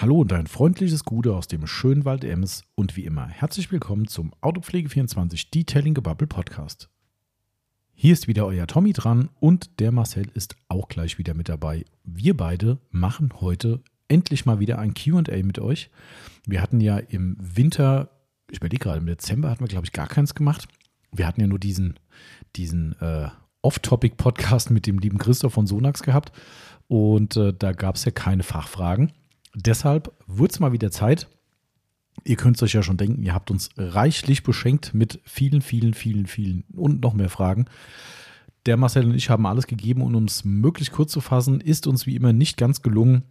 Hallo und ein freundliches Gute aus dem schönen Wald Ems und wie immer herzlich willkommen zum Autopflege24 Detailing Gebubble Podcast. Hier ist wieder euer Tommy dran und der Marcel ist auch gleich wieder mit dabei. Wir beide machen heute endlich mal wieder ein QA mit euch. Wir hatten ja im Winter, ich überlege gerade, im Dezember hatten wir, glaube ich, gar keins gemacht. Wir hatten ja nur diesen, diesen äh, Off-Topic-Podcast mit dem lieben Christoph von Sonax gehabt und äh, da gab es ja keine Fachfragen. Deshalb wird es mal wieder Zeit. Ihr könnt es euch ja schon denken, ihr habt uns reichlich beschenkt mit vielen, vielen, vielen, vielen und noch mehr Fragen. Der Marcel und ich haben alles gegeben und um es möglichst kurz zu fassen, ist uns wie immer nicht ganz gelungen.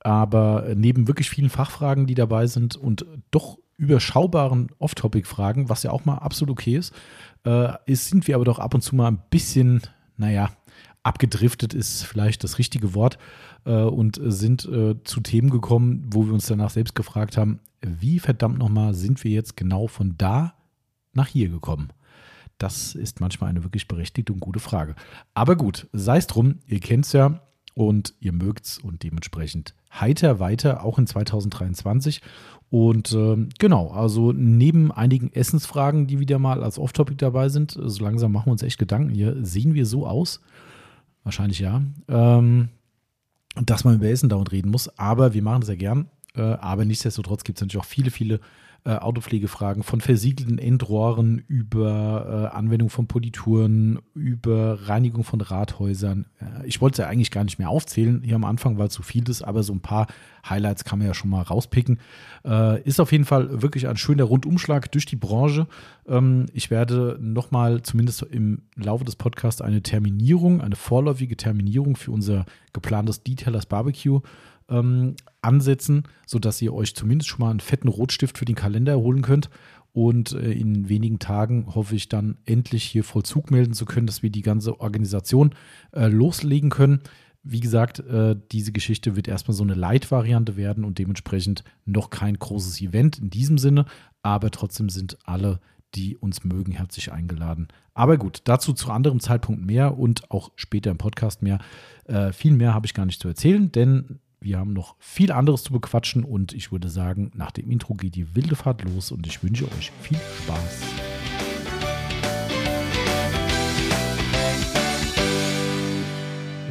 Aber neben wirklich vielen Fachfragen, die dabei sind und doch überschaubaren Off-Topic-Fragen, was ja auch mal absolut okay ist, äh, ist, sind wir aber doch ab und zu mal ein bisschen, naja, abgedriftet ist vielleicht das richtige Wort äh, und sind äh, zu Themen gekommen, wo wir uns danach selbst gefragt haben, wie verdammt nochmal sind wir jetzt genau von da nach hier gekommen? Das ist manchmal eine wirklich berechtigte und gute Frage. Aber gut, sei es drum, ihr kennt es ja und ihr mögt es und dementsprechend heiter weiter, auch in 2023. Und äh, genau, also neben einigen Essensfragen, die wieder mal als Off-Topic dabei sind, so langsam machen wir uns echt Gedanken hier, sehen wir so aus? Wahrscheinlich ja. Ähm, dass man über Essen dauernd reden muss, aber wir machen das ja gern. Äh, aber nichtsdestotrotz gibt es natürlich auch viele, viele äh, Autopflegefragen von versiegelten Endrohren über äh, Anwendung von Polituren, über Reinigung von Rathäusern. Äh, ich wollte es ja eigentlich gar nicht mehr aufzählen hier am Anfang, weil zu viel ist, aber so ein paar Highlights kann man ja schon mal rauspicken. Äh, ist auf jeden Fall wirklich ein schöner Rundumschlag durch die Branche. Ähm, ich werde nochmal, zumindest im Laufe des Podcasts, eine Terminierung, eine vorläufige Terminierung für unser geplantes Detailers Barbecue ähm, ansetzen, sodass ihr euch zumindest schon mal einen fetten Rotstift für den Kalender erholen könnt. Und äh, in wenigen Tagen hoffe ich dann endlich hier Vollzug melden zu können, dass wir die ganze Organisation äh, loslegen können. Wie gesagt, äh, diese Geschichte wird erstmal so eine Light-Variante werden und dementsprechend noch kein großes Event in diesem Sinne, aber trotzdem sind alle, die uns mögen, herzlich eingeladen. Aber gut, dazu zu anderem Zeitpunkt mehr und auch später im Podcast mehr. Äh, viel mehr habe ich gar nicht zu erzählen, denn wir haben noch viel anderes zu bequatschen und ich würde sagen, nach dem Intro geht die wilde Fahrt los und ich wünsche euch viel Spaß.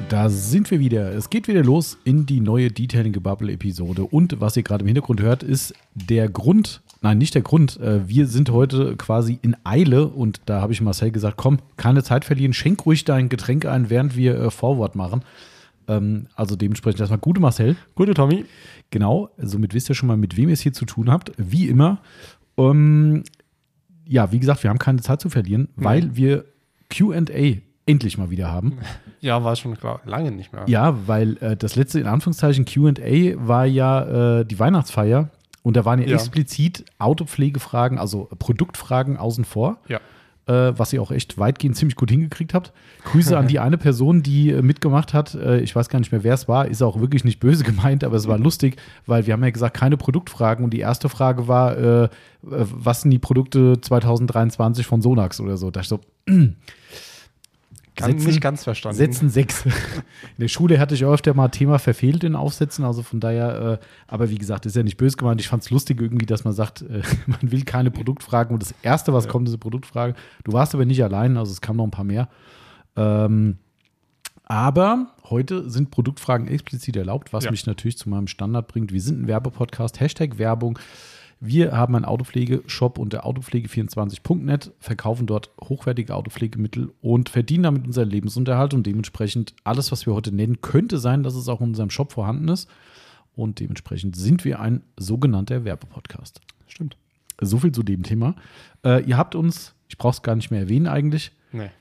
Da sind wir wieder. Es geht wieder los in die neue Detailing Bubble Episode. Und was ihr gerade im Hintergrund hört, ist der Grund, nein, nicht der Grund. Äh, wir sind heute quasi in Eile und da habe ich Marcel gesagt: Komm, keine Zeit verlieren, schenk ruhig dein Getränk ein, während wir äh, Forward machen. Ähm, also dementsprechend erstmal gute Marcel. Gute Tommy. Genau, somit wisst ihr schon mal, mit wem ihr es hier zu tun habt. Wie immer. Ähm, ja, wie gesagt, wir haben keine Zeit zu verlieren, mhm. weil wir QA endlich mal wieder haben. Ja, war schon klar, lange nicht mehr. Ja, weil äh, das letzte in Anführungszeichen QA war ja äh, die Weihnachtsfeier und da waren ja, ja, explizit Autopflegefragen, also Produktfragen außen vor. Ja äh, was ihr auch echt weitgehend ziemlich gut hingekriegt habt. Grüße an die eine Person, die äh, mitgemacht hat. Äh, ich weiß gar nicht mehr, wer es war. Ist auch wirklich nicht böse gemeint, aber es war lustig, weil wir haben ja gesagt, keine Produktfragen. Und die erste Frage war, äh, äh, was sind die Produkte 2023 von Sonax oder so. Da ich so, Ganz, Sätzen, nicht ganz verstanden. Sätzen sechs. In der Schule hatte ich öfter mal Thema verfehlt in Aufsätzen, also von daher, äh, aber wie gesagt, ist ja nicht böse gemeint. Ich fand es lustig irgendwie, dass man sagt, äh, man will keine Produktfragen und das Erste, was ja. kommt, ist eine Produktfrage. Du warst aber nicht allein, also es kamen noch ein paar mehr. Ähm, aber heute sind Produktfragen explizit erlaubt, was ja. mich natürlich zu meinem Standard bringt. Wir sind ein Werbepodcast, Hashtag Werbung. Wir haben einen Autopflegeshop unter autopflege24.net, verkaufen dort hochwertige Autopflegemittel und verdienen damit unseren Lebensunterhalt und dementsprechend alles, was wir heute nennen, könnte sein, dass es auch in unserem Shop vorhanden ist. Und dementsprechend sind wir ein sogenannter Werbepodcast. Stimmt. So viel zu dem Thema. Äh, ihr habt uns, ich brauche es gar nicht mehr erwähnen eigentlich, nee.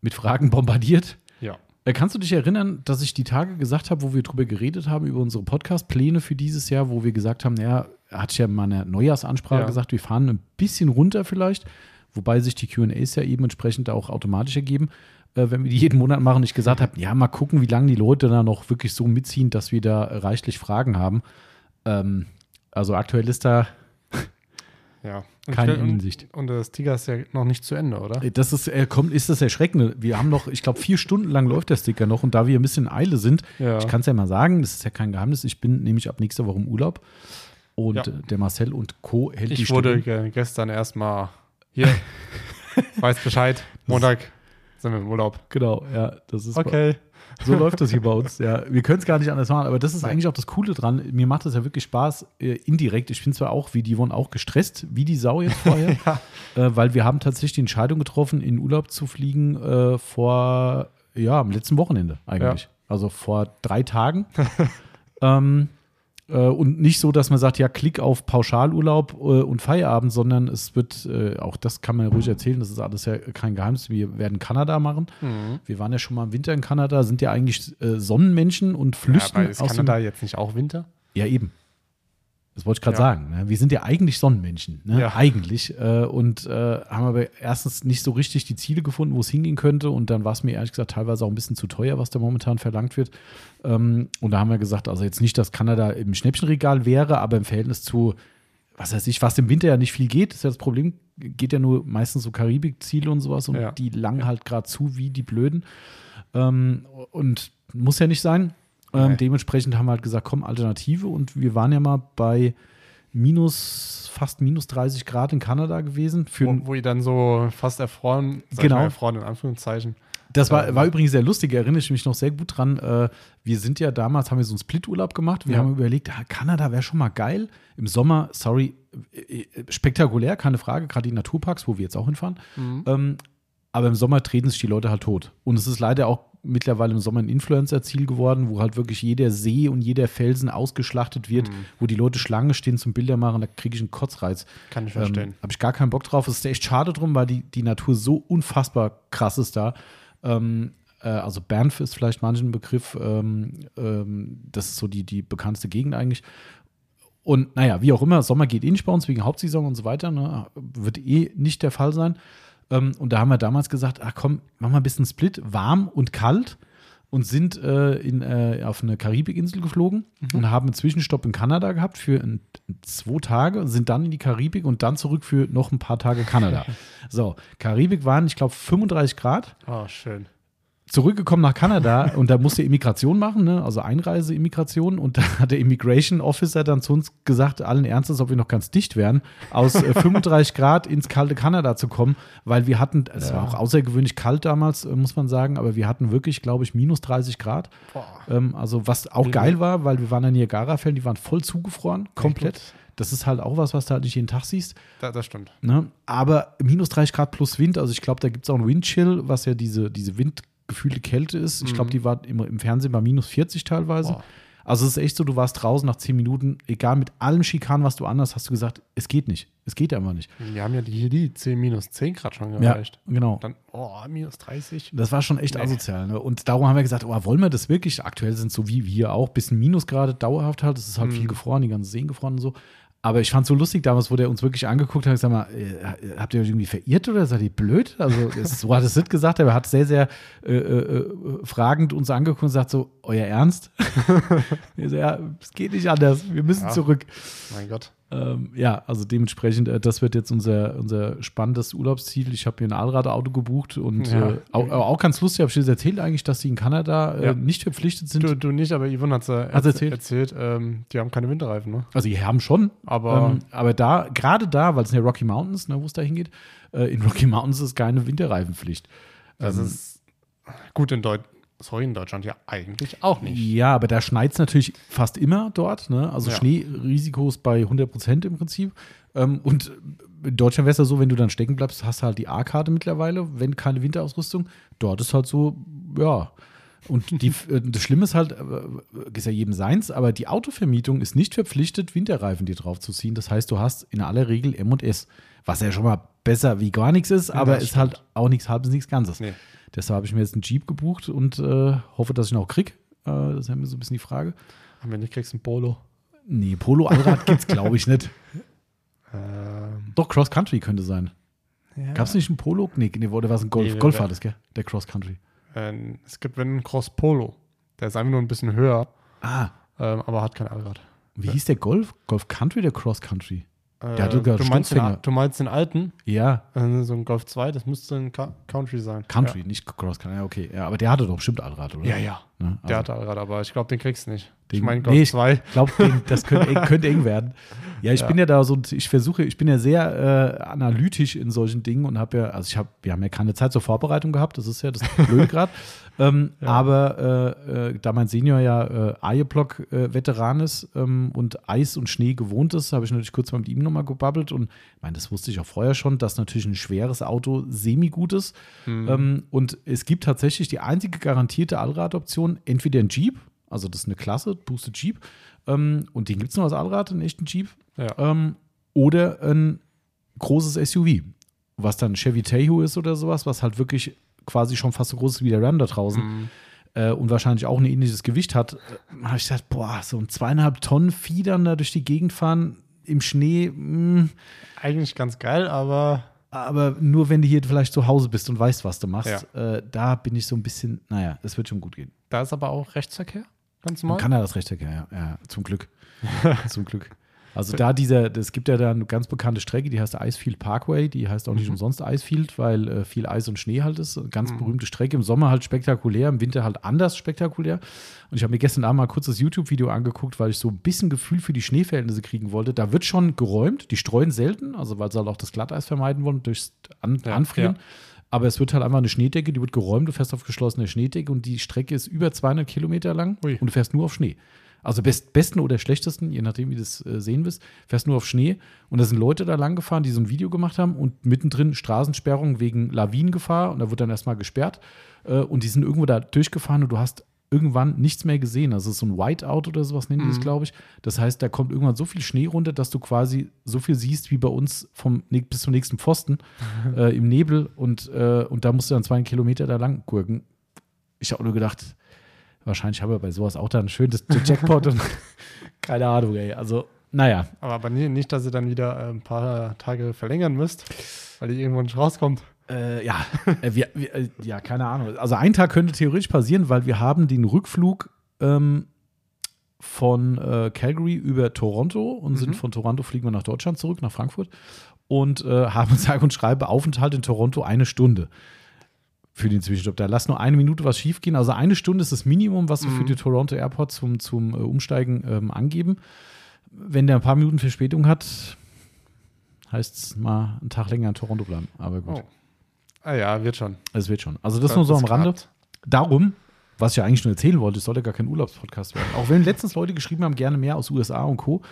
mit Fragen bombardiert. Ja. Äh, kannst du dich erinnern, dass ich die Tage gesagt habe, wo wir darüber geredet haben, über unsere Podcast-Pläne für dieses Jahr, wo wir gesagt haben, ja, hatte ich ja in meiner Neujahrsansprache ja. gesagt, wir fahren ein bisschen runter vielleicht, wobei sich die QAs ja eben entsprechend auch automatisch ergeben, äh, wenn wir die jeden Monat machen. Ich gesagt habe, ja, mal gucken, wie lange die Leute da noch wirklich so mitziehen, dass wir da reichlich Fragen haben. Ähm, also aktuell ist da Ja. Keine und, Innensicht. Und das Sticker ist ja noch nicht zu Ende, oder? Das ist, äh, kommt, ist das Erschreckende. Wir haben noch, ich glaube, vier Stunden lang läuft der Sticker noch und da wir ein bisschen in Eile sind, Ja. ich kann es ja mal sagen, das ist ja kein Geheimnis, ich bin nämlich ab nächster Woche im Urlaub und Ja. der Marcel und Co. hält die Ich wurde gestern erstmal hier, weiß Bescheid, Montag sind wir im Urlaub. Genau, ja, das ist Okay. So läuft das hier bei uns. Ja, wir können es gar nicht anders machen, aber das ist eigentlich auch das Coole dran. Mir macht das ja wirklich Spaß, äh, indirekt. Ich bin zwar auch wie die Yvonne auch gestresst, wie die Sau jetzt vorher, äh, weil wir haben tatsächlich die Entscheidung getroffen, in Urlaub zu fliegen äh, vor, ja, am letzten Wochenende eigentlich. Ja. Also vor drei Tagen. ähm, äh, und nicht so, dass man sagt, ja, klick auf Pauschalurlaub äh, und Feierabend, sondern es wird, äh, auch das kann man ruhig erzählen, das ist alles ja kein Geheimnis. Wir werden Kanada machen. Mhm. Wir waren ja schon mal im Winter in Kanada, sind ja eigentlich äh, Sonnenmenschen und Ja, flüchten aber ist aus Kanada jetzt nicht auch Winter? Ja, eben. Das wollte ich gerade Ja. sagen. Ne? Wir sind ja eigentlich Sonnenmenschen, ne? Ja. eigentlich. Äh, und äh, haben aber erstens nicht so richtig die Ziele gefunden, wo es hingehen könnte. Und dann war es mir ehrlich gesagt teilweise auch ein bisschen zu teuer, was da momentan verlangt wird. Ähm, und da haben wir gesagt, also jetzt nicht, dass Kanada im Schnäppchenregal wäre, aber im Verhältnis zu, was weiß ich, was im Winter ja nicht viel geht, ist ja das Problem, geht ja nur meistens so Karibikziele und sowas und Ja. die langen halt gerade zu wie die Blöden. Ähm, und muss ja nicht sein. Ähm, dementsprechend haben wir halt gesagt, komm, Alternative. Und wir waren ja mal bei minus, fast minus 30 Grad in Kanada gewesen. Für, Wo, wo ihr dann so fast erfroren, Genau. mal, erfroren in Anführungszeichen. das war, ähm, war übrigens sehr lustig, erinnere ich mich noch sehr gut dran. Äh, wir sind ja damals, haben wir so einen Split-Urlaub gemacht. Wir Ja. haben überlegt, ah, Kanada wäre schon mal geil. Im Sommer, sorry, äh, äh, spektakulär, keine Frage, gerade die Naturparks, wo wir jetzt auch hinfahren. Mhm. Ähm, aber im Sommer treten sich die Leute halt tot. Und es ist leider auch mittlerweile im Sommer ein Influencer-Ziel geworden, wo halt wirklich jeder See und jeder Felsen ausgeschlachtet wird, Mhm. wo die Leute Schlange stehen zum Bilder machen, da kriege ich einen Kotzreiz. Kann ich verstehen. Ähm, Habe ich gar keinen Bock drauf. Es ist echt schade drum, weil die, die Natur so unfassbar krass ist da. Ähm, äh, also Banff ist vielleicht manchen ein Begriff. Ähm, ähm, das ist so die, die bekannteste Gegend eigentlich. Und naja, wie auch immer, Sommer geht eh nicht bei uns wegen Hauptsaison und so weiter. Ne? Wird eh nicht der Fall sein. Ähm, und da haben wir damals gesagt, ach komm, machen wir ein bisschen Split, warm und kalt und sind äh, in, äh, auf eine Karibikinsel geflogen und haben einen Zwischenstopp in Kanada gehabt für ein, zwei Tage, sind dann in die Karibik und dann zurück für noch ein paar Tage Kanada. so, Karibik waren, ich glaube, 35 Grad Oh, schön. Zurückgekommen nach Kanada und da musste Immigration machen, ne? also Einreise-Immigration. Und da hat der Immigration Officer dann zu uns gesagt, allen Ernstes, ob wir noch ganz dicht wären, aus äh, 35 Grad ins kalte Kanada zu kommen, weil wir hatten, es war auch außergewöhnlich kalt damals, äh, muss man sagen, aber wir hatten wirklich, glaube ich, minus 30 Grad. Ähm, also was auch geil war, weil wir waren in Niagara-Fällen, die waren voll zugefroren, komplett. Das ist halt auch was, was du halt nicht jeden Tag siehst. Da, das stimmt. Ne? Aber minus 30 Grad plus Wind, also ich glaube, da gibt es auch einen Windchill, was ja diese, diese windgefühlte Kälte ist. Ich glaube, die war im, im Fernsehen bei minus 40 teilweise. Boah. Also es ist echt so, du warst draußen nach 10 Minuten, egal mit allen Schikanen, was du anders hast du gesagt, es geht nicht. Es geht einfach nicht. Wir haben ja hier die 10 minus 10 Grad schon Ja, erreicht. genau. Dann, oh, minus 30. Das war schon echt Nee. asozial. Ne? Und darum haben wir gesagt, oh, wollen wir das wirklich? Aktuell sind so wie wir auch, bisschen Minusgrade dauerhaft halt. Es ist halt Mhm. viel gefroren, die ganzen Seen gefroren und so. Aber ich fand es so lustig damals, wo der uns wirklich angeguckt hat. Ich sag mal, äh, habt ihr euch irgendwie verirrt oder seid ihr blöd? Also, es, so hat es nicht gesagt, aber er hat sehr, sehr äh, äh, äh, fragend uns angeguckt und sagt so: Euer Ernst? So, ja, es geht nicht anders. Wir müssen Ja. zurück. Mein Gott. Ähm, ja, also dementsprechend, äh, das wird jetzt unser, unser spannendes Urlaubsziel. Ich habe mir ein Allradauto gebucht und Ja. äh, auch, auch ganz lustig, habe ich dir erzählt eigentlich, dass die in Kanada äh, Ja. nicht verpflichtet sind. Du, du nicht, aber Yvonne hat äh, Hat's erzählt, erzählt? ähm, die haben keine Winterreifen, ne? also die haben schon, Aber ähm, aber da, gerade da, weil es sind ja Rocky Mountains, ne, wo es da hingeht, äh, in Rocky Mountains ist keine Winterreifenpflicht. das ähm, ist gut in Deutschland. Sorry, in Deutschland ja eigentlich auch nicht. Ja, aber da schneit es natürlich fast immer dort. Ne? Also Ja. Schneerisiko ist bei 100 Prozent im Prinzip. Ähm, und in Deutschland wäre es ja so, wenn du dann stecken bleibst, hast du halt die A-Karte mittlerweile, wenn keine Winterausrüstung. Dort ist halt so, ja. Und die, äh, das Schlimme ist halt, äh, ist ja jedem seins, aber die Autovermietung ist nicht verpflichtet, Winterreifen dir drauf zu ziehen. Das heißt, du hast in aller Regel M und S, was ja schon mal besser wie gar nichts ist, aber ist halt auch nichts halbes, nichts Ganzes. Nee. Deshalb habe ich mir jetzt einen Jeep gebucht und äh, hoffe, dass ich ihn auch krieg. Äh, das ist ja mir so ein bisschen die Frage. Am Ende kriegst du ein Polo. Nee, Polo-Allrad gibt's, glaube ich, nicht. Ähm, Doch, Cross Country könnte sein. ja. Gab's nicht einen Polo? Nee, nee oder war es ein Golf? Nee, Golf war das, gell? Der Cross Ähm, es gibt wenn ein Cross Polo. Der ist einfach nur ein bisschen höher, Ah, ähm, aber hat kein Allrad. wie hieß der Golf? Golf Country oder Cross Country? Äh, Der hat sogar du, meinst den, du meinst den alten, Ja, äh, so ein Golf 2, das müsste ein Ca- Country sein. Country, nicht Cross Country. Ja, okay. Ja, aber der hatte doch bestimmt Allrad, oder? Ja, ja. ja. Ne? Der Also, hat Allrad, aber ich glaube, den kriegst du nicht. ich Den- meine Golf nee, ich- 2. ich glaube, das könnte, eng- könnte eng werden. Ja, ich Ja. bin ja da so, ich versuche, ich bin ja sehr äh, analytisch in solchen Dingen und habe ja, also ich habe, wir haben ja keine Zeit zur Vorbereitung gehabt, das ist ja das Blöde gerade. Ähm, Ja. Aber äh, äh, da mein Senior ja äh, Eie-Block-Veteran ist ähm, und Eis und Schnee gewohnt ist, habe ich natürlich kurz mal mit ihm nochmal gebabbelt und ich meine, das wusste ich auch vorher schon, dass natürlich ein schweres Auto semi-gut ist. Mhm. Ähm, und es gibt tatsächlich die einzige garantierte Allradoption, entweder ein Jeep, also das ist eine Klasse, Boosted Jeep, ähm, und den gibt es nur als Allrad, einen echten Jeep, Ja. ähm, oder ein großes SUV, was dann Chevy Tahoe ist oder sowas, was halt wirklich quasi schon fast so groß ist wie der Ram da draußen Mhm. äh, und wahrscheinlich auch ein ähnliches Gewicht hat, äh, habe ich gedacht, boah, so ein zweieinhalb Tonnen Vieh dann da durch die Gegend fahren im Schnee, mh, Eigentlich ganz geil, aber aber nur wenn du hier vielleicht zu Hause bist und weißt, was du machst, äh, da bin ich so ein bisschen, naja, es wird schon gut gehen. da ist aber auch Rechtsverkehr. Ganz normal. kann ja das Recht ja, ja, zum Glück. zum Glück. Also da dieser, es gibt ja da eine ganz bekannte Strecke, die heißt Icefield Parkway, die heißt auch nicht Mhm. umsonst Icefield, weil äh, viel Eis und Schnee halt ist. Eine ganz Mhm. berühmte Strecke, im Sommer halt spektakulär, im Winter halt anders spektakulär. Und ich habe mir gestern Abend mal kurz das YouTube-Video angeguckt, weil ich so ein bisschen Gefühl für die Schneeverhältnisse kriegen wollte. Da wird schon geräumt, die streuen selten, also weil sie halt auch das Glatteis vermeiden wollen durchs An Ja, Anfrieren. ja. Aber es wird halt einfach eine Schneedecke, die wird geräumt, du fährst auf geschlossene Schneedecke und die Strecke ist über 200 Kilometer lang Ui. und du fährst nur auf Schnee. Also best, besten oder schlechtesten, je nachdem, wie du es äh, sehen willst, fährst nur auf Schnee. Und da sind Leute da lang gefahren, die so ein Video gemacht haben und mittendrin Straßensperrung wegen Lawinengefahr und da wird dann erstmal gesperrt. Äh, und die sind irgendwo da durchgefahren und du hast irgendwann nichts mehr gesehen. Also es ist so ein Whiteout oder sowas nennen die das, Mhm. glaube ich. Das heißt, da kommt irgendwann so viel Schnee runter, dass du quasi so viel siehst wie bei uns vom bis zum nächsten Pfosten äh, im Nebel und, äh, und da musst du dann zwei Kilometer da lang gurken. Ich habe nur gedacht, wahrscheinlich habe ich bei sowas auch dann schön das der Jackpot und keine Ahnung, ey. Also, naja, Aber, aber nicht, dass ihr dann wieder äh, ein paar Tage verlängern müsst, weil ihr irgendwo nicht rauskommt. Äh, ja, äh, wir, wir, äh, ja, keine Ahnung. Also ein Tag könnte theoretisch passieren, weil wir haben den Rückflug ähm, von äh, Calgary über Toronto und sind Mhm. von Toronto fliegen wir nach Deutschland zurück, nach Frankfurt und äh, haben sage und schreibe Aufenthalt in Toronto eine Stunde für den Zwischenstopp. Da lass nur eine Minute was schiefgehen. Also eine Stunde ist das Minimum, was wir Mhm. für die Toronto Airport zum, zum äh, Umsteigen ähm, angeben. Wenn der ein paar Minuten Verspätung hat, heißt es mal einen Tag länger in Toronto bleiben. Aber gut. Oh. Ah ja, wird schon. Es wird schon. Also das nur so am Rande. Darum, was ich ja eigentlich nur erzählen wollte, es sollte gar kein Urlaubspodcast werden. Auch wenn letztens Leute geschrieben haben, gerne mehr aus USA und Co.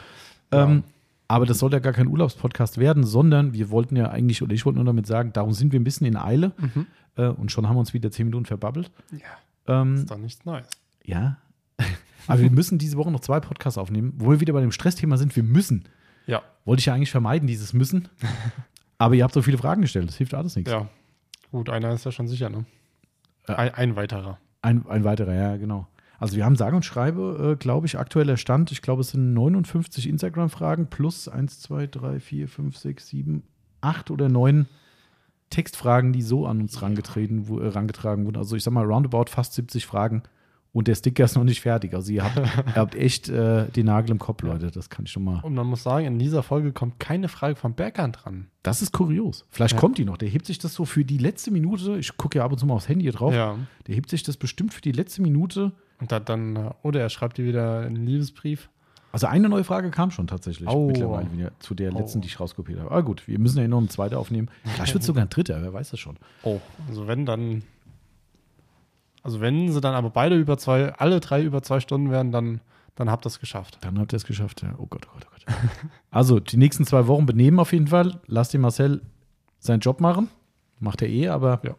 Ähm, aber das sollte ja gar kein Urlaubspodcast werden, sondern wir wollten ja eigentlich, oder ich wollte nur damit sagen, darum sind wir ein bisschen in Eile Mhm. äh, und schon haben wir uns wieder zehn Minuten verbabbelt. Ja, Ähm, ist doch nichts Neues. ja. aber wir müssen diese Woche noch zwei Podcasts aufnehmen, wo wir wieder bei dem Stressthema sind. Wir müssen. Ja, Wollte ich ja eigentlich vermeiden, dieses Müssen. aber ihr habt so viele Fragen gestellt, das hilft alles nichts. ja. Gut, einer ist ja schon sicher, ne? Ja. Ein, ein weiterer. Ein, ein weiterer, ja, genau. Also wir haben sage und schreibe, äh, glaube ich, aktueller Stand. Ich glaube, es sind 59 Instagram-Fragen plus 1, 2, 3, 4, 5, 6, 7, 8 oder 9 Textfragen, die so an uns rangetreten, wo, äh, rangetragen wurden. Also ich sag mal, roundabout fast 70 Fragen und der Sticker ist noch nicht fertig. Also ihr habt, ihr habt echt äh, den Nagel im Kopf, Leute. Das kann ich schon mal. Und man muss sagen, in dieser Folge kommt keine Frage von Bergern dran. Das ist kurios. Vielleicht Ja. kommt die noch. Der hebt sich das so für die letzte Minute. Ich gucke ja ab und zu mal aufs Handy hier drauf. Ja. Der hebt sich das bestimmt für die letzte Minute Und da, dann, äh, oder er schreibt dir wieder einen Liebesbrief. Also eine neue Frage kam schon tatsächlich Oh. mittlerweile wieder zu der letzten, Oh. die ich rauskopiert habe. Aber gut, wir müssen ja noch eine zweite aufnehmen. Vielleicht wird es sogar ein dritter, wer weiß das schon. Oh, also wenn dann. Also wenn sie dann aber beide über zwei, alle drei über zwei Stunden werden, dann, dann habt ihr es geschafft. Dann habt ihr es geschafft. Ja. Oh Gott, oh Gott, oh Gott. also die nächsten zwei Wochen benehmen auf jeden Fall. Lasst den Marcel seinen Job machen. Macht er eh, aber, Ja.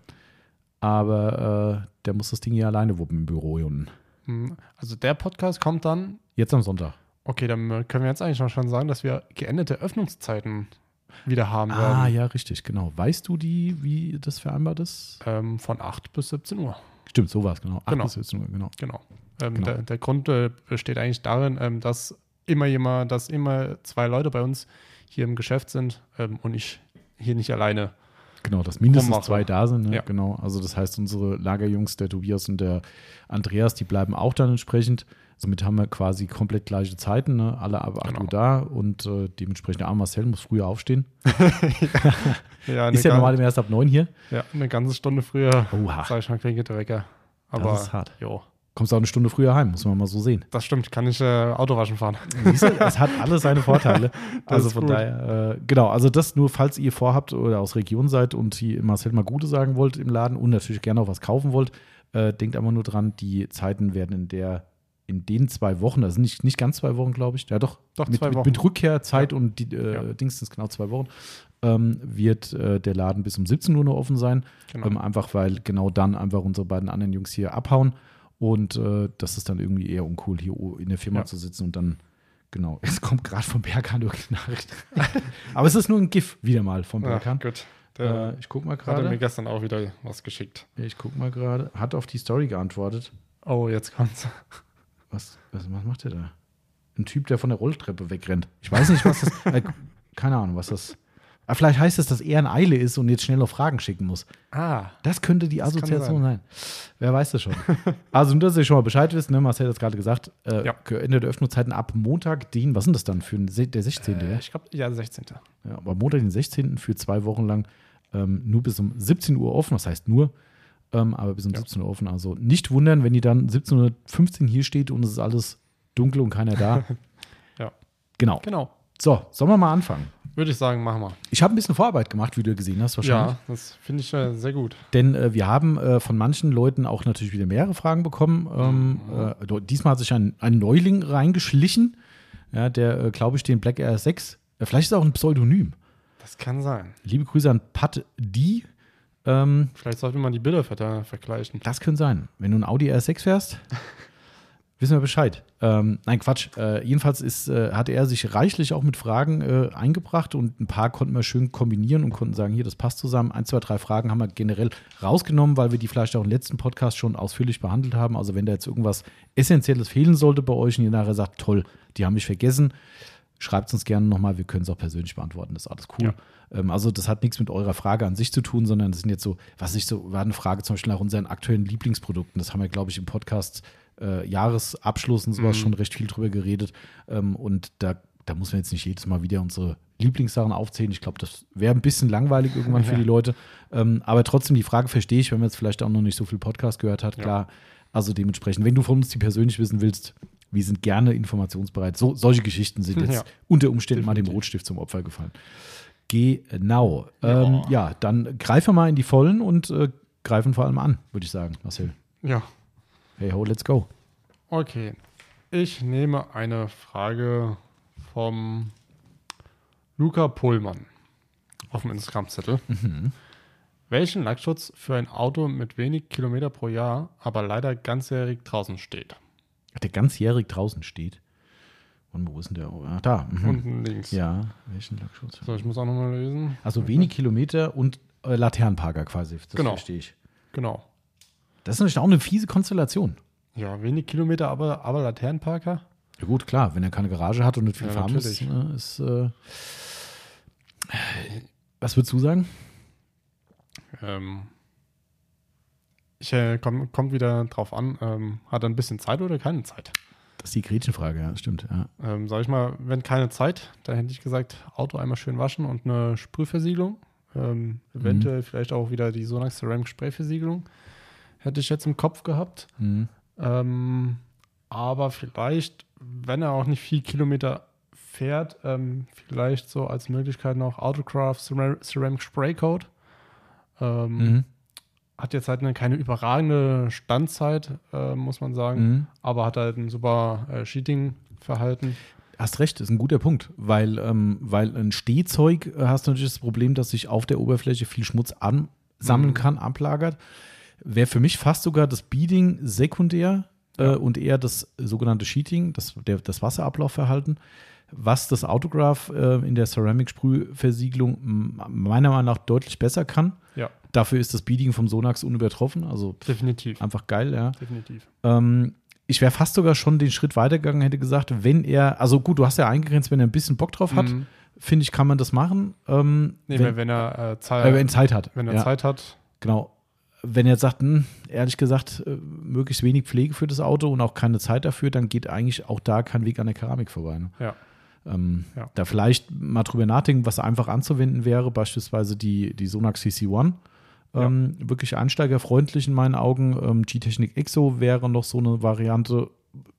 aber äh, der muss das Ding hier alleine wuppen im Büro unten. Hm, Also der Podcast kommt dann. Jetzt am Sonntag. Okay, dann können wir jetzt eigentlich noch schon sagen, dass wir geänderte Öffnungszeiten wieder haben Ah, werden. ja, richtig, genau. Weißt du die, wie das vereinbart ist? Ähm, von 8 bis 17 Uhr. Stimmt, so war es, genau. Acht Genau. bis 17 Uhr, genau. Genau. Ähm, Genau. Der, der Grund äh, besteht eigentlich darin, ähm, dass immer jemand, dass immer zwei Leute bei uns hier im Geschäft sind ähm, und ich hier nicht alleine Genau, dass mindestens Rummache. zwei da sind. Ne? Ja. Genau. Also das heißt, unsere Lagerjungs, der Tobias und der Andreas, die bleiben auch dann entsprechend. Somit haben wir quasi komplett gleiche Zeiten, ne? alle ab 8 Genau. Uhr da und äh, dementsprechend der arme Marcel muss früher aufstehen. Ja, eine Ist ja gan- normal erst ab 9 hier. Ja, eine ganze Stunde früher, Oha. sag ich mal, kriege ich den Wecker. Aber, ist hart. Jo, Kommst auch eine Stunde früher heim, muss man mal so sehen. das stimmt. Kann ich äh, Autowaschen fahren? Siehst du, es hat alles seine Vorteile. Also von gut. daher, äh, genau, also das nur, falls ihr vorhabt oder aus Region seid und die Marcel mal Gute sagen wollt im Laden und natürlich gerne auch was kaufen wollt, äh, denkt einfach nur dran, die Zeiten werden in der in den zwei Wochen, also nicht, nicht ganz zwei Wochen, glaube ich, ja doch, Doch, mit, zwei mit, Wochen. mit Rückkehrzeit und die äh, Ja. Dings genau zwei Wochen, ähm, wird äh, der Laden bis um 17 Uhr nur offen sein. Genau. Ähm, einfach weil genau dann einfach unsere beiden anderen Jungs hier abhauen. Und äh, das ist dann irgendwie eher uncool, hier in der Firma Ja. zu sitzen und dann, genau, es kommt gerade vom Berghahn irgendeine Nachricht. Aber es ist nur ein GIF wieder mal vom Ja, Berghahn. gut. Der Äh, ich guck mal hat er mir gerade. gestern auch wieder was geschickt. Ich guck mal gerade. Hat auf die Story geantwortet. Oh, jetzt kommt's. Was, was, was macht der da? Ein Typ, der von der Rolltreppe wegrennt. Ich weiß nicht, was das. äh, keine Ahnung, was das. Aber vielleicht heißt es, dass er in Eile ist und jetzt schnell noch Fragen schicken muss. Ah, Das könnte die Assoziation sein. Wer weiß das schon. also, nur, dass ihr schon mal Bescheid wisst, ne? Marcel hat es gerade gesagt, äh, Ja. Ende der Öffnungszeiten ab Montag, den, was sind das dann für ein, der 16. äh, ich glaube, ja, 16. ja? Aber Montag, den 16. für zwei Wochen lang ähm, nur bis um 17 Uhr offen, das heißt nur, ähm, aber bis um Ja. 17 Uhr offen. Also nicht wundern, wenn ihr dann 17.15 Uhr hier steht und es ist alles dunkel und keiner da. Ja. Genau. Genau. So, sollen wir mal anfangen? Würde ich sagen, machen wir. Ich habe ein bisschen Vorarbeit gemacht, wie du gesehen hast, wahrscheinlich. Ja, das finde ich äh, sehr gut. Denn äh, wir haben äh, von manchen Leuten auch natürlich wieder mehrere Fragen bekommen. Ähm, äh, do- diesmal hat sich ein, ein Neuling reingeschlichen, ja, der, äh, glaube ich, den Black Air 6, äh, vielleicht ist er auch ein Pseudonym. Das kann sein. Liebe Grüße an Pat D. Ähm, Vielleicht sollte man die Bilder ver vergleichen. das könnte sein. Wenn du ein Audi R6 fährst, wissen wir Bescheid. Ähm, nein, Quatsch. Äh, jedenfalls ist, äh, hat er sich reichlich auch mit Fragen äh, eingebracht und ein paar konnten wir schön kombinieren und konnten sagen, hier, das passt zusammen. Ein, zwei, drei Fragen haben wir generell rausgenommen, weil wir die vielleicht auch im letzten Podcast schon ausführlich behandelt haben. Also wenn da jetzt irgendwas Essentielles fehlen sollte bei euch und ihr nachher sagt, toll, die haben mich vergessen, schreibt es uns gerne nochmal. Wir können es auch persönlich beantworten. Das ist alles cool. Ähm, also das hat nichts mit eurer Frage an sich zu tun, sondern das sind jetzt so, was ich so, war eine Frage zum Beispiel nach unseren aktuellen Lieblingsprodukten. Das haben wir, glaube ich, im Podcast äh, Jahresabschluss und sowas schon recht viel drüber geredet. Ähm, und da, da muss man jetzt nicht jedes Mal wieder unsere Lieblingssachen aufzählen. Ich glaube, das wäre ein bisschen langweilig irgendwann für Ja. die Leute. Ähm, aber trotzdem, die Frage verstehe ich, wenn man jetzt vielleicht auch noch nicht so viel Podcast gehört hat. Ja. Klar, also dementsprechend, wenn du von uns die persönlich wissen willst, wir sind gerne informationsbereit. So, solche Geschichten sind jetzt Ja. unter Umständen mal dem Definitiv. Rotstift zum Opfer gefallen. Genau. Ja. Ähm, ja, dann greifen wir mal in die Vollen und äh, greifen vor allem an, würde ich sagen, Marcel. Ja, Hey ho, let's go. okay. Ich nehme eine Frage vom Luca Pohlmann auf dem Instagram-Zettel. Welchen Lackschutz für ein Auto mit wenig Kilometer pro Jahr, aber leider ganzjährig draußen steht? Der ganzjährig draußen steht. Und wo ist denn der? Ach, da. Mhm. Unten links. Ja, welchen Lackschutz? So, ich muss auch nochmal lesen. Also wenig Kilometer und äh, Laternenparker quasi. Das Genau. verstehe ich. Genau. Das ist natürlich auch eine fiese Konstellation. Ja, wenig Kilometer, aber, aber Laternenparker. Ja gut, klar, wenn er keine Garage hat und nicht viel Ja, muss, natürlich. ne, ist. Äh, was würdest du sagen? Ähm, ich äh, komm, kommt wieder drauf an, ähm, hat er ein bisschen Zeit oder keine Zeit? Das ist die Gretchenfrage, ja, stimmt. Ja. Ähm, sag ich mal, wenn keine Zeit, dann hätte ich gesagt, Auto einmal schön waschen und eine Sprühversiegelung. Ähm, eventuell vielleicht auch wieder die Sonax Ceramic Sprayversiegelung. Hätte ich jetzt im Kopf gehabt. Mhm. Ähm, aber vielleicht, wenn er auch nicht viel Kilometer fährt, ähm, vielleicht so als Möglichkeit noch Autocraft Cera- Ceramic Spray Coat. Ähm, Mhm. Hat jetzt halt eine, keine überragende Standzeit, äh, muss man sagen, Mhm. aber hat halt ein super äh, Sheeting-Verhalten. Hast recht, ist ein guter Punkt, weil, ähm, weil ein Stehzeug äh, hast du natürlich das Problem, dass sich auf der Oberfläche viel Schmutz ansammeln Mhm. kann, ablagert. Wäre für mich fast sogar das Beading sekundär äh, Ja. und eher das sogenannte Sheeting, das, der, das Wasserablaufverhalten. Was das Autograph äh, in der Ceramic-Sprühversiegelung meiner Meinung nach deutlich besser kann. Ja, Dafür ist das Beading vom Sonax unübertroffen, also definitiv. einfach geil, ja. Definitiv. Ähm, ich wäre fast sogar schon den Schritt weitergegangen, hätte gesagt, wenn er, also gut, du hast ja eingegrenzt, wenn er ein bisschen Bock drauf hat, Mhm. finde ich, kann man das machen. Ähm, Nee, wenn, wenn, wenn er äh, Zeit, äh, wenn Zeit hat. wenn er ja, Zeit hat. Genau. Wenn er jetzt sagt, hm, ehrlich gesagt, äh, möglichst wenig Pflege für das Auto und auch keine Zeit dafür, dann geht eigentlich auch da kein Weg an der Keramik vorbei. Ne? Ja. Ähm, Ja. Da vielleicht mal drüber nachdenken, was einfach anzuwenden wäre, beispielsweise die, die Sonax CC1. Ähm, Wirklich einsteigerfreundlich in meinen Augen. Ähm, G-Technik Exo wäre noch so eine Variante.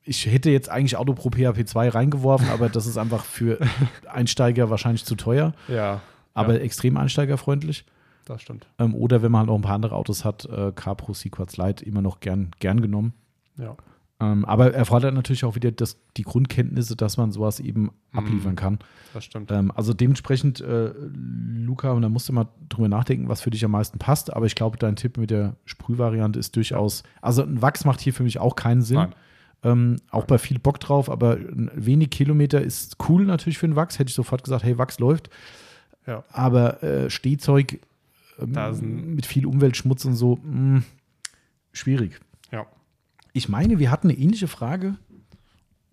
Ich hätte jetzt eigentlich Auto Pro PHP 2 reingeworfen, aber das ist einfach für Einsteiger wahrscheinlich zu teuer, Ja, aber Ja. extrem einsteigerfreundlich. Das stimmt. Ähm, oder wenn man halt noch ein paar andere Autos hat, äh, Capro Sequats Lite immer noch gern, gern genommen. Ja. Ähm, aber er fordert natürlich auch wieder das, die Grundkenntnisse, dass man sowas eben Mhm. abliefern kann. Das stimmt. Ähm, also dementsprechend, äh, Luca, und da musst du mal drüber nachdenken, was für dich am meisten passt. Aber ich glaube, dein Tipp mit der Sprühvariante ist durchaus. Also ein Wachs macht hier für mich auch keinen Sinn. Nein. Ähm, auch bei viel Bock drauf, aber wenig Kilometer ist cool natürlich für einen Wachs. Hätte ich sofort gesagt, hey, Wachs läuft. Ja. Aber äh, Stehzeug ähm, mit viel Umweltschmutz und so, mh, schwierig. Ja. Ich meine, wir hatten eine ähnliche Frage,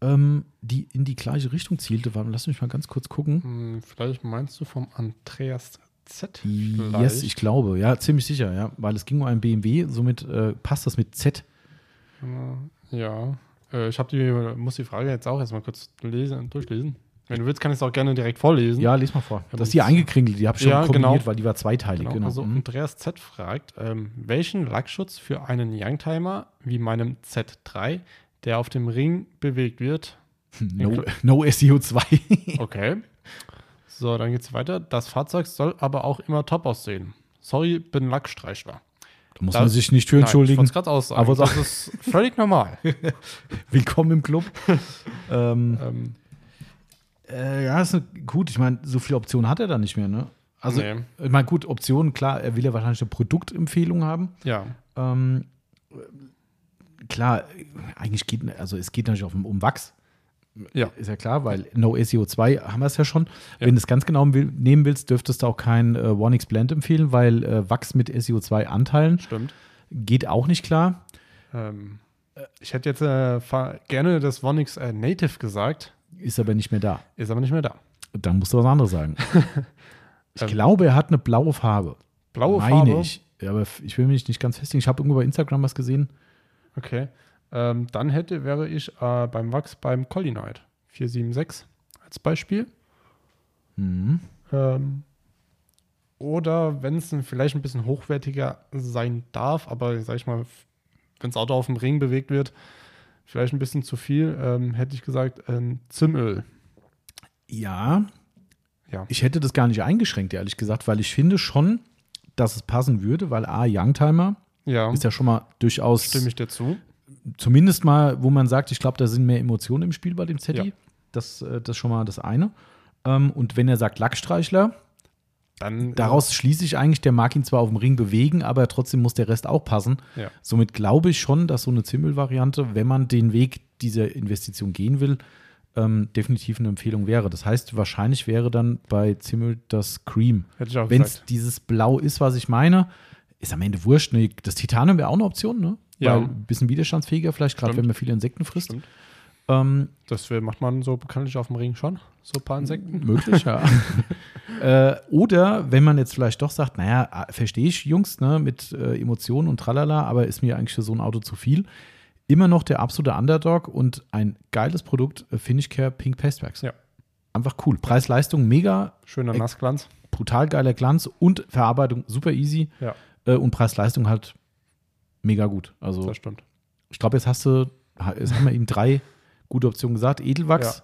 ähm, die in die gleiche Richtung zielte. Warte, Lass mich mal ganz kurz gucken. Hm, vielleicht meinst du vom Andreas Z. Yes, vielleicht? ich glaube, ja, ziemlich sicher, ja, weil es ging um einen BMW, somit äh, passt das mit Z. Ja. Äh, ich habe die, muss die Frage jetzt auch erstmal kurz lesen, durchlesen. Wenn du willst, kann ich es auch gerne direkt vorlesen. Ja, les mal vor. Das ist die eingekringelt, die habe ich schon Ja, kombiniert, genau. weil die war zweiteilig. Genau, Genau. Also Mhm. Andreas Z fragt, ähm, welchen Lackschutz für einen Youngtimer wie meinem Z3, der auf dem Ring bewegt wird? no, no SEO2. Okay. So, dann geht's weiter. Das Fahrzeug soll aber auch immer top aussehen. Sorry, bin Lackstreichler. da muss Das- man sich nicht für Nein, ich entschuldigen. wollte es gerade aussagen. Aber das ist völlig normal. Willkommen im Club. ähm, ähm, äh, ja, ist eine, gut. Ich meine, so viele Optionen hat er da nicht mehr. Ne? Also, Nee. ich meine, gut, Optionen, klar, er will ja wahrscheinlich eine Produktempfehlung haben. ja, Ähm, klar, eigentlich geht, also es geht natürlich auch um, um Wachs. Ja. Ist ja klar, weil No SEO2 haben wir es ja schon. Ja. Wenn du es ganz genau nehmen willst, dürftest du auch kein äh, OneX Blend empfehlen, weil äh, Wachs mit SEO2 Anteilen stimmt. geht auch nicht klar. Ähm, ich hätte jetzt äh, gerne das Vonix äh, Native gesagt, Ist aber nicht mehr da. ist aber nicht mehr da. Dann musst du was anderes sagen. ich Ähm, glaube, er hat eine blaue Farbe. Blaue meine Farbe. ich. Ja, aber ich will mich nicht ganz festlegen. Ich habe irgendwo bei Instagram was gesehen. Okay. Ähm, dann hätte, wäre ich äh, beim Wachs beim Collinite 476 als Beispiel. Mhm. Ähm, oder wenn es vielleicht ein bisschen hochwertiger sein darf, aber sag ich mal, wenn das Auto auf dem Ring bewegt wird, vielleicht ein bisschen zu viel, ähm, hätte ich gesagt, ein Zimöl. Ja, Ja. Ich hätte das gar nicht eingeschränkt, ehrlich gesagt, weil ich finde schon, dass es passen würde, weil A, Youngtimer Ja, ist ja schon mal durchaus, stimme ich dir zu. zumindest mal, wo man sagt, ich glaube, da sind mehr Emotionen im Spiel bei dem Zetti. Ja. Das, äh, das ist schon mal das eine. Ähm, und wenn er sagt Lackstreichler, Dann daraus schließe ich eigentlich, der mag ihn zwar auf dem Ring bewegen, aber trotzdem muss der Rest auch passen. Ja. Somit glaube ich schon, dass so eine Zimmel-Variante, wenn man den Weg dieser Investition gehen will, ähm, definitiv eine Empfehlung wäre. Das heißt, wahrscheinlich wäre dann bei Zimmel das Cream. Wenn es dieses Blau ist, was ich meine, ist am Ende wurscht. Ne? Das Titanium wäre auch eine Option, ne? Ja. Weil ein bisschen widerstandsfähiger, vielleicht gerade wenn man viele Insekten frisst. Stimmt. Ähm, Das macht man so bekanntlich auf dem Ring schon. So ein paar Insekten. möglich, ja. äh, oder wenn man jetzt vielleicht doch sagt, naja, ah, verstehe ich, Jungs, ne, mit äh, Emotionen und tralala, aber ist mir eigentlich für so ein Auto zu viel. Immer noch der absolute Underdog und ein geiles Produkt, äh, Finish Care Pink Pasteworks. Ja. Einfach cool. Preis-Leistung mega, Schöner Nassglanz. brutal geiler Glanz und Verarbeitung super easy. Ja. Äh, und Preis-Leistung halt mega gut. Also Das stimmt. ich glaube, jetzt hast du, jetzt haben wir ihm drei gute Optionen gesagt. Edelwachs,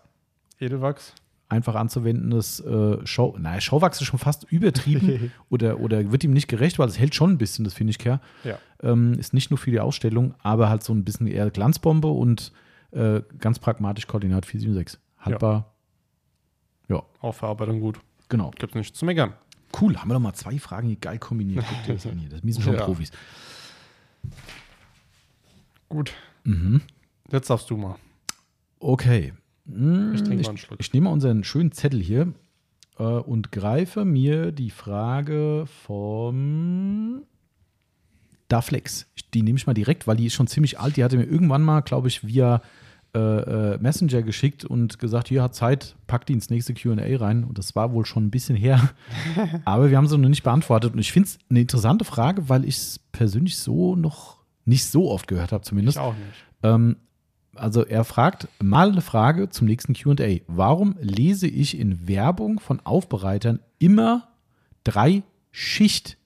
Edelwachs. einfach anzuwendendes äh, Show. Naja, Showwachs ist schon fast übertrieben oder, oder wird ihm nicht gerecht, weil es hält schon ein bisschen, das finde ich, Care. Ja. Ähm, ist nicht nur für die Ausstellung, aber halt so ein bisschen eher Glanzbombe und äh, ganz pragmatisch Koordinat 476. Haltbar, Auch Verarbeitung gut. genau. Gibt's nichts zu meckern. Cool, haben wir doch mal zwei Fragen hier geil kombiniert. Guck dir das an hier. Das sind schon Ja. Profis. Gut. Mhm. Jetzt darfst du mal. Okay. Hm, Ich ich, ich nehme mal unseren schönen Zettel hier äh, und greife mir die Frage vom Daflex. Die nehme ich mal direkt, weil die ist schon ziemlich alt. Die hatte mir irgendwann mal, glaube ich, via äh, äh, Messenger geschickt und gesagt, hier hat Zeit, packt die ins nächste QA rein. Und das war wohl schon ein bisschen her. Aber wir haben sie noch nicht beantwortet. Und ich finde es eine interessante Frage, weil ich es persönlich so noch nicht so oft gehört habe, zumindest. Ich auch nicht. Ähm, also er fragt mal eine Frage zum nächsten QA. Warum lese ich in Werbung von Aufbereitern immer drei Schicht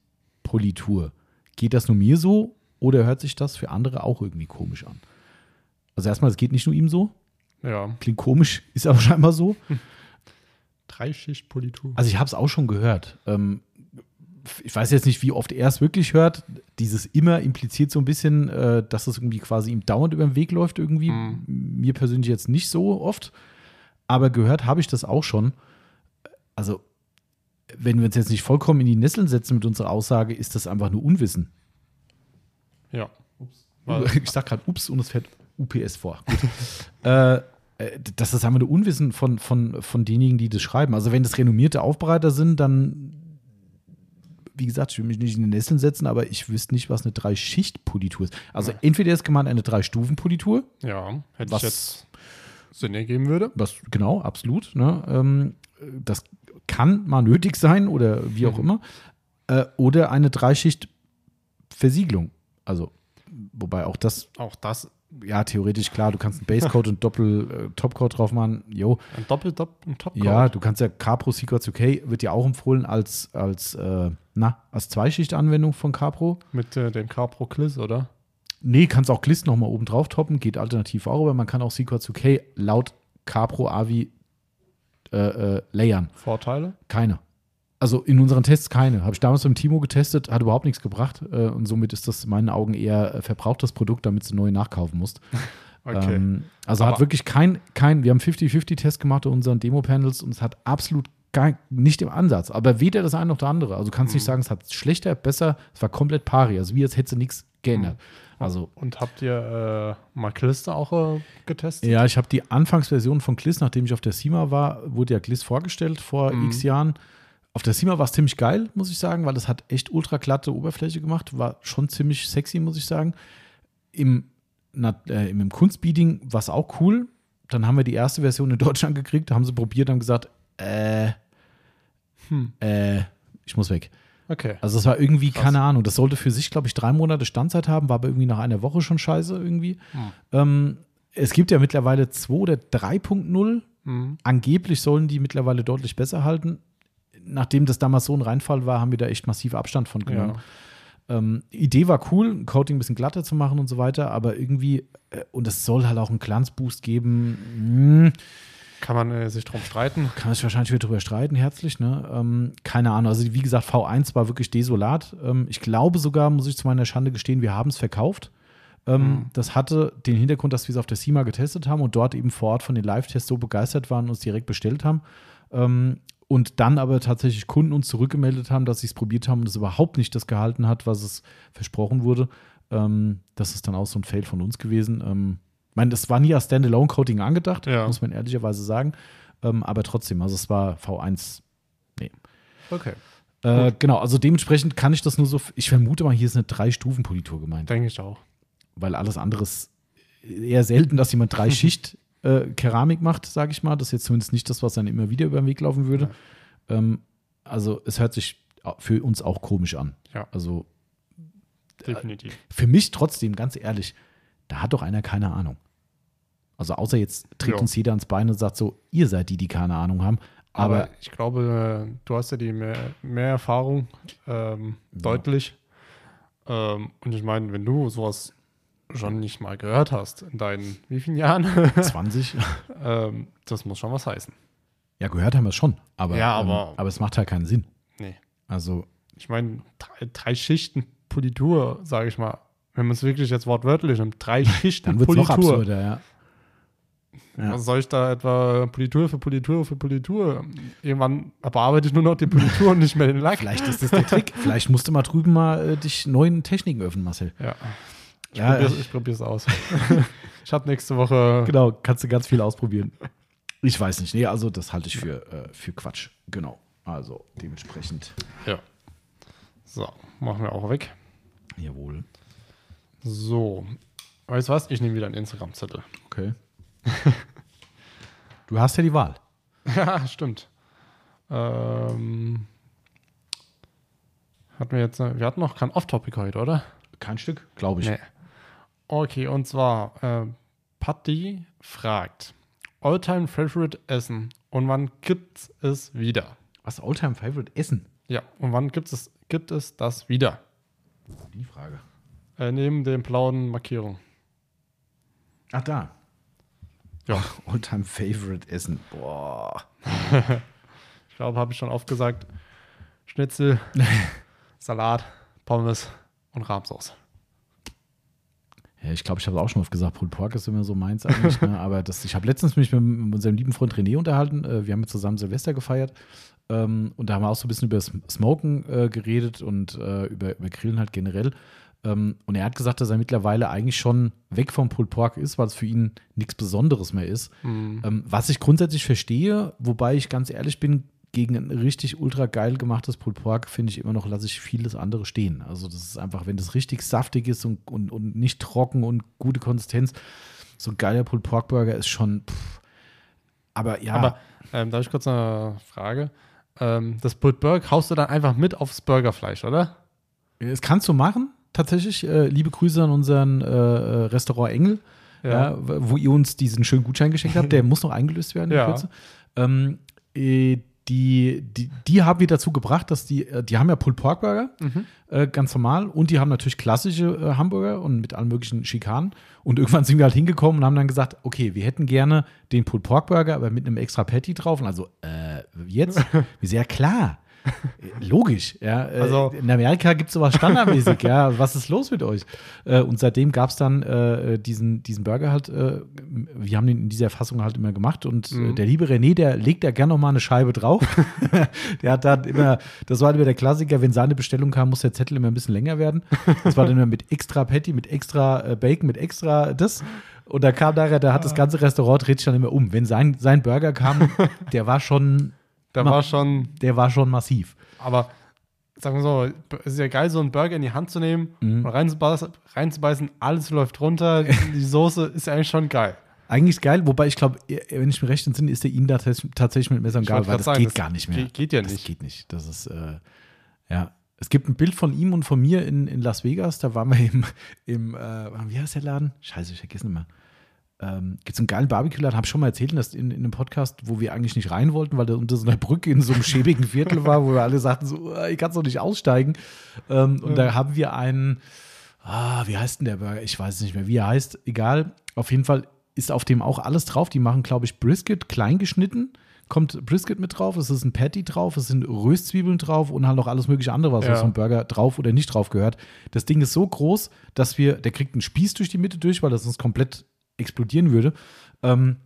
Politur? Geht das nur mir so oder hört sich das für andere auch irgendwie komisch an? Also erstmal, es geht nicht nur ihm so. Ja. Klingt komisch, ist aber scheinbar so. Dreischicht-Politur. Also ich habe es auch schon gehört. Ähm, ich weiß jetzt nicht, wie oft er es wirklich hört. Dieses immer impliziert so ein bisschen, äh, dass es irgendwie quasi ihm dauernd über den Weg läuft irgendwie. Mhm. Mir persönlich jetzt nicht so oft. Aber gehört habe ich das auch schon. Also, wenn wir uns jetzt nicht vollkommen in die Nesseln setzen mit unserer Aussage, ist das einfach nur Unwissen. ja. Weil- Ich sag gerade Ups und es fährt UPS vor. Gut. äh, äh, das ist einfach nur Unwissen von, von, von denjenigen, die das schreiben. Also wenn das renommierte Aufbereiter sind, dann, wie gesagt, ich will mich nicht in die Nesseln setzen, aber ich wüsste nicht, was eine Drei-Schicht-Politur ist. Also entweder ist gemeint eine Drei-Stufen-Politur, Ja, hätte Was- ich jetzt Sinn ergeben würde. was genau, absolut. Ne? Ähm, das kann mal nötig sein oder wie auch immer. Äh, oder eine Dreischicht-Versiegelung. Also, wobei auch das Auch das, ja, theoretisch klar, du kannst einen Basecode und Doppel-Topcode drauf machen. Jo, ein Doppel-Dopp, ein top ja, du kannst ja Capro Secrets UK wird ja auch empfohlen als, als, äh, na, als Zweischicht-Anwendung von Capro. Mit äh, dem Capro Cliss, oder? Nee, kannst auch Glist nochmal oben drauf toppen, geht alternativ auch, aber man kann auch Secrets UK laut Capro Avi äh, äh, layern. Vorteile? Keine. Also in unseren Tests keine. Habe ich damals beim Timo getestet, hat überhaupt nichts gebracht äh, und somit ist das in meinen Augen eher äh, verbrauchtes Produkt, damit du neu nachkaufen musst. Okay. Ähm, also Aber- hat wirklich kein, kein, wir haben 50-50-Test gemacht in unseren Demo-Panels und es hat absolut gar, nicht im Ansatz. Aber weder das eine noch das andere. Also du kannst Mhm. nicht sagen, es hat schlechter, besser, es war komplett pari. Also wie als hätte nichts geändert. Also Und habt ihr äh, mal Clister auch äh, getestet? ja, ich habe die Anfangsversion von Gliss, nachdem ich auf der SEMA war, wurde ja Gliss vorgestellt vor Mhm. x Jahren. Auf der SEMA war es ziemlich geil, muss ich sagen, weil es hat echt ultra glatte Oberfläche gemacht. War schon ziemlich sexy, muss ich sagen. Im, na, äh, im Kunstbeading war es auch cool. Dann haben wir die erste Version in Deutschland gekriegt, haben sie probiert, haben gesagt, äh, Hm. äh, ich muss weg. Okay. Also es war irgendwie, Krass. keine Ahnung, das sollte für sich, glaube ich, drei Monate Standzeit haben, war aber irgendwie nach einer Woche schon scheiße irgendwie. Hm. Ähm, es gibt ja mittlerweile 2 oder 3.0. Mhm. Angeblich sollen die mittlerweile deutlich besser halten. Nachdem das damals so ein Reinfall war, haben wir da echt massiv Abstand von genommen. Ja. Ähm, Idee war cool, ein Coating ein bisschen glatter zu machen und so weiter, aber irgendwie, äh, und es soll halt auch einen Glanzboost geben. Hm, Kann man äh, sich drum streiten? kann man sich wahrscheinlich wieder drüber streiten, herzlich, ne? Ähm, keine Ahnung. Also, wie gesagt, V1 war wirklich desolat. Ähm, ich glaube sogar, muss ich zu meiner Schande gestehen, wir haben es verkauft. Ähm, Mhm. Das hatte den Hintergrund, dass wir es auf der SEMA getestet haben und dort eben vor Ort von den Live-Tests so begeistert waren und uns direkt bestellt haben. Ähm, und dann aber tatsächlich Kunden uns zurückgemeldet haben, dass sie es probiert haben und es überhaupt nicht das gehalten hat, was es versprochen wurde. Ähm, das ist dann auch so ein Fail von uns gewesen. Ich meine, das war nie als Standalone-Coating angedacht, Ja. muss man ehrlicherweise sagen. Ähm, aber trotzdem, also es war V1. Okay. Äh, genau, also dementsprechend kann ich das nur so. Ich vermute mal, hier ist eine Drei-Stufen-Politur gemeint, Denke ich auch. weil alles andere ist eher selten, dass jemand drei Schicht äh, Keramik macht, sage ich mal. Das ist jetzt zumindest nicht das, was dann immer wieder über den Weg laufen würde. Ähm, also es hört sich für uns auch komisch an. Ja. Also Definitiv. für mich trotzdem, ganz ehrlich, da hat doch einer keine Ahnung. Also außer jetzt tritt Ja. uns jeder ans Bein und sagt so, ihr seid die, die keine Ahnung haben. Aber, Aber, ich glaube, äh, du hast ja die mehr, mehr Erfahrung, ähm, deutlich. Ähm, und ich meine, wenn du sowas schon nicht mal gehört hast in deinen wie vielen Jahren, 20, ähm, das muss schon was heißen. ja, gehört haben wir es schon. Aber, Ja, aber- ähm, aber es macht halt keinen Sinn. Nee. Also, Ich meine, drei, drei Schichten Politur, sage ich mal. Wenn man es wirklich jetzt wortwörtlich nimmt, drei Schichten dann wird es noch absurder, ja. Ja. Was soll ich da etwa Politur für Politur für Politur? Irgendwann bearbeite ich nur noch die Politur und nicht mehr den Lack. Vielleicht ist das der Trick. Vielleicht musst du mal drüben mal äh, dich neuen Techniken öffnen, Marcel. Ja. Ich Ja, probiere ich- ich probier's aus. ich habe nächste Woche. Genau, kannst du ganz viel ausprobieren. Ich weiß nicht. Nee, also das halte ich für, äh, für Quatsch. Genau. Also dementsprechend. Ja. So, machen wir auch weg. Jawohl. So. Weißt du was? Ich nehme wieder einen Instagram-Zettel. Okay. Du hast ja die Wahl. Ja, stimmt. Ähm, hatten wir jetzt, wir hatten noch kein Off-Topic heute, oder? Kein Stück, glaube ich. Nee. Okay, und zwar, äh, Patti fragt, Alltime Favorite Essen und wann gibt es wieder? Was Oldtime Favorite Essen? Ja, und wann gibt es, gibt es das wieder? Die Frage. Äh, neben den blauen Markierungen. Ach, da. Ja. Oldtime Favorite Essen. Boah. Ich glaube, habe ich schon oft gesagt. Schnitzel, Salat, Pommes und Rahmsauce. Ja, ich glaube, ich habe auch schon oft gesagt, Pulled Pork ist immer so meins eigentlich. ne? Aber das, ich habe letztens mich mit, mit unserem lieben Freund René unterhalten. Äh, wir haben zusammen Silvester gefeiert. Ähm, und da haben wir auch so ein bisschen über das Smoken äh, geredet und äh, über, über Grillen halt generell. Ähm, und er hat gesagt, dass er mittlerweile eigentlich schon weg vom Pulled Pork ist, weil es für ihn nichts Besonderes mehr ist. Ähm, was ich grundsätzlich verstehe, wobei ich ganz ehrlich bin, gegen ein richtig ultra geil gemachtes Pulled Pork finde ich immer noch, lasse ich vieles andere stehen. Also das ist einfach, wenn das richtig saftig ist und, und, und nicht trocken und gute Konsistenz, so ein geiler Pulled Pork Burger ist schon. Pff. Aber ja, Aber ähm, da habe ich kurz eine Frage. Ähm, das Pulled Burger haust du dann einfach mit aufs Burgerfleisch, oder? das kannst du machen. Tatsächlich, äh, liebe Grüße an unseren äh, äh, Restaurant Engel, ja. wo ihr uns diesen schönen Gutschein geschenkt habt. Der muss noch eingelöst werden in Ja. Kürze. Ähm, äh, die, die, die haben wir dazu gebracht, dass die, äh, die haben ja Pulled Pork Burger, äh, ganz normal, und die haben natürlich klassische Hamburger und mit allen möglichen Schikanen. Und irgendwann sind wir halt hingekommen und haben dann gesagt, okay, wir hätten gerne den Pulled Pork Burger, aber mit einem extra Patty drauf. Und also, jetzt? Wir sehr klar. Logisch, ja. Äh, Also- in Amerika gibt es sowas standardmäßig, ja. Was ist los mit euch? Äh, und seitdem gab es dann äh, diesen, diesen Burger halt, äh, wir haben den in dieser Fassung halt immer gemacht und äh, der liebe René, der legt da gerne noch mal eine Scheibe drauf. der hat dann immer, das war halt immer der Klassiker, wenn seine Bestellung kam, muss der Zettel immer ein bisschen länger werden. Das war dann immer mit extra Patty, mit extra Bacon, mit extra das. Und da kam nachher, da hat das ganze Restaurant dreht sich dann immer um. Wenn sein, sein Burger kam, der war schon, Da Ma- war schon, der war schon massiv. aber sagen wir so, es ist ja geil, so einen Burger in die Hand zu nehmen Mhm. und reinzubeißen, reinzubeißen, alles läuft runter, die Soße ist eigentlich schon geil. Eigentlich geil, wobei ich glaube, wenn ich mir recht entsinne, ist der Ihnen da tats- tatsächlich mit Messer und Gabel, weil das sagen, geht das gar nicht mehr. geht- geht ja Das nicht. geht nicht. Das ist, äh, ja. Es gibt ein Bild von ihm und von mir in, in Las Vegas, da waren wir im, im äh, wie heißt der Laden? Scheiße, ich vergesse immer. Ähm, gibt es einen geilen Barbecue-Laden, habe ich schon mal erzählt in, das, in, in einem Podcast, wo wir eigentlich nicht rein wollten, weil der unter so einer Brücke in so einem schäbigen Viertel war, wo wir alle sagten, so, "Uh, ich kann doch nicht aussteigen. Ähm, und da haben wir einen, ah, wie heißt denn der Burger? Ich weiß es nicht mehr, wie er heißt. Egal. Auf jeden Fall ist auf dem auch alles drauf. Die machen, glaube ich, Brisket klein geschnitten. Kommt Brisket mit drauf, es ist ein Patty drauf, es sind Röstzwiebeln drauf und halt noch alles mögliche andere, was Ja. auf so einem Burger drauf oder nicht drauf gehört. Das Ding ist so groß, dass wir, der kriegt einen Spieß durch die Mitte durch, weil das sonst komplett explodieren würde. Ähm,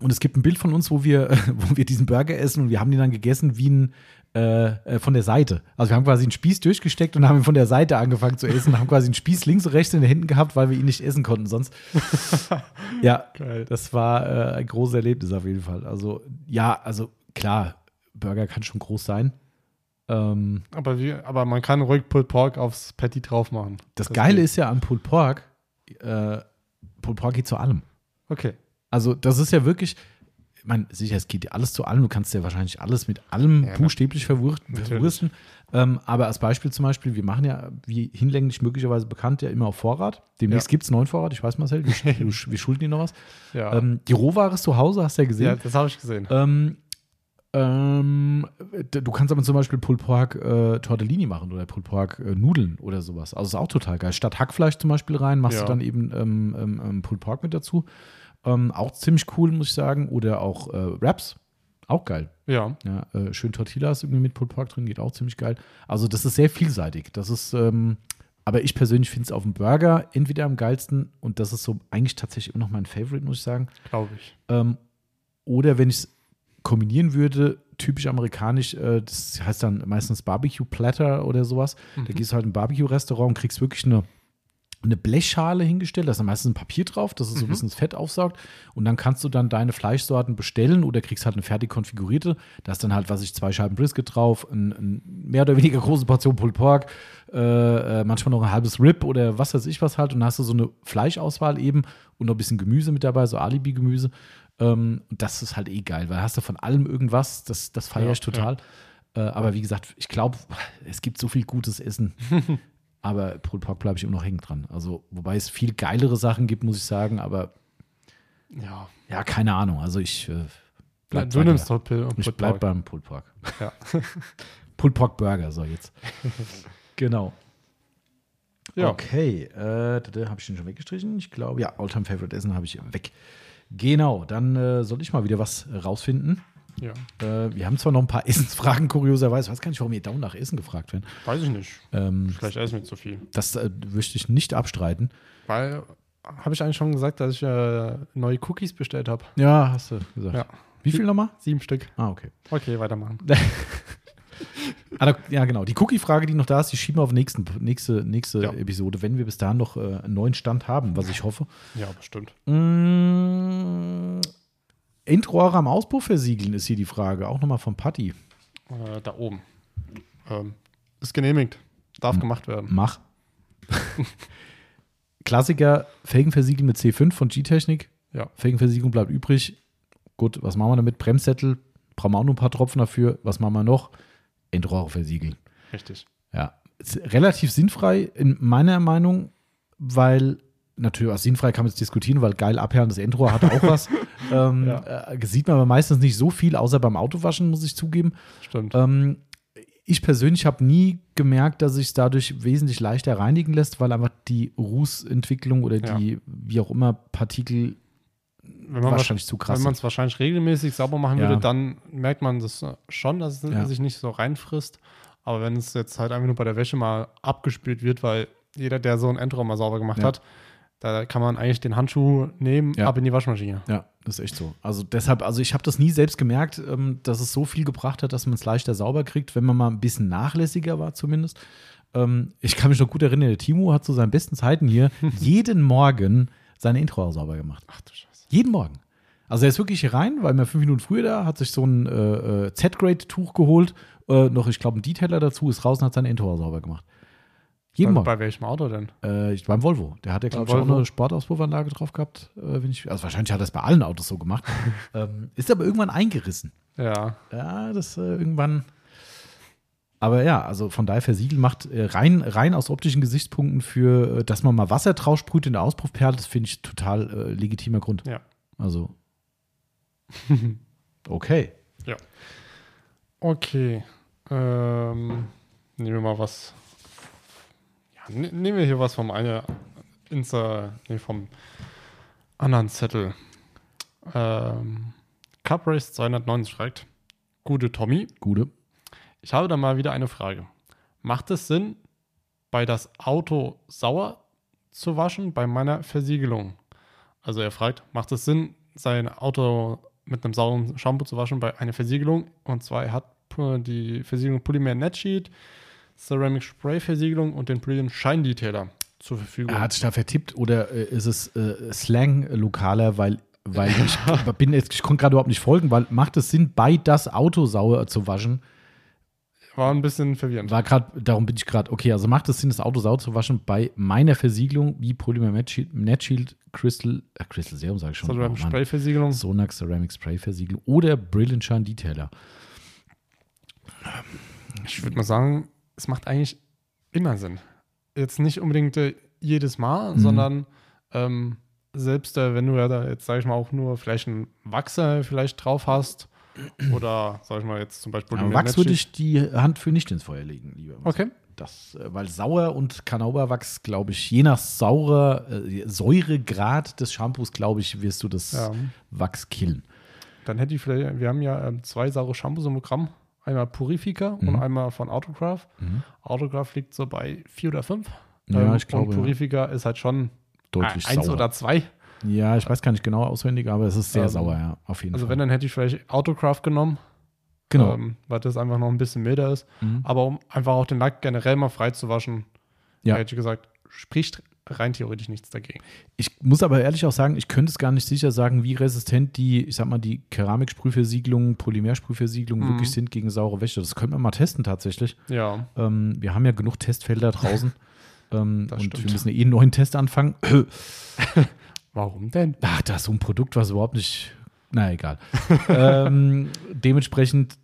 und es gibt ein Bild von uns, wo wir, wo wir diesen Burger essen und wir haben den dann gegessen wie ein äh, äh, von der Seite. Also wir haben quasi einen Spieß durchgesteckt und haben ihn von der Seite angefangen zu essen, haben quasi einen Spieß links und rechts in den Händen gehabt, weil wir ihn nicht essen konnten sonst. ja, Geil. das war äh, ein großes Erlebnis auf jeden Fall. Also ja, also klar, Burger kann schon groß sein. Ähm, Aber, wie, aber man kann ruhig Pulled Pork aufs Patty drauf machen. das, Geile geht. ist ja an Pulled Pork, äh, Pork geht zu allem. Okay. Also, das ist ja wirklich, ich meine, sicher, es geht dir alles zu allem. Du kannst ja wahrscheinlich alles mit allem Ja, buchstäblich verwursten. Ähm, aber als Beispiel zum Beispiel, wir machen ja, wie hinlänglich möglicherweise bekannt, ja immer auf Vorrat. Demnächst Ja. gibt es neuen Vorrat. Ich weiß, Marcel, wir, wir, wir schulden dir noch was. Ja, Ähm, die Rohware ist zu Hause, hast du ja gesehen. ja das habe ich gesehen. Ähm, ähm, du kannst aber zum Beispiel Pulled Pork äh, Tortellini machen oder Pulled Pork äh, Nudeln oder sowas. Also ist auch total geil. Statt Hackfleisch zum Beispiel rein, machst Ja. du dann eben ähm, ähm, ähm, Pulled Pork mit dazu. Ähm, auch ziemlich cool, muss ich sagen. Oder auch äh, Wraps. Auch geil. Ja. Ja, äh, schön Tortillas irgendwie mit Pulled Pork drin, geht auch ziemlich geil. Also das ist sehr vielseitig. Das ist, ähm, aber ich persönlich finde es auf dem Burger entweder am geilsten und das ist so eigentlich tatsächlich immer noch mein Favorite, muss ich sagen. Glaube ich. Oder wenn ich es kombinieren würde, typisch amerikanisch, äh, das heißt dann meistens Barbecue Platter oder sowas. Da gehst du halt in ein Barbecue-Restaurant und kriegst wirklich eine, eine Blechschale hingestellt, da ist dann meistens ein Papier drauf, dass es so ein bisschen das Fett aufsaugt. Und dann kannst du dann deine Fleischsorten bestellen oder kriegst halt eine fertig konfigurierte. Da ist dann halt, was ich, zwei Scheiben Brisket drauf, ein, ein mehr oder weniger große Portion Pulled Pork, äh, äh, manchmal noch ein halbes Rib oder was weiß ich was halt. Und dann hast du so eine Fleischauswahl eben und noch ein bisschen Gemüse mit dabei, so Alibi-Gemüse. Ähm, und das ist halt eh geil, weil hast du von allem irgendwas, das, das feiere Ja, ich total. Äh, aber wie gesagt, ich glaube, es gibt so viel gutes Essen. aber Pulled Pork bleibe ich immer noch hängen dran. Also, wobei es viel geilere Sachen gibt, muss ich sagen, aber Ja. ja, keine Ahnung. Also ich äh, bleib du bei nimmst der- dort Pill und ich Pulled bleib Pork. beim Pulled Pork. Ja. Pulled Pork Burger, so jetzt. genau. Ja. Okay, äh, da habe ich den schon weggestrichen. Ich glaube, ja, Alltime Favorite Essen habe ich weg. Genau, dann äh, soll ich mal wieder was rausfinden. ja. Äh, wir haben zwar noch ein paar Essensfragen, kurioserweise. Ich weiß gar nicht, warum ihr dauernd nach Essen gefragt werden. Weiß ich nicht. Ähm, Vielleicht essen wir zu viel. das äh, möchte ich nicht abstreiten. Weil, habe ich eigentlich schon gesagt, dass ich äh, neue Cookies bestellt habe? Ja, hast du gesagt. Ja. Wie viel nochmal? Sieben Stück. Ah, okay. Okay, weitermachen. Ah, da, ja, genau. Die Cookie-Frage, die noch da ist, die schieben wir auf nächsten, nächste, nächste Ja. Episode, wenn wir bis dahin noch äh, einen neuen Stand haben, was ich hoffe. Ja, bestimmt. Mm, Endrohre am Auspuff versiegeln ist hier die Frage. Auch nochmal von Patti. Äh, da oben. Ähm, ist genehmigt. Darf gemacht werden. Mach. Klassiker, Felgenversiegeln mit C5 von G-Technik. Ja. Felgenversiegelung bleibt übrig. Gut, was machen wir damit? Bremssättel. Brauchen wir auch noch ein paar Tropfen dafür. Was machen wir noch? Endrohre versiegeln. Richtig. Ja, relativ sinnfrei in meiner Meinung, weil natürlich, also sinnfrei kann man jetzt diskutieren, weil geil abhörendes Endrohr hat auch was. ähm, Ja. äh, sieht man aber meistens nicht so viel, außer beim Autowaschen, muss ich zugeben. Stimmt. Ähm, ich persönlich habe nie gemerkt, dass sich dadurch wesentlich leichter reinigen lässt, weil einfach die Rußentwicklung oder Ja. die, wie auch immer, Partikel wenn man wahrscheinlich zu krass Wenn man es wahrscheinlich regelmäßig sauber machen Ja. würde, dann merkt man das schon, dass es Ja. sich nicht so reinfrisst. Aber wenn es jetzt halt einfach nur bei der Wäsche mal abgespült wird, weil jeder, der so einen Endrohr mal sauber gemacht Ja. hat, da kann man eigentlich den Handschuh nehmen, Ja. ab in die Waschmaschine. Ja, das ist echt so. Also deshalb, also ich habe das nie selbst gemerkt, ähm, dass es so viel gebracht hat, dass man es leichter sauber kriegt, wenn man mal ein bisschen nachlässiger war zumindest. Ähm, ich kann mich noch gut erinnern, der Timo hat zu seinen besten Zeiten hier jeden Morgen seine Intro sauber gemacht. Ach du Scheiße. Jeden Morgen. Also er ist wirklich hier rein, weil wir fünf Minuten früher da, hat sich so ein äh, äh, Z-Grade-Tuch geholt, äh, noch, ich glaube, ein Detailer dazu, ist raus und hat seine Intro sauber gemacht. Jeden bei, Morgen. bei welchem Auto denn? Äh, beim Volvo. Der hat ja, glaube ich, auch eine Sportauspuffanlage drauf gehabt. Äh, wenn ich, also wahrscheinlich hat er es bei allen Autos so gemacht. ähm, ist aber irgendwann eingerissen. Ja. Ja, das äh, irgendwann. Aber ja, also von daher versiegelt macht äh, rein, rein aus optischen Gesichtspunkten für, äh, dass man mal Wasser drauf sprüht in der Auspuffperle, das finde ich total äh, legitimer Grund. Ja. Also. okay. Okay. Ähm, nehmen wir mal was. Ja, ne, nehmen wir hier was vom eine Insta, nee, vom anderen Zettel. Ähm, Cup Race 290 schreibt. Gute Tommy, Gute. Ich habe da mal wieder eine Frage. Macht es Sinn, bei das Auto sauer zu waschen bei meiner Versiegelung? Also er fragt, macht es Sinn, sein Auto mit einem sauren Shampoo zu waschen bei einer Versiegelung? Und zwar, er hat die Versiegelung Polymer Net Sheet, Ceramic Spray Versiegelung und den Brilliant Shine Detailer zur Verfügung. Er hat sich da vertippt oder äh, ist es äh, Slang lokaler, weil, weil ich bin jetzt, ich konnte gerade überhaupt nicht folgen, weil macht es Sinn, bei das Auto sauer zu waschen? War ein bisschen verwirrend. War gerade, darum bin ich gerade, okay, also macht es Sinn, das Auto sauer zu waschen bei meiner Versiegelung wie Polymer Net Shield, Crystal, äh, Crystal Serum sage ich schon. Ceramic Oh. Spray Versiegelung. Sonax Ceramic Spray Versiegelung oder Brilliant Shine Detailer. Ich würde mal sagen, es macht eigentlich immer Sinn. Jetzt nicht unbedingt äh, jedes Mal, Mhm. sondern ähm, selbst äh, wenn du ja da jetzt, sag ich mal, auch nur vielleicht einen Wachser vielleicht drauf hast oder, sag ich mal, jetzt zum Beispiel Aber den Wachs würde ich die Hand für nicht ins Feuer legen, lieber. Okay. Das, äh, weil sauer und Kanauberwachs, glaube ich, je nach saurer äh, Säuregrad des Shampoos, glaube ich, wirst du das Ja. Wachs killen. Dann hätte ich vielleicht, wir haben ja ähm, zwei saure Shampoos im Programm. Einmal Purifica und Mhm. einmal von Autograph. Autograph liegt so bei vier oder fünf. Ja, ich glaube, Und ja. Purifica ist halt schon Deutlich eins sauer. oder zwei. Ja, ich weiß gar nicht genau auswendig, aber es ist sehr Ähm, sauer, ja, auf jeden Also Fall. wenn, dann hätte ich vielleicht Autograph genommen. genau. ähm, weil das einfach noch ein bisschen milder ist. Mhm. Aber um einfach auch den Lack generell mal frei zu waschen, Ja. hätte ich gesagt, sprich, rein theoretisch nichts dagegen. Ich muss aber ehrlich auch sagen, ich könnte es gar nicht sicher sagen, wie resistent die, ich sag mal, die Keramiksprühversiegelung, Polymersprühversiegelung Mhm. wirklich sind gegen saure Wäsche. Das könnten wir mal testen tatsächlich. Ja, Ähm, wir haben ja genug Testfelder draußen. ähm, und stimmt. wir müssen eh einen neuen Test anfangen. warum denn? Ach, da ist so ein Produkt, was überhaupt nicht. Na, egal. ähm, dementsprechend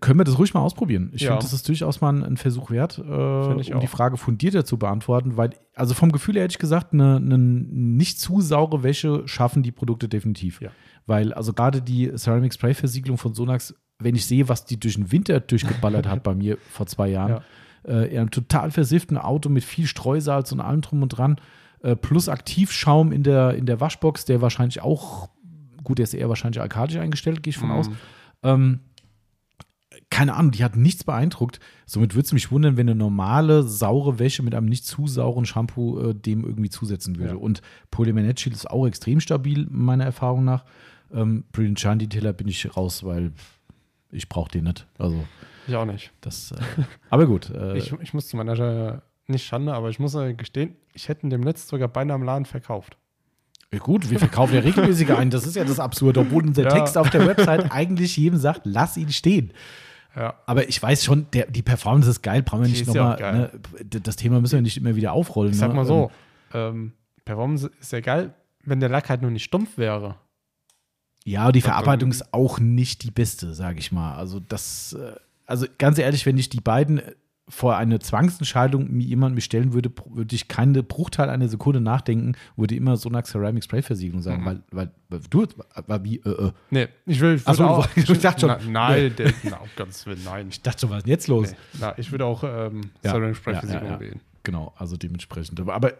können wir das ruhig mal ausprobieren. Ich Ja. finde, das ist durchaus mal ein, Versuch wert, äh, um die auch. Frage fundierter zu beantworten, weil, also vom Gefühl her hätte ich gesagt, eine, eine nicht zu saure Wäsche schaffen die Produkte definitiv. Ja. Weil, also gerade die Ceramic Spray Versiegelung von Sonax, wenn ich sehe, was die durch den Winter durchgeballert hat bei mir vor zwei Jahren, äh, in einem total versifften Auto mit viel Streusalz und allem drum und dran, äh, plus Aktivschaum in der, in der Waschbox, der wahrscheinlich auch, gut, der ist eher wahrscheinlich arkadisch eingestellt, gehe ich von Mhm. aus. Ähm, keine Ahnung, die hat nichts beeindruckt. Somit würde es mich wundern, wenn eine normale, saure Wäsche mit einem nicht zu sauren Shampoo äh, dem irgendwie zusetzen würde. Ja. Und Polymer Shield ist auch extrem stabil, meiner Erfahrung nach. Ähm, Brilliant Shine Detailer bin ich raus, weil ich brauche den nicht. Also, Ich auch nicht. das. Äh, aber gut. Äh, Ich, ich muss zu meiner nicht Schande, aber ich muss gestehen, ich hätte ihn dem Netz sogar beinahe im Laden verkauft. Ja, Gut, wir verkaufen ja regelmäßig ein. Das ist ja das Absurde, obwohl unser Ja. Text auf der Website eigentlich jedem sagt, lass ihn stehen. Ja, Aber ich weiß schon, der, die Performance ist geil, brauchen wir nicht ja nochmal. Ne, das Thema müssen wir nicht immer wieder aufrollen. ich sag ne? mal so, ähm, Performance ist ja geil, wenn der Lack halt nur nicht stumpf wäre. Ja, die Verarbeitung ähm, ist auch nicht die beste, sage ich mal. Also das, äh, also ganz ehrlich, wenn ich die beiden vor eine Zwangsentscheidung mir jemand mir stellen würde, würde ich keine Bruchteil einer Sekunde nachdenken, würde immer so eine Ceramic Spray Versiegelung sagen, Mhm. weil, weil, weil du, war wie, äh, äh. Nee, ich will. Ich Ach so, würde auch, ich dachte schon. Na, nein, der, na, um Gottes Willen, nein. Ich dachte schon, was ist denn jetzt los? Nee, na, ich würde auch ähm, Ja, Ceramic Spray Versiegelung ja, ja. wählen. Genau, also dementsprechend. Aber, aber äh,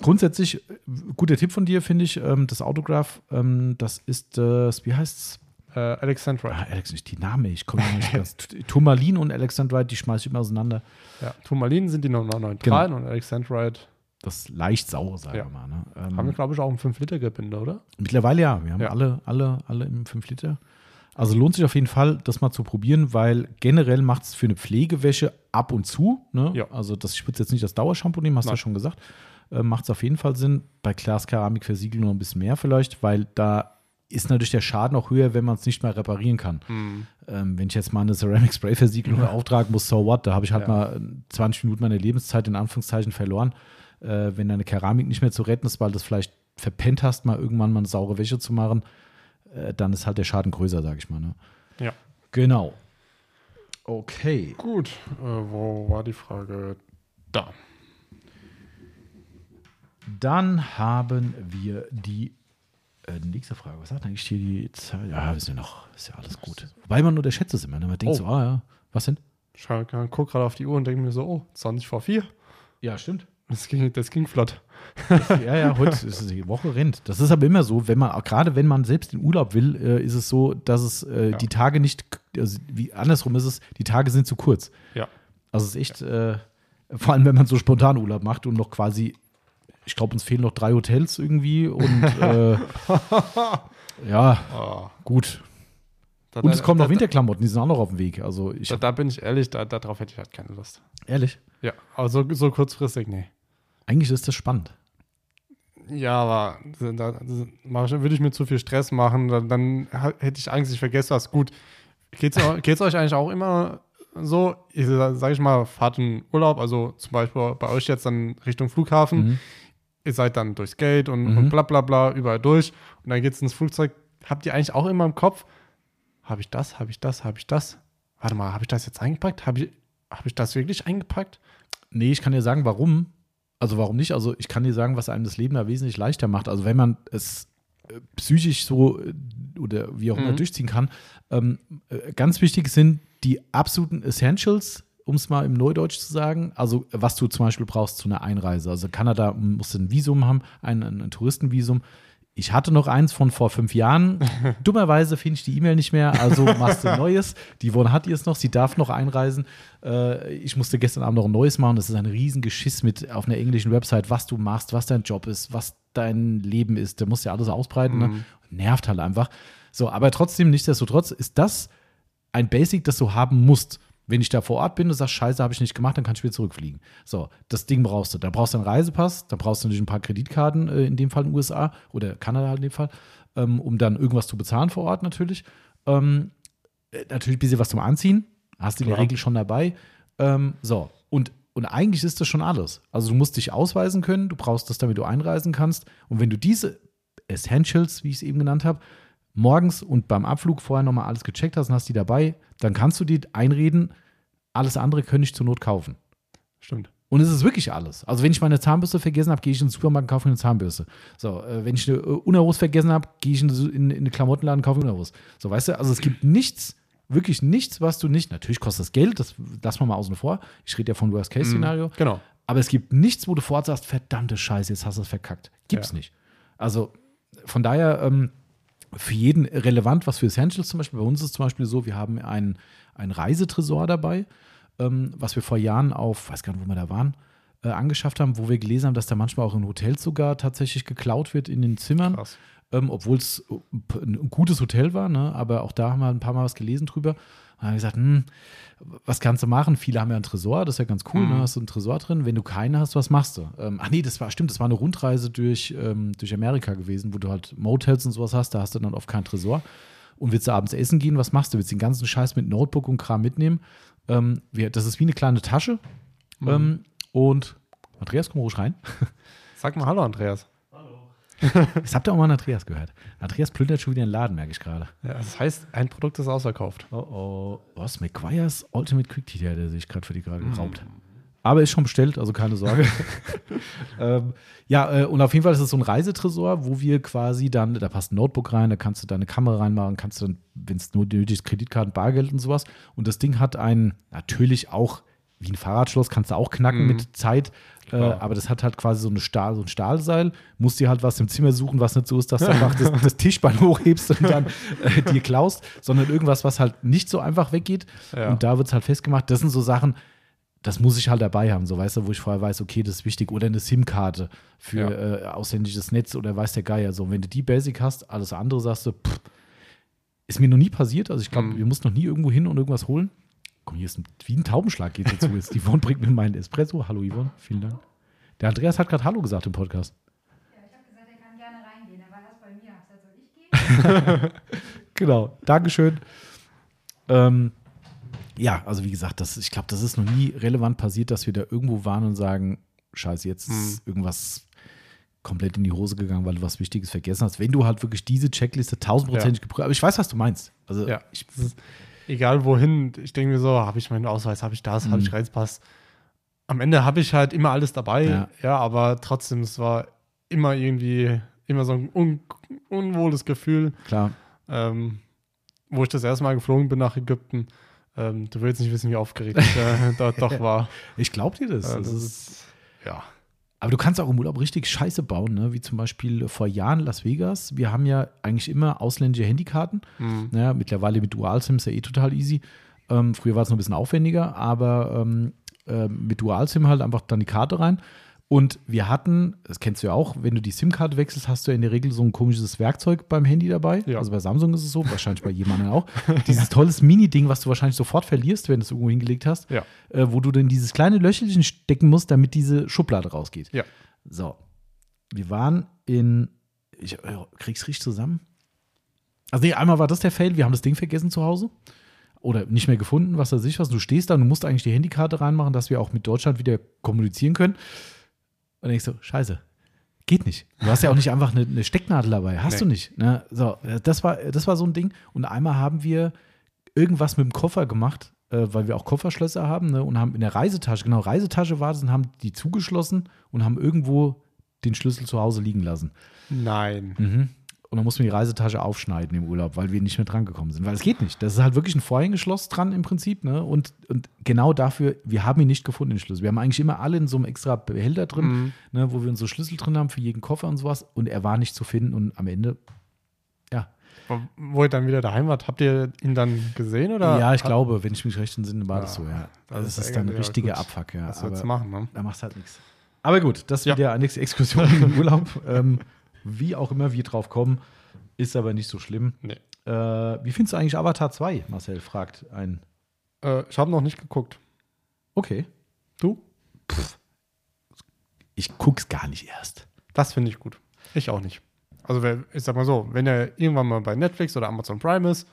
grundsätzlich, äh, guter Tipp von dir, finde ich, ähm, das Autograph, ähm, das ist, äh, wie heißt's? Äh, Alexandra. Ah, Alex, die Name, ich komme nicht ganz. Turmalin und Alexandrite, die schmeiße ich immer auseinander. Ja, Turmalin sind die noch noch neutral und Alexandrite Das leicht saure, sagen Ja. wir mal. Ne? Ähm, haben wir, glaube ich, auch ein 5-Liter-Gebinde, oder? mittlerweile ja, wir haben Ja. alle, alle, alle im 5 Liter. Also lohnt sich auf jeden Fall, das mal zu probieren, weil generell macht es für eine Pflegewäsche ab und zu. Ne? Ja. Also das, ich würde jetzt nicht das Dauershampoo nehmen, hast du ja schon gesagt. Äh, macht es auf jeden Fall Sinn. Bei Glaskeramik versiegeln noch ein bisschen mehr vielleicht, weil da ist natürlich der Schaden auch höher, wenn man es nicht mehr reparieren kann. Hm. Ähm, wenn ich jetzt mal eine Ceramic Spray Versiegelung auftragen muss, so what, da habe ich halt Ja. mal 20 Minuten meiner Lebenszeit in Anführungszeichen verloren. Äh, wenn deine Keramik nicht mehr zu retten ist, weil du es vielleicht verpennt hast, mal irgendwann mal eine saure Wäsche zu machen, äh, dann ist halt der Schaden größer, sage ich mal. Ne? Ja. Genau. Okay. Gut, äh, wo war die Frage? Da. Dann haben wir die äh, nächste Frage. Was sagt eigentlich hier die Zahl? Ja, ist ja noch, ist ja alles gut. Wobei man unterschätzt es immer. Ne? Man denkt Oh. so, ah ja, was denn? Ich gucke gerade auf die Uhr und denke mir so, oh, 20 vor 4. Ja, stimmt. Das ging, das ging flott. Ja, ja, heute ist die Woche rennt. Das ist aber immer so, wenn man, gerade wenn man selbst in Urlaub will, äh, ist es so, dass es äh, die Tage nicht, also wie andersrum ist es, die Tage sind zu kurz. Ja. Also es ist echt, äh, vor allem wenn man so spontan Urlaub macht und noch quasi, ich glaube, uns fehlen noch drei Hotels irgendwie und äh, ja, Ah, gut. da, Und es kommen da, noch Winterklamotten, die sind auch noch auf dem Weg. Also ich, Da, da bin ich ehrlich, da, darauf hätte ich halt keine Lust. ehrlich, Ja, aber so, so kurzfristig, nee. eigentlich ist das spannend. Ja, aber da, da würde ich mir zu viel Stress machen, dann, dann hätte ich Angst, ich vergesse was. Gut, geht's, eu- geht's euch eigentlich auch immer so? Ich sage ich mal, fahrt in Urlaub, also zum Beispiel bei euch jetzt dann Richtung Flughafen. Mhm. Ihr seid dann durchs Gate und, Mhm. und bla bla bla überall durch und dann geht's ins Flugzeug. Habt ihr eigentlich auch immer im Kopf, habe ich das, habe ich das, habe ich das? Warte mal, habe ich das jetzt eingepackt? Habe ich, hab ich das wirklich eingepackt? Nee, ich kann dir sagen, warum. Also warum nicht? Also ich kann dir sagen, was einem das Leben da wesentlich leichter macht. Also wenn man es äh, psychisch so äh, oder wie auch immer Mhm. durchziehen kann. Ähm, äh, ganz wichtig sind die absoluten Essentials, um es mal im Neudeutsch zu sagen. Also was du zum Beispiel brauchst zu einer Einreise. Also Kanada musst du ein Visum haben, ein, ein, ein Touristenvisum. Ich hatte noch eins von vor fünf Jahren. Dummerweise finde ich die E-Mail nicht mehr, also machst du ein neues. Die Yvonne hat jetzt noch, sie darf noch einreisen. Äh, ich musste gestern Abend noch ein neues machen. Das ist ein Riesengeschiss mit auf einer englischen Website, was du machst, was dein Job ist, was dein Leben ist. Da musst du ja alles ausbreiten. Ne? Mhm. Nervt halt einfach. So, aber trotzdem, nichtsdestotrotz ist das ein Basic, das du haben musst. Wenn ich da vor Ort bin und sage, scheiße, habe ich nicht gemacht, dann kann ich wieder zurückfliegen. So, das Ding brauchst du. Da brauchst du einen Reisepass, da brauchst du natürlich ein paar Kreditkarten, äh, in dem Fall in den USA oder Kanada in dem Fall, ähm, um dann irgendwas zu bezahlen vor Ort natürlich. Ähm, äh, natürlich ein bisschen was zum Anziehen, hast du in der. Regel schon dabei. Ähm, so, und, und eigentlich ist das schon alles. Also du musst dich ausweisen können, du brauchst das, damit du einreisen kannst. Und wenn du diese Essentials, wie ich es eben genannt habe, morgens und beim Abflug vorher nochmal alles gecheckt hast und hast die dabei, dann kannst du dir einreden, alles andere könnte ich zur Not kaufen. Stimmt. Und es ist wirklich alles. Also wenn ich meine Zahnbürste vergessen habe, gehe ich in den Supermarkt und kaufe mir eine Zahnbürste. So, äh, wenn ich eine äh, Unterhose vergessen habe, gehe ich in, in, in eine Klamottenladen und kaufe eine Unterhose. So, weißt du, also es gibt nichts, wirklich nichts, was du nicht, natürlich kostet das Geld, das lassen wir mal außen vor. Ich rede ja von Worst-Case-Szenario. Genau. Aber es gibt nichts, wo du fort sagst, verdammte Scheiße, jetzt hast du es verkackt. Gibt's Ja. nicht. Also von daher ähm, für jeden relevant, was für Essentials zum Beispiel. Bei uns ist zum Beispiel so, wir haben einen, einen Reisetresor dabei, ähm, was wir vor Jahren auf, weiß gar nicht, wo wir da waren, äh, angeschafft haben, wo wir gelesen haben, dass da manchmal auch in Hotels sogar tatsächlich geklaut wird in den Zimmern Krass. ähm, obwohl es ein gutes Hotel war, ne? aber auch da haben wir ein paar Mal was gelesen drüber. Und haben gesagt, hm, was kannst du machen? Viele haben ja einen Tresor, das ist ja ganz cool, Mhm. ne? hast du einen Tresor drin. Wenn du keinen hast, was machst du? Ähm, ach nee, das war, stimmt, das war eine Rundreise durch, ähm, durch Amerika gewesen, wo du halt Motels und sowas hast, da hast du dann oft keinen Tresor. Und willst du abends essen gehen, was machst du? Willst du den ganzen Scheiß mit Notebook und Kram mitnehmen? Ähm, wir, das ist wie eine kleine Tasche. Mhm. Und Andreas, komm ruhig rein. Sag mal Hallo, Andreas. Jetzt habt ihr auch mal einen Andreas gehört. Andreas plündert schon wieder den Laden, merke ich gerade. Ja, das heißt, ein Produkt ist ausverkauft. Oh oh. Was? McGuire's Ultimate Quick Tea, der, sich gerade für die gerade geraubt. Aber ist schon bestellt, also keine Sorge. ähm, ja, äh, und auf jeden Fall ist es so ein Reisetresor, wo wir quasi dann, da passt ein Notebook rein, da kannst du deine Kamera reinmachen, kannst du dann, wenn es nur nötig ist, Kreditkarten, Bargeld und sowas. Und das Ding hat ein, natürlich auch, wie ein Fahrradschloss, kannst du auch knacken Mhm. mit Zeit. Äh, aber das hat halt quasi so, eine Stahl, so ein Stahlseil. Musst dir halt was im Zimmer suchen, was nicht so ist, dass du einfach das, das Tischbein hochhebst und dann äh, dir klaust, sondern irgendwas, was halt nicht so einfach weggeht. Ja. Und da wird es halt festgemacht. Das sind so Sachen, das muss ich halt dabei haben, so weißt du, wo ich vorher weiß, okay, das ist wichtig. Oder eine SIM-Karte für Ja. äh, ausländisches Netz oder weiß der Geier. So, wenn du die Basic hast, alles andere sagst du, pff, ist mir noch nie passiert. Also ich glaube, Mhm. wir mussten noch nie irgendwo hin und irgendwas holen. Komm, hier ist ein, wie ein Taubenschlag geht dazu jetzt. Die Yvonne bringt mir meinen Espresso. Hallo Yvonne, vielen Dank. Der Andreas hat gerade Hallo gesagt im Podcast. Ja, ich habe gesagt, er kann gerne reingehen. Er war erst bei mir. Gesagt, soll ich gehen? Genau, Dankeschön. Ähm, ja, also wie gesagt, das, ich glaube, das ist noch nie relevant passiert, dass wir da irgendwo waren und sagen, scheiße, jetzt ist irgendwas komplett in die Hose gegangen, weil du was Wichtiges vergessen hast. Wenn du halt wirklich diese Checkliste tausendprozentig geprüft Aber ich weiß, was du meinst. Also Ja. ich, Das ist, egal wohin, ich denke mir so, habe ich meinen Ausweis, habe ich das, habe Mhm. ich Reisepass. Am Ende habe ich halt immer alles dabei, Ja. ja. aber trotzdem, es war immer irgendwie, immer so ein un unwohles Gefühl, klar. ähm, wo ich das erste Mal geflogen bin nach Ägypten. Ähm, du willst nicht wissen, wie aufgeregt ich äh, dort doch war. Ich glaube dir das. Äh, das das ist, ja. Aber du kannst auch im Urlaub richtig Scheiße bauen, ne? wie zum Beispiel vor Jahren Las Vegas. Wir haben ja eigentlich immer ausländische Handykarten. Hm. Naja, mittlerweile mit Dual-SIM ist ja eh total easy. Ähm, früher war es noch ein bisschen aufwendiger, aber ähm, äh, mit Dual-SIM halt einfach dann die Karte rein. Und wir hatten, das kennst du ja auch, wenn du die SIM-Karte wechselst, hast du ja in der Regel so ein komisches Werkzeug beim Handy dabei. Ja. Also bei Samsung ist es so, wahrscheinlich bei jedem anderen auch. Dieses tolles Mini-Ding, was du wahrscheinlich sofort verlierst, wenn du es irgendwo hingelegt hast, Ja. äh, wo du dann dieses kleine Löchelchen stecken musst, damit diese Schublade rausgeht. Ja. So. Wir waren in. Ich äh, krieg's richtig zusammen. Also, nee, einmal war das der Fail, wir haben das Ding vergessen zu Hause. Oder nicht mehr gefunden, was weiß ich was. Du stehst da und du musst eigentlich die Handykarte reinmachen, dass wir auch mit Deutschland wieder kommunizieren können. Und dann denkst du, scheiße, geht nicht. Du hast ja auch nicht einfach eine, eine Stecknadel dabei. Hast Nee. du nicht. Ne? So, äh, das war, das war so ein Ding. Und einmal haben wir irgendwas mit dem Koffer gemacht, äh, weil wir auch Kofferschlösser haben, ne? Und haben in der Reisetasche, genau, Reisetasche war das und haben die zugeschlossen und haben irgendwo den Schlüssel zu Hause liegen lassen. Nein. Mhm. Und dann mussten wir die Reisetasche aufschneiden im Urlaub, weil wir nicht mehr dran gekommen sind. Weil es geht nicht. Das ist halt wirklich ein Vorhängeschloss dran im Prinzip. Ne? Und, und genau dafür, wir haben ihn nicht gefunden, den Schlüssel. Wir haben eigentlich immer alle in so einem extra Behälter drin, Mhm. ne, wo wir unsere Schlüssel drin haben für jeden Koffer und sowas. Und er war nicht zu finden. Und am Ende, ja. Wo- ihr dann wieder daheim wart, habt ihr ihn dann gesehen oder? ja, ich glaube, wenn ich mich recht entsinne, war das Ja, so, ja. das ist das ist dann ein richtiger gut. Abfuck, ja. Was Aber machen, ne? da machst halt nichts. Aber gut, das ist Ja. wieder nächste Exkursion im Urlaub. Ähm, wie auch immer wir drauf kommen, ist aber nicht so schlimm. Nee. Äh, wie findest du eigentlich Avatar 2? Marcel fragt ein Äh, ich habe noch nicht geguckt. Okay. Du? Ich guck's gar nicht erst. Das finde ich gut. Ich auch nicht. Also, wer- ich sag mal so, wenn er irgendwann mal bei Netflix oder Amazon Prime ist,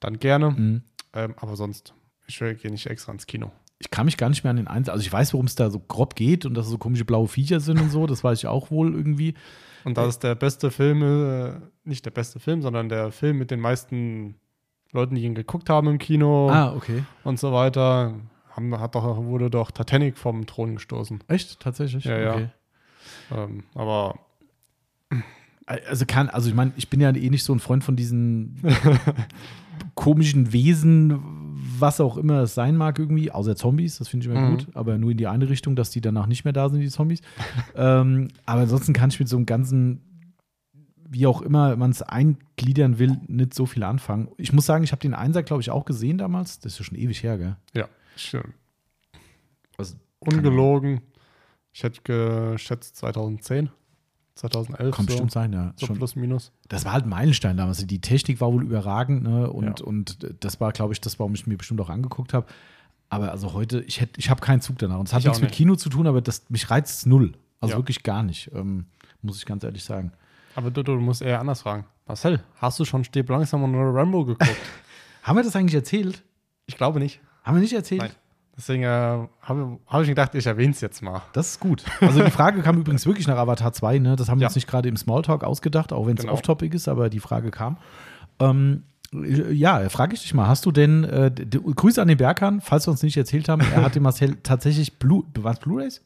dann gerne. Mhm. Ähm, aber sonst, ich gehe nicht extra ins Kino. Ich kann mich gar nicht mehr an den Einsatz. Also ich weiß, worum es da so grob geht und dass es so komische blaue Viecher sind und so. Das weiß ich auch wohl irgendwie. Und das ist der beste Film, äh, nicht der beste Film, sondern der Film mit den meisten Leuten, die ihn geguckt haben im Kino Ah, okay. und so weiter. Haben, hat doch, wurde doch Titanic vom Thron gestoßen. Echt? Tatsächlich? Ja, ja. Okay. Ähm, aber Also kann, also ich meine, ich bin ja eh nicht so ein Freund von diesen komischen Wesen, was auch immer es sein mag irgendwie, außer Zombies, das finde ich immer Mhm. gut, aber nur in die eine Richtung, dass die danach nicht mehr da sind, die Zombies. ähm, aber ansonsten kann ich mit so einem ganzen, wie auch immer man es eingliedern will, nicht so viel anfangen. Ich muss sagen, ich habe den Einser, glaube ich, auch gesehen damals. Das ist ja schon ewig her, gell? ja, ich, äh, Also, ungelogen. Ich hätte geschätzt 2010, 2011. kann so, bestimmt sein, ja. so Schon. plus minus. Das war halt ein Meilenstein damals. Die Technik war wohl überragend, ne? Und, Ja. und das war, glaube ich, das, warum ich mir bestimmt auch angeguckt habe. Aber also heute, ich hätte, ich habe keinen Zug danach. Und es hat Ich nichts auch mit nicht. Kino zu tun, aber das, mich reizt es null. Also Ja. wirklich gar nicht, ähm, muss ich ganz ehrlich sagen. Aber du, du musst eher anders fragen. Marcel, hast du schon Stirb langsam und Rambo geguckt? Haben wir das eigentlich erzählt? ich glaube nicht. Haben wir nicht erzählt? Nein. Deswegen äh, habe hab ich gedacht, ich erwähne es jetzt mal. Das ist gut. Also die Frage kam übrigens wirklich nach Avatar 2, ne? Das haben wir Ja. uns nicht gerade im Smalltalk ausgedacht, auch wenn es Genau. off-topic ist, aber die Frage kam. Ähm, ja, frage ich dich mal, hast du denn, äh, Grüße an den Berghahn, falls wir uns nicht erzählt haben, er hat dem Marcel tatsächlich Blu was Blu-Rays?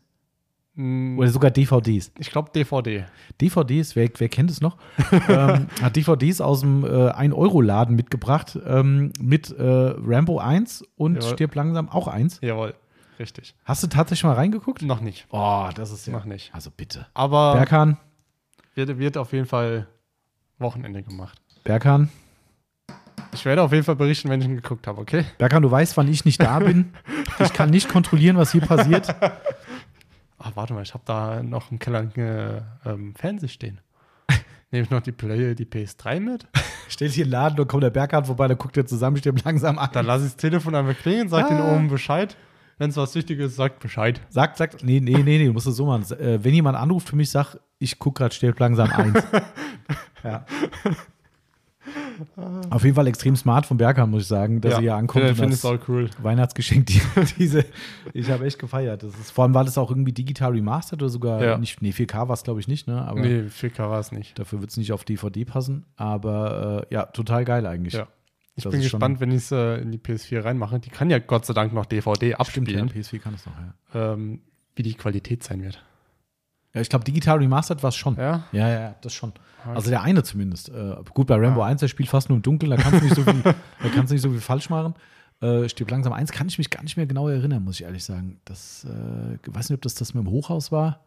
Hm, Oder sogar DVDs. Ich glaube DVD. DVDs, wer, wer kennt es noch? ähm, hat DVDs aus dem äh, 1-Euro-Laden mitgebracht ähm, mit äh, Rambo 1 und Jawohl. Stirb langsam auch 1. Jawohl, richtig. Hast du tatsächlich mal reingeguckt? Noch nicht. Oh, das ist ja. Noch nicht. Also bitte. Aber Berghahn, wird, wird auf jeden Fall Wochenende gemacht. Berghahn. Ich werde auf jeden Fall berichten, wenn ich ihn geguckt habe, okay? Berghahn, du weißt, wann ich nicht da bin. Ich kann nicht kontrollieren, was hier passiert. Ach, warte mal, ich habe da noch im Keller einen äh, ähm, Fernseher stehen. Nehme ich noch die Play, die PS3 mit? Stellt hier einen Laden, da kommt der Berghahn vorbei, da guckt er zusammen, stirbt langsam an. Dann lasse ich das Telefon einfach klingeln, sag den Ah. oben Bescheid. Wenn es was Wichtiges ist, sagt Bescheid. Sagt, sagt, nee, nee, nee, nee, du musst es so machen. Äh, wenn jemand anruft für mich, sag, ich gucke gerade stirbt langsam eins. ja. Auf jeden Fall extrem smart von Berghahn, muss ich sagen, dass er hier ankommt. Ich finde es auch cool. Weihnachtsgeschenk, die, diese, ich habe echt gefeiert. Das ist, vor allem war das auch irgendwie digital remastered oder sogar Ja. nicht, nee, 4K war es, glaube ich, nicht, ne? Aber nee, 4K war es nicht. dafür wird es nicht auf DVD passen. Aber äh, ja, total geil eigentlich. Ja. Ich Das bin gespannt, wenn ich es äh, in die PS4 reinmache. Die kann ja Gott sei Dank noch DVD Stimmt, ja, abspielen, PS4 kann es noch, ja. ähm, wie die Qualität sein wird. Ja, ich glaube, digital remastered war es schon. Ja? Ja, ja, ja, das schon. Okay. Also der eine zumindest. Äh, gut, bei Rambo Ah. 1, der spielt fast nur im Dunkeln, da kannst du nicht so viel, da kannst nicht so viel falsch machen. Äh, Stirb langsam 1 kann ich mich gar nicht mehr genau erinnern, muss ich ehrlich sagen. Das, äh, ich weiß nicht, ob das das mit dem Hochhaus war.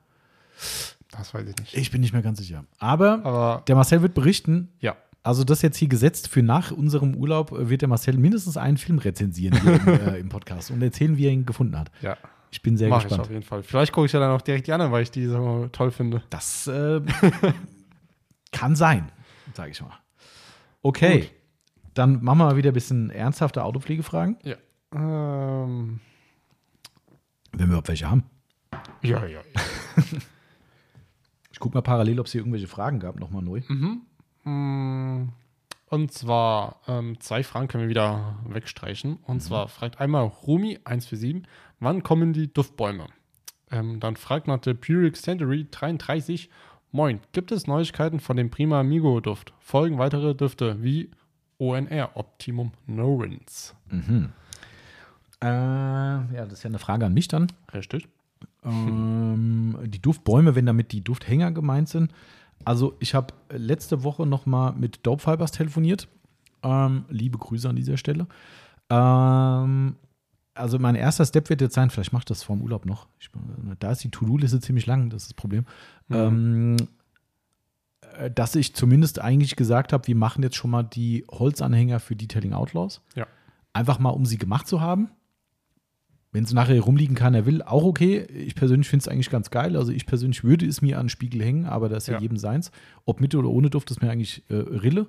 Das weiß ich nicht. Ich bin nicht mehr ganz sicher. Aber Aber der Marcel wird berichten, ja, also das jetzt hier gesetzt für nach unserem Urlaub äh, wird der Marcel mindestens einen Film rezensieren im, äh, im Podcast und erzählen, wie er ihn gefunden hat. ja. Ich bin sehr Mach ich gespannt. auf jeden Fall. Vielleicht gucke ich ja dann auch direkt die anderen, weil ich die so toll finde. Das äh, kann sein, sage ich mal. Okay, Gut. dann machen wir mal wieder ein bisschen ernsthafte Autopflegefragen, Ja. Ähm, wenn wir überhaupt welche haben. ja, ja. ja. Ich gucke mal parallel, ob es hier irgendwelche Fragen gab, nochmal neu. Mm, Und zwar ähm, zwei Fragen können wir wieder wegstreichen. Und zwar fragt einmal Rumi 147, wann kommen die Duftbäume? Ähm, dann fragt nach der Puric Century 33, Moin, gibt es Neuigkeiten von dem Prima Amigo Duft? Folgen weitere Düfte wie ONR Optimum No Rinse. Mhm. Äh, ja, das ist ja eine Frage an mich dann. Richtig? ähm, die Duftbäume, wenn damit die Dufthänger gemeint sind. Also ich habe letzte Woche noch mal mit Dope Fibers telefoniert. Ähm, liebe Grüße an dieser Stelle. Ähm, also mein erster Step wird jetzt sein, vielleicht macht das vorm Urlaub noch. Ich, da ist die To-Do-Liste ziemlich lang, das ist das Problem. Ähm, äh, dass ich zumindest eigentlich gesagt habe, wir machen jetzt schon mal die Holzanhänger für Detailing Outlaws. Ja. Einfach mal, um sie gemacht zu haben. Wenn es nachher rumliegen kann, er will, auch okay. Ich persönlich finde es eigentlich ganz geil. Also ich persönlich würde es mir an den Spiegel hängen, aber das ist ja, Ja. jedem seins. Ob mit oder ohne Duft, ist mir eigentlich äh, Rille.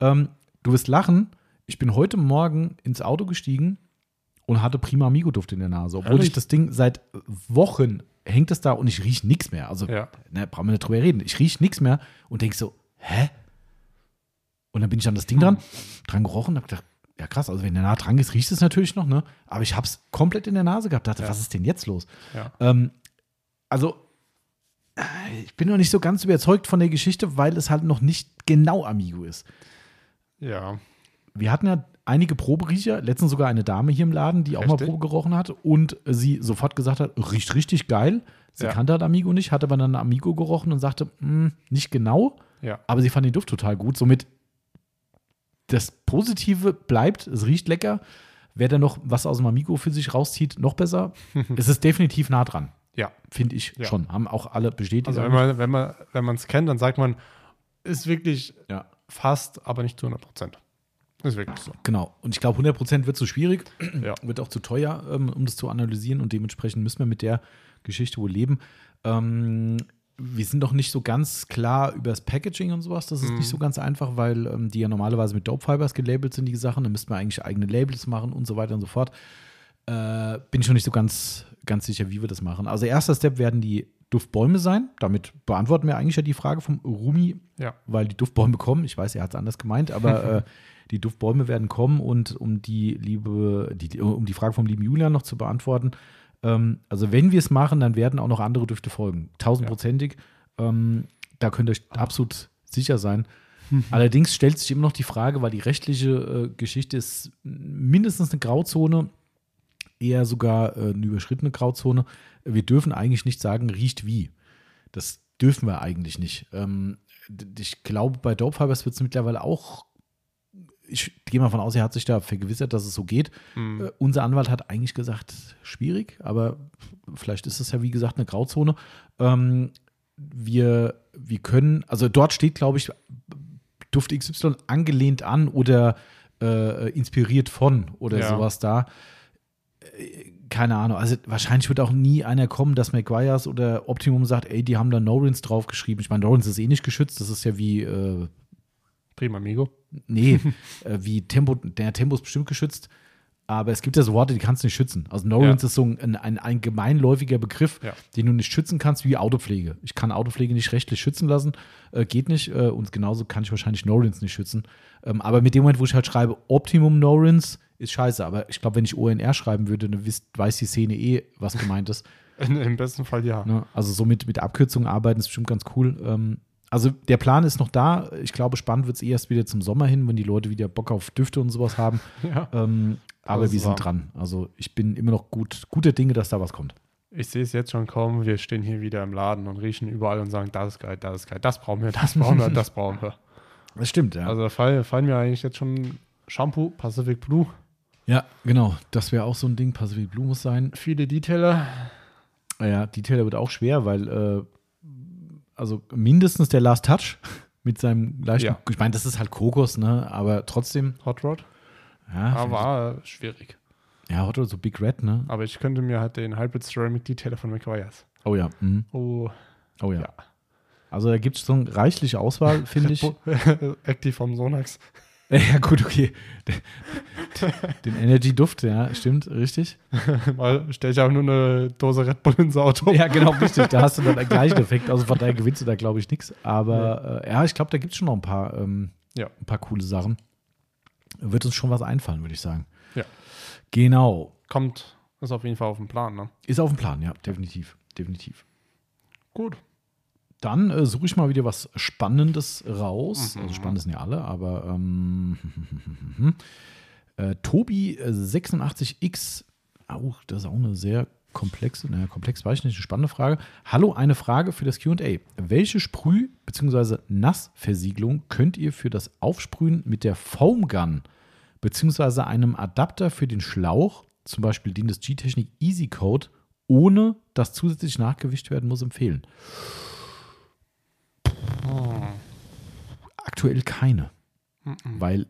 Ähm, du wirst lachen. Ich bin heute Morgen ins Auto gestiegen und hatte prima Amigo-Duft in der Nase. Obwohl Ehrlich? ich das Ding seit Wochen hängt es da und ich rieche nichts mehr. Also, Ja. ne, brauchen wir nicht drüber reden. Ich rieche nichts mehr und denke so, hä? Und dann bin ich an das Ding dran, dran gerochen und hab gedacht, ja krass, also wenn der nah dran ist, riecht es natürlich noch, ne? Aber ich habe es komplett in der Nase gehabt, dachte, Ja. was ist denn jetzt los? Ja. Ähm, also, äh, ich bin noch nicht so ganz überzeugt von der Geschichte, weil es halt noch nicht genau Amigo ist. Ja. Wir hatten ja einige Proberiecher, letztens sogar eine Dame hier im Laden, die auch mal Richtig. Probe gerochen hat und sie sofort gesagt hat, riecht richtig geil. Sie Ja. kannte halt Amigo nicht, hat aber dann Amigo gerochen und sagte, "Hm, nicht genau, Ja. aber sie fand den Duft total gut. Somit das Positive bleibt, es riecht lecker. Wer dann noch was aus dem Amigo für sich rauszieht, noch besser. es ist definitiv nah dran, Ja. finde ich Ja. schon. Haben auch alle bestätigt. Also wenn man, wenn man, wenn man es kennt, dann sagt man, ist wirklich ja. fast, aber nicht zu 100 Prozent. Ist wirklich so. Genau. Und ich glaube, 100% wird zu schwierig, Ja. wird auch zu teuer, ähm, um das zu analysieren. Und dementsprechend müssen wir mit der Geschichte wohl leben. Ähm, wir sind noch nicht so ganz klar über das Packaging und sowas. Das ist nicht so ganz einfach, weil ähm, die ja normalerweise mit Dope Fibers gelabelt sind, die Sachen. Da müssten wir eigentlich eigene Labels machen und so weiter und so fort. Äh, bin ich noch nicht so ganz, ganz sicher, wie wir das machen. Also, erster Step werden die Duftbäume sein. Damit beantworten wir eigentlich ja die Frage vom Rumi, Ja. weil die Duftbäume kommen. Ich weiß, er hat es anders gemeint, aber äh, die Duftbäume werden kommen und um die liebe, die, um die Frage vom lieben Julian noch zu beantworten, ähm, also wenn wir es machen, dann werden auch noch andere Düfte folgen. Tausendprozentig. Ähm, da könnt ihr euch absolut sicher sein. Allerdings stellt sich immer noch die Frage, weil die rechtliche äh, Geschichte ist mindestens eine Grauzone, eher sogar äh, eine überschrittene Grauzone. Wir dürfen eigentlich nicht sagen, riecht wie. Das dürfen wir eigentlich nicht. Ähm, ich glaube, bei Dope Fibers wird es mittlerweile auch. Ich gehe mal davon aus, er hat sich da vergewissert, dass es so geht. Mhm. Äh, unser Anwalt hat eigentlich gesagt, schwierig, aber vielleicht ist es ja, wie gesagt, eine Grauzone. Ähm, wir, wir können, also dort steht, glaube ich, Duft XY angelehnt an oder äh, inspiriert von oder Ja. sowas da. Äh, Keine Ahnung. Also wahrscheinlich wird auch nie einer kommen, dass McGuire's oder Optimum sagt, ey, die haben da Norins draufgeschrieben. Ich meine, Norins ist eh nicht geschützt. Das ist ja wie, äh, Prima Amigo. nee, äh, wie Tempo, der Tempo ist bestimmt geschützt. Aber es gibt ja so Worte, die kannst du nicht schützen. Also Norins Ja. ist so ein, ein, ein gemeinläufiger Begriff, Ja. den du nicht schützen kannst, wie Autopflege. Ich kann Autopflege nicht rechtlich schützen lassen, äh, geht nicht. Äh, und genauso kann ich wahrscheinlich Norins nicht schützen. Ähm, aber mit dem Moment, wo ich halt schreibe, Optimum Norins, ist scheiße. Aber ich glaube, wenn ich ONR schreiben würde, dann wisst, weiß die Szene eh, was gemeint ist. In, Im besten Fall ja. Ne? Also so mit, mit Abkürzungen arbeiten ist bestimmt ganz cool. Ähm, also der Plan ist noch da. Ich glaube, spannend wird es erst wieder zum Sommer hin, wenn die Leute wieder Bock auf Düfte und sowas haben. Ja. Ähm, aber wir sind wahr. dran. Also ich bin immer noch gut, guter Dinge, dass da was kommt. Ich sehe es jetzt schon kommen. Wir stehen hier wieder im Laden und riechen überall und sagen, das ist geil, das ist geil, das brauchen wir, das brauchen wir, das brauchen wir. Das stimmt, ja. Also da fallen, fallen mir eigentlich jetzt schon Shampoo, Pacific Blue, ja, genau. Das wäre auch so ein Ding. Pacific Blue muss sein. viele Detailer. Ja, Detailer wird auch schwer, weil äh, also mindestens der Last Touch mit seinem leichten, Ja. ich meine, das ist halt Kokos, ne? Aber trotzdem, Hot Rod. ja, Aber war äh, schwierig. ja, Hot Rod, so Big Red, ne? Aber ich könnte mir halt den Hybrid Ceramic Detailer von McGuire's. Oh ja. Mhm. Oh, Oh ja. Ja. Also da gibt es schon reichliche Auswahl, finde ich. Active vom Sonax. ja, gut, okay. Den Energy-Duft, ja, stimmt, richtig. Mal stelle ich auch nur eine Dose Red Bull ins Auto. Ja, genau, richtig. Da hast du dann den gleichen Effekt. Also von daher gewinnst du da, glaube ich, nichts. Aber äh, ja, ich glaube, da gibt es schon noch ein paar, ähm, Ja. ein paar coole Sachen. Wird uns schon was einfallen, würde ich sagen. Ja. Genau. Kommt, ist auf jeden Fall auf dem Plan, ne? Ist auf dem Plan, ja, definitiv. Definitiv. Gut. Dann äh, suche ich mal wieder was Spannendes raus. Mhm. Also spannend sind ja alle, aber ähm, äh, Tobi äh, 86X, auch, das ist auch eine sehr komplexe, naja, komplex weiß ich nicht, eine spannende Frage. Hallo, eine Frage für das QA. Welche Sprüh- bzw. Nassversiegelung könnt ihr für das Aufsprühen mit der Foam Gun bzw. einem Adapter für den Schlauch, zum Beispiel den des G-Technik Easy Code, ohne dass zusätzlich nachgewischt werden muss, empfehlen? Aktuell keine. Weil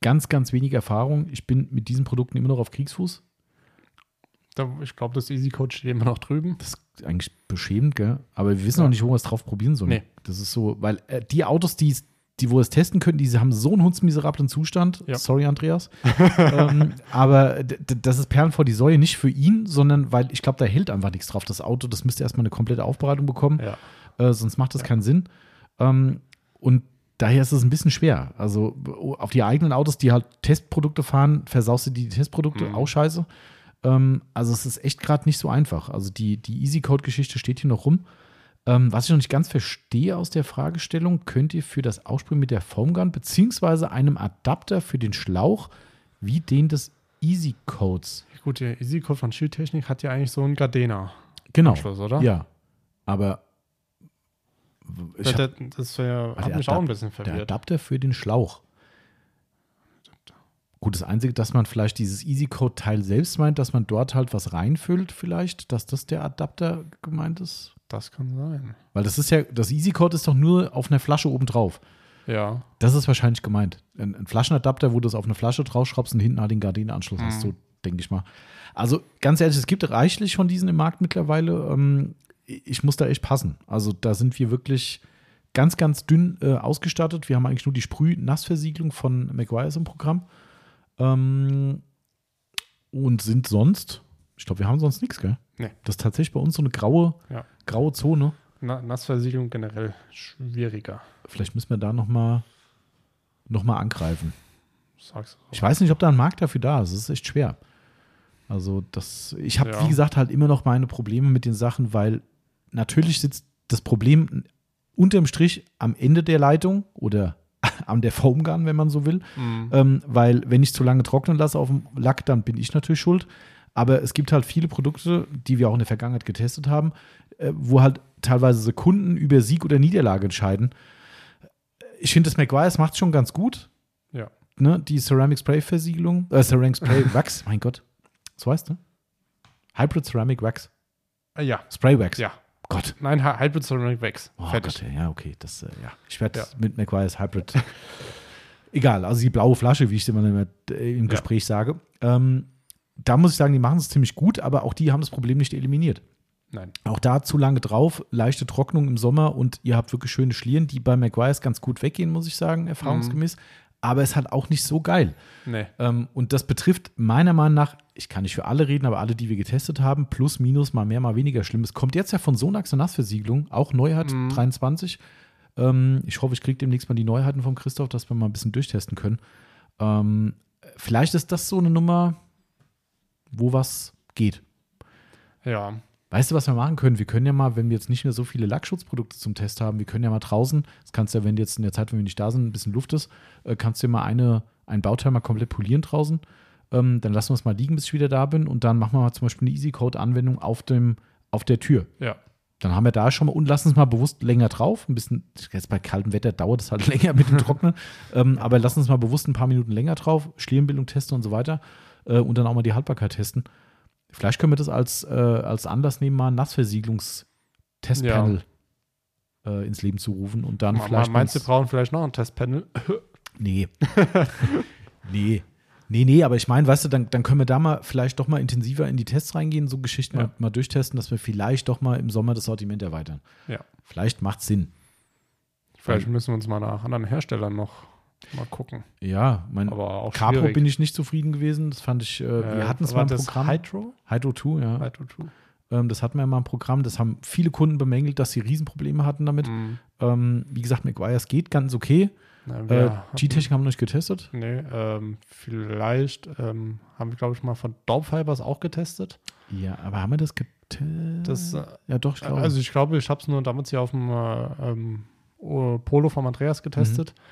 ganz, ganz wenig Erfahrung. Ich bin mit diesen Produkten immer noch auf Kriegsfuß. Ich glaube, das Easy Code steht immer noch drüben. Das ist eigentlich beschämend, gell? Aber wir wissen Ja. noch nicht, wo wir es drauf probieren sollen. Nee. Das ist so, weil äh, die Autos, die die, wo es testen könnten, die haben so einen hundsmiserablen Zustand. Ja. Sorry, Andreas. ähm, aber das ist Perlen vor die Säue, nicht für ihn, sondern weil ich glaube, da hält einfach nichts drauf. Das Auto, das müsste erstmal eine komplette Aufbereitung bekommen, Ja. äh, sonst macht das keinen Sinn. Ähm, und daher ist es ein bisschen schwer. Also auf die eigenen Autos, die halt Testprodukte fahren, versaust du die Testprodukte, Mhm. auch scheiße. Ähm, also es ist echt gerade nicht so einfach. Also die, die Easy-Code-Geschichte steht hier noch rum. Ähm, was ich noch nicht ganz verstehe aus der Fragestellung, könnt ihr für das Aussprühen mit der Foamgun beziehungsweise einem Adapter für den Schlauch wie den des Easy Codes. Gut, der EasyCode von Schildtechnik hat ja eigentlich so einen Gardena. Genau. Anschluss, oder? Ja. Aber ich Das, hab, das Ah, hat der mich auch ein bisschen der verwirrt. Adapter für den Schlauch. Gut, das Einzige, dass man vielleicht dieses Easy Code Teil selbst meint, dass man dort halt was reinfüllt, vielleicht, dass das der Adapter gemeint ist. Das kann sein. Weil das ist ja, das Easy Code ist doch nur auf einer Flasche oben drauf. Ja. Das ist wahrscheinlich gemeint. Ein, ein Flaschenadapter, wo du es auf eine Flasche draufschraubst und hinten halt den Gardinenanschluss hast, so denke ich mal. Also ganz ehrlich, es gibt reichlich von diesen im Markt mittlerweile. Ähm, ich muss da echt passen. Also da sind wir wirklich ganz, ganz dünn äh, ausgestattet. Wir haben eigentlich nur die Sprüh-Nassversiegelung von McGuire's im Programm. Ähm, und sind sonst, ich glaube, wir haben sonst nichts, gell? Nee. Das ist tatsächlich bei uns so eine graue, Ja. graue Zone. Na, Nassversiegelung generell schwieriger. Vielleicht müssen wir da noch mal, noch mal angreifen. Sag's. Ich weiß nicht, ob da ein Markt dafür da ist. Es ist echt schwer. Also, das, ich habe, Ja. wie gesagt, halt immer noch meine Probleme mit den Sachen, weil natürlich sitzt das Problem unterm Strich am Ende der Leitung oder an der Foamgun, wenn man so will. Mhm. Ähm, weil, wenn ich zu lange trocknen lasse auf dem Lack, dann bin ich natürlich schuld. Aber es gibt halt viele Produkte, die wir auch in der Vergangenheit getestet haben, äh, wo halt teilweise Sekunden über Sieg oder Niederlage entscheiden. Ich finde, das McGuire's macht schon ganz gut Ja. ne, die Ceramic Spray Versiegelung, äh, Ceramic Spray Wax, mein Gott. So heißt ne? Hybrid Ceramic Wax. Äh, Ja. Spray Wax. Ja. Gott. Nein, Hy- Hybrid Ceramic Wax. Oh Fertig. Gott, ja, okay. Das, äh, ja. Ich werde Ja. mit McGuire's Hybrid. Egal, also die blaue Flasche, wie ich es immer immer, äh, im Ja. Gespräch sage. Ähm, da muss ich sagen, die machen es ziemlich gut, aber auch die haben das Problem nicht eliminiert. Nein. Auch da zu lange drauf, leichte Trocknung im Sommer und ihr habt wirklich schöne Schlieren, die bei McGuire's ganz gut weggehen, muss ich sagen, erfahrungsgemäß. Aber es ist halt auch nicht so geil. Nee. Ähm, und das betrifft meiner Meinung nach, ich kann nicht für alle reden, aber alle, die wir getestet haben, plus, minus, mal mehr, mal weniger schlimm. Es kommt jetzt ja von Sonax eine Nassversiegelung, auch Neuheit 23. Ähm, ich hoffe, ich kriege demnächst mal die Neuheiten von Christoph, dass wir mal ein bisschen durchtesten können. Ähm, vielleicht ist das so eine Nummer, wo was geht. Ja. Weißt du, was wir machen können? Wir können ja mal, wenn wir jetzt nicht mehr so viele Lackschutzprodukte zum Test haben, wir können ja mal draußen, das kannst du ja, wenn jetzt in der Zeit, wenn wir nicht da sind, ein bisschen Luft ist, äh, kannst du ja mal eine, ein Bauteil mal komplett polieren draußen. Ähm, dann lassen wir es mal liegen, bis ich wieder da bin und dann machen wir mal zum Beispiel eine Easy-Code-Anwendung auf, dem, auf der Tür. Ja. Dann haben wir da schon mal und lassen es mal bewusst länger drauf. Ein bisschen, jetzt bei kaltem Wetter dauert es halt länger mit dem Trocknen. ähm, aber lassen es mal bewusst ein paar Minuten länger drauf, Schlierenbildung testen und so weiter. Äh, und dann auch mal die Haltbarkeit testen. Vielleicht können wir das als, äh, als Anlass nehmen, mal ein Nassversiegelungstestpanel äh, ins Leben zu rufen und dann Ma- vielleicht. Meinst du, wir brauchen vielleicht noch ein Testpanel? Nee. nee. Nee, nee, aber ich meine, weißt du, dann, dann können wir da mal vielleicht doch mal intensiver in die Tests reingehen, so Geschichten Ja. mal, mal durchtesten, dass wir vielleicht doch mal im Sommer das Sortiment erweitern. Ja. Vielleicht macht Sinn. Vielleicht müssen wir uns mal nach anderen Herstellern noch mal gucken. Ja, mein Aber auch Capro schwierig. bin ich nicht zufrieden gewesen. Das fand ich, äh, wir Äh, hatten es mal im Programm. Hydro? Hydro 2, ja. Hydro 2. Ähm, das hatten wir mal im Programm. Das haben viele Kunden bemängelt, dass sie Riesenprobleme hatten damit. Mhm. Ähm, wie gesagt, McGuire's geht ganz okay. Äh, wir G-Technik haben wir noch nicht getestet. Nee, ähm, vielleicht ähm, haben wir, glaube ich, mal von Dorpfibers auch getestet. Ja, aber haben wir das getestet? Das, äh, ja, doch, ich glaube. Also ich glaube, ich habe es nur damals hier auf dem äh, ähm, Polo vom Andreas getestet. Mhm.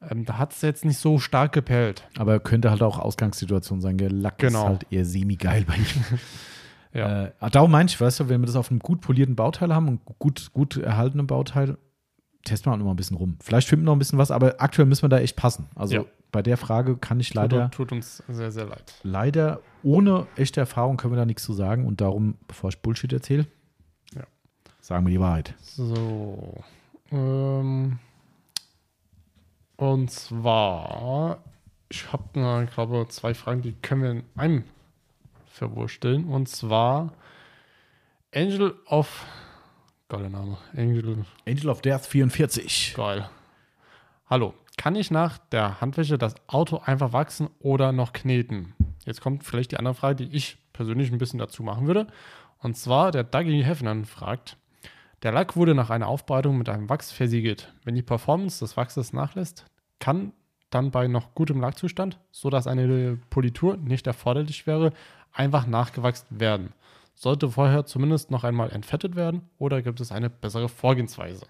Ähm, da hat es jetzt nicht so stark gepellt. aber könnte halt auch Ausgangssituation sein. Der Lack Genau. ist halt eher semi-geil bei ihm. Ja. Äh, ah, darum meine ich, weißt du, wenn wir das auf einem gut polierten Bauteil haben und gut, gut erhaltenen Bauteil, testen wir auch noch mal ein bisschen rum. Vielleicht finden wir noch ein bisschen was, aber aktuell müssen wir da echt passen. Also Ja. bei der Frage kann ich leider, Tut, tut uns sehr, sehr leid. leider ohne echte Erfahrung können wir da nichts zu sagen. Und darum, bevor ich Bullshit erzähle, Ja. sagen wir die Wahrheit. So. Ähm, und zwar, ich habe, ich glaube, zwei Fragen, die können wir in einem verwursteln. Und zwar Angel of, geiler Name, Angel, Angel of Death 44. geil. Hallo, kann ich nach der Handwäsche das Auto einfach wachsen oder noch kneten? Jetzt kommt vielleicht die andere Frage, die ich persönlich ein bisschen dazu machen würde. Und zwar, der Dagi Heffner fragt, der Lack wurde nach einer Aufbereitung mit einem Wachs versiegelt. Wenn die Performance des Wachses nachlässt, kann dann bei noch gutem Lackzustand, sodass eine Politur nicht erforderlich wäre, einfach nachgewachsen werden. Sollte vorher zumindest noch einmal entfettet werden oder gibt es eine bessere Vorgehensweise?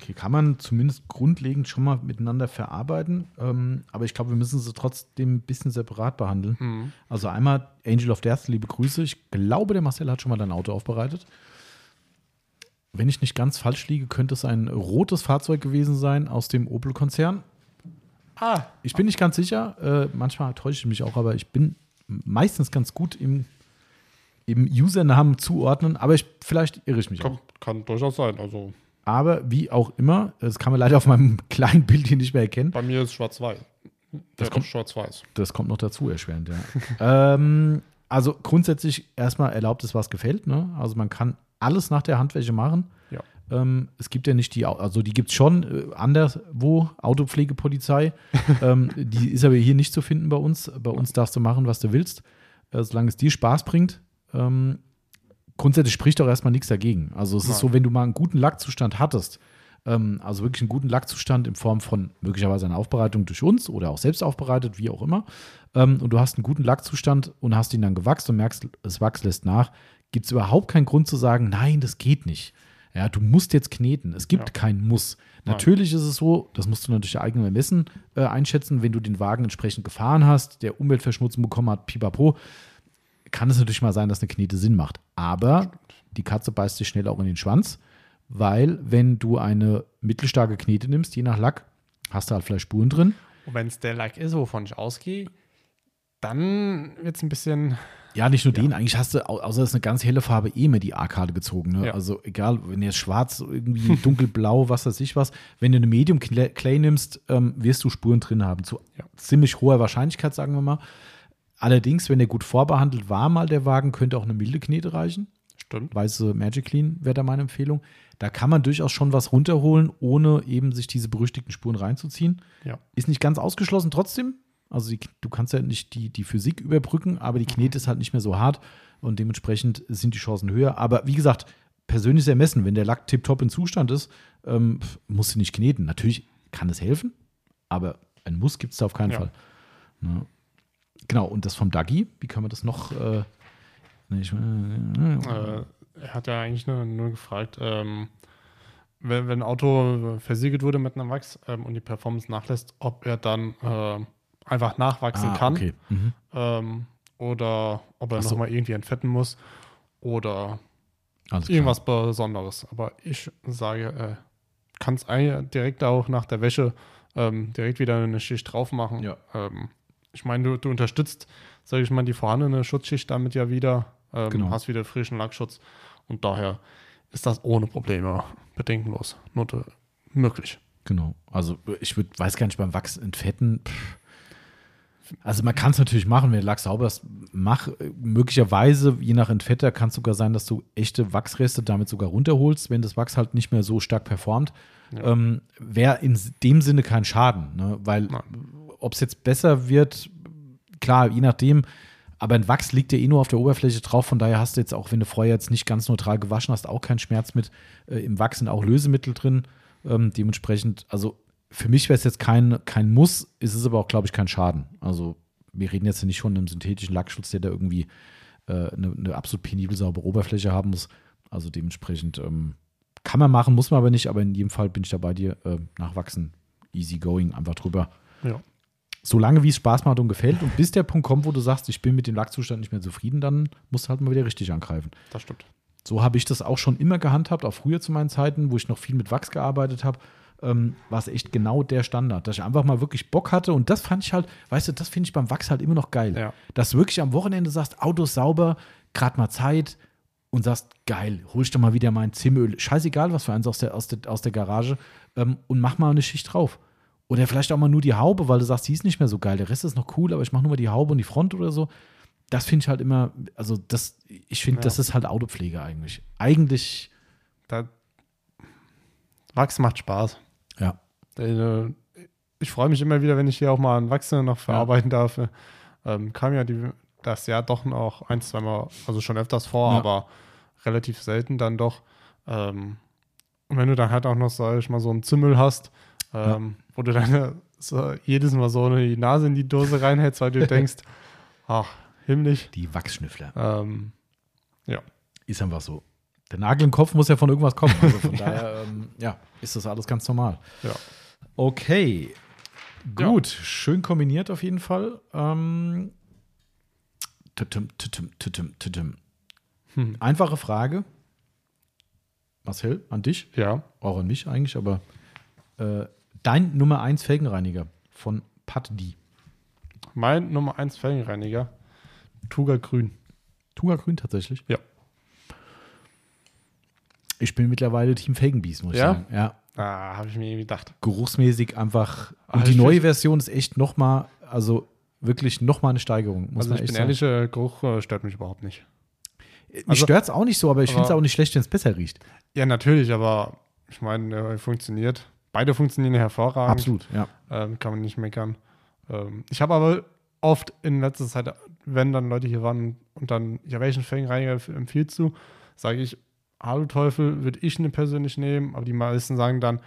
Okay, kann man zumindest grundlegend schon mal miteinander verarbeiten, ähm, aber ich glaube, wir müssen sie trotzdem ein bisschen separat behandeln. Mhm. Also einmal Angel of Death, liebe Grüße. Ich glaube, der Marcel hat schon mal dein Auto aufbereitet. Wenn ich nicht ganz falsch liege, könnte es ein rotes Fahrzeug gewesen sein aus dem Opel-Konzern. Ah, Ich bin nicht ganz sicher, äh, manchmal täusche ich mich auch, aber ich bin meistens ganz gut im, im Usernamen zuordnen, aber ich, vielleicht irre ich mich auch. kann, kann durchaus sein. Also Aber wie auch immer, das kann man leider auf meinem kleinen Bild hier nicht mehr erkennen. bei mir ist schwarz-weiß. Das Ja, kommt- schwarz-weiß. Das kommt noch dazu, erschwerend, ja. ähm, also grundsätzlich erstmal erlaubt es, was gefällt. Ne? Also man kann alles nach der Handwäsche machen. Ja. Ähm, es gibt ja nicht die, also die gibt es schon äh, anderswo, Autopflegepolizei. ähm, die ist aber hier nicht zu finden bei uns. Bei uns darfst du machen, was du willst, äh, solange es dir Spaß bringt. Ähm, grundsätzlich spricht doch erstmal nichts dagegen. Also es ist Nein. so, wenn du mal einen guten Lackzustand hattest, ähm, also wirklich einen guten Lackzustand in Form von möglicherweise einer Aufbereitung durch uns oder auch selbst aufbereitet, wie auch immer, ähm, und du hast einen guten Lackzustand und hast ihn dann gewachst und merkst, das Wachs lässt nach, gibt es überhaupt keinen Grund zu sagen, nein, das geht nicht. Ja, du musst jetzt kneten. Es gibt Ja. kein Muss. Nein. Natürlich ist es so, das musst du natürlich eigene Ermessen äh, einschätzen, wenn du den Wagen entsprechend gefahren hast, der Umweltverschmutzung bekommen hat, pipapo, kann es natürlich mal sein, dass eine Knete Sinn macht. Aber die Katze beißt sich schnell auch in den Schwanz, weil wenn du eine mittelstarke Knete nimmst, je nach Lack, hast du halt vielleicht Spuren drin. Und wenn es der Lack ist, wovon ich ausgehe, dann wird es ein bisschen. Ja, nicht nur den, eigentlich hast du, au- außer es ist eine ganz helle Farbe, eh immer die A-Karte gezogen. Ne? Ja. Also egal, wenn jetzt schwarz, irgendwie dunkelblau, was weiß ich was, wenn du eine Medium Cla- Clay nimmst, ähm, wirst du Spuren drin haben. Zu Ja. ziemlich hoher Wahrscheinlichkeit, sagen wir mal. Allerdings, wenn der gut vorbehandelt war, mal der Wagen, könnte auch eine milde Knete reichen. Stimmt. Weiße Magic Clean wäre da meine Empfehlung. Da kann man durchaus schon was runterholen, ohne eben sich diese berüchtigten Spuren reinzuziehen. Ja. Ist nicht ganz ausgeschlossen trotzdem. Also die, du kannst ja nicht die, die Physik überbrücken, aber die Knete ist halt nicht mehr so hart und dementsprechend sind die Chancen höher. Aber wie gesagt, persönliches Ermessen, wenn der Lack tiptop in Zustand ist, ähm, musst du nicht kneten. Natürlich kann es helfen, aber ein Muss gibt es da auf keinen Ja. Fall. Ne? Genau, und das vom Dagi, wie kann man das noch? Äh, ne, ich, Äh, er hat ja eigentlich nur, nur gefragt, ähm, wenn, wenn ein Auto versiegelt wurde mit einem Wachs ähm, und die Performance nachlässt, ob er dann äh, einfach nachwachsen ah, kann Okay. Mhm. ähm, oder ob er so. nochmal irgendwie entfetten muss oder irgendwas Besonderes. Aber ich sage, äh, kann es direkt auch nach der Wäsche ähm, direkt wieder eine Schicht drauf machen. Ja. Ähm, ich meine, du, du unterstützt, sage ich mal, die vorhandene Schutzschicht damit ja wieder, ähm, Genau. hast wieder frischen Lackschutz und daher ist das ohne Probleme bedenkenlos de- möglich. Genau. Also ich würd, weiß gar nicht, beim Wachs entfetten. Pff. Also man kann es natürlich machen, wenn der Lachs sauber ist. Mach äh, möglicherweise, je nach Entfetter, kann es sogar sein, dass du echte Wachsreste damit sogar runterholst, wenn das Wachs halt nicht mehr so stark performt. Ja. Ähm, Wäre in dem Sinne kein Schaden, ne? weil ob es jetzt besser wird, klar, je nachdem. Aber ein Wachs liegt ja eh nur auf der Oberfläche drauf, von daher hast du jetzt auch, wenn du vorher jetzt nicht ganz neutral gewaschen hast, auch keinen Schmerz mit. Äh, Im Wachs sind auch Lösemittel drin. Ähm, dementsprechend, also für mich wäre es jetzt kein, kein Muss, ist es aber auch, glaube ich, kein Schaden. Also wir reden jetzt nicht von einem synthetischen Lackschutz, der da irgendwie äh, eine, eine absolut penibel saubere Oberfläche haben muss. Also dementsprechend ähm, kann man machen, muss man aber nicht, aber in jedem Fall bin ich da bei dir. Äh, nachwachsen, easy going, einfach drüber. Ja. Solange wie es Spaß macht und gefällt und bis der Punkt kommt, wo du sagst, ich bin mit dem Lackzustand nicht mehr zufrieden, dann musst du halt mal wieder richtig angreifen. Das stimmt. So habe ich das auch schon immer gehandhabt, auch früher zu meinen Zeiten, wo ich noch viel mit Wachs gearbeitet habe, ähm, war es echt genau der Standard, dass ich einfach mal wirklich Bock hatte und das fand ich halt, weißt du, das finde ich beim Wachs halt immer noch geil. Ja. Dass du wirklich am Wochenende sagst, Auto sauber, gerade mal Zeit und sagst, geil, hol ich doch mal wieder mein Zimöl, scheißegal, was für eins aus der, aus der, aus der Garage ähm, und mach mal eine Schicht drauf. Oder vielleicht auch mal nur die Haube, weil du sagst, die ist nicht mehr so geil, der Rest ist noch cool, aber ich mache nur mal die Haube und die Front oder so. Das finde ich halt immer, also das, ich finde, Ja. das ist halt Autopflege eigentlich. Eigentlich, Da, Wachs macht Spaß. ja. Äh, ich freue mich immer wieder, wenn ich hier auch mal einen Wachsenden noch verarbeiten darf. Ähm, kam ja die, das Jahr doch noch ein, zweimal, also schon öfters vor, Ja. aber relativ selten dann doch. Ähm, und wenn du dann halt auch noch, sag ich mal, so einen Zimmel hast, ähm, wo du dann so jedes Mal so die Nase in die Dose reinhältst, weil du denkst, ach, himmlisch. Die Wachsschnüffler. Ähm, ja, Ist einfach so. Der Nagel im Kopf muss ja von irgendwas kommen. Also von daher, ähm, ja, ist das alles ganz normal. ja. Okay. Gut, schön kombiniert auf jeden Fall. Ähm, tütüm, tütüm, tütüm, tütüm. Hm. Einfache Frage. Marcel, an dich, Ja, auch an mich eigentlich, aber äh, dein Nummer 1 Felgenreiniger von Pat D. mein Nummer 1 Felgenreiniger, Tuga Grün. Tuga Grün tatsächlich. Ja. Ich bin mittlerweile Team Felgenbies, muss ich Ja? sagen. Ja. Ah, habe ich mir gedacht. Geruchsmäßig einfach. Und Ah, die ich neue Version ist echt nochmal, also wirklich nochmal eine Steigerung. Muss also man ich echt bin sagen. ehrlich, äh, Geruch äh, stört mich überhaupt nicht. Mich Also- stört es auch nicht so, aber ich finde es auch nicht schlecht, wenn es besser riecht. Ja, natürlich, aber ich meine, äh, funktioniert. Beide funktionieren hervorragend. Absolut, ja. Ähm, kann man nicht meckern. Ähm, ich habe aber oft in letzter Zeit, wenn dann Leute hier waren und dann, ja, welchen Felgenreiniger empfiehlst du, sage ich, Hallo Teufel, würde ich ne persönlich nehmen, aber die meisten sagen dann,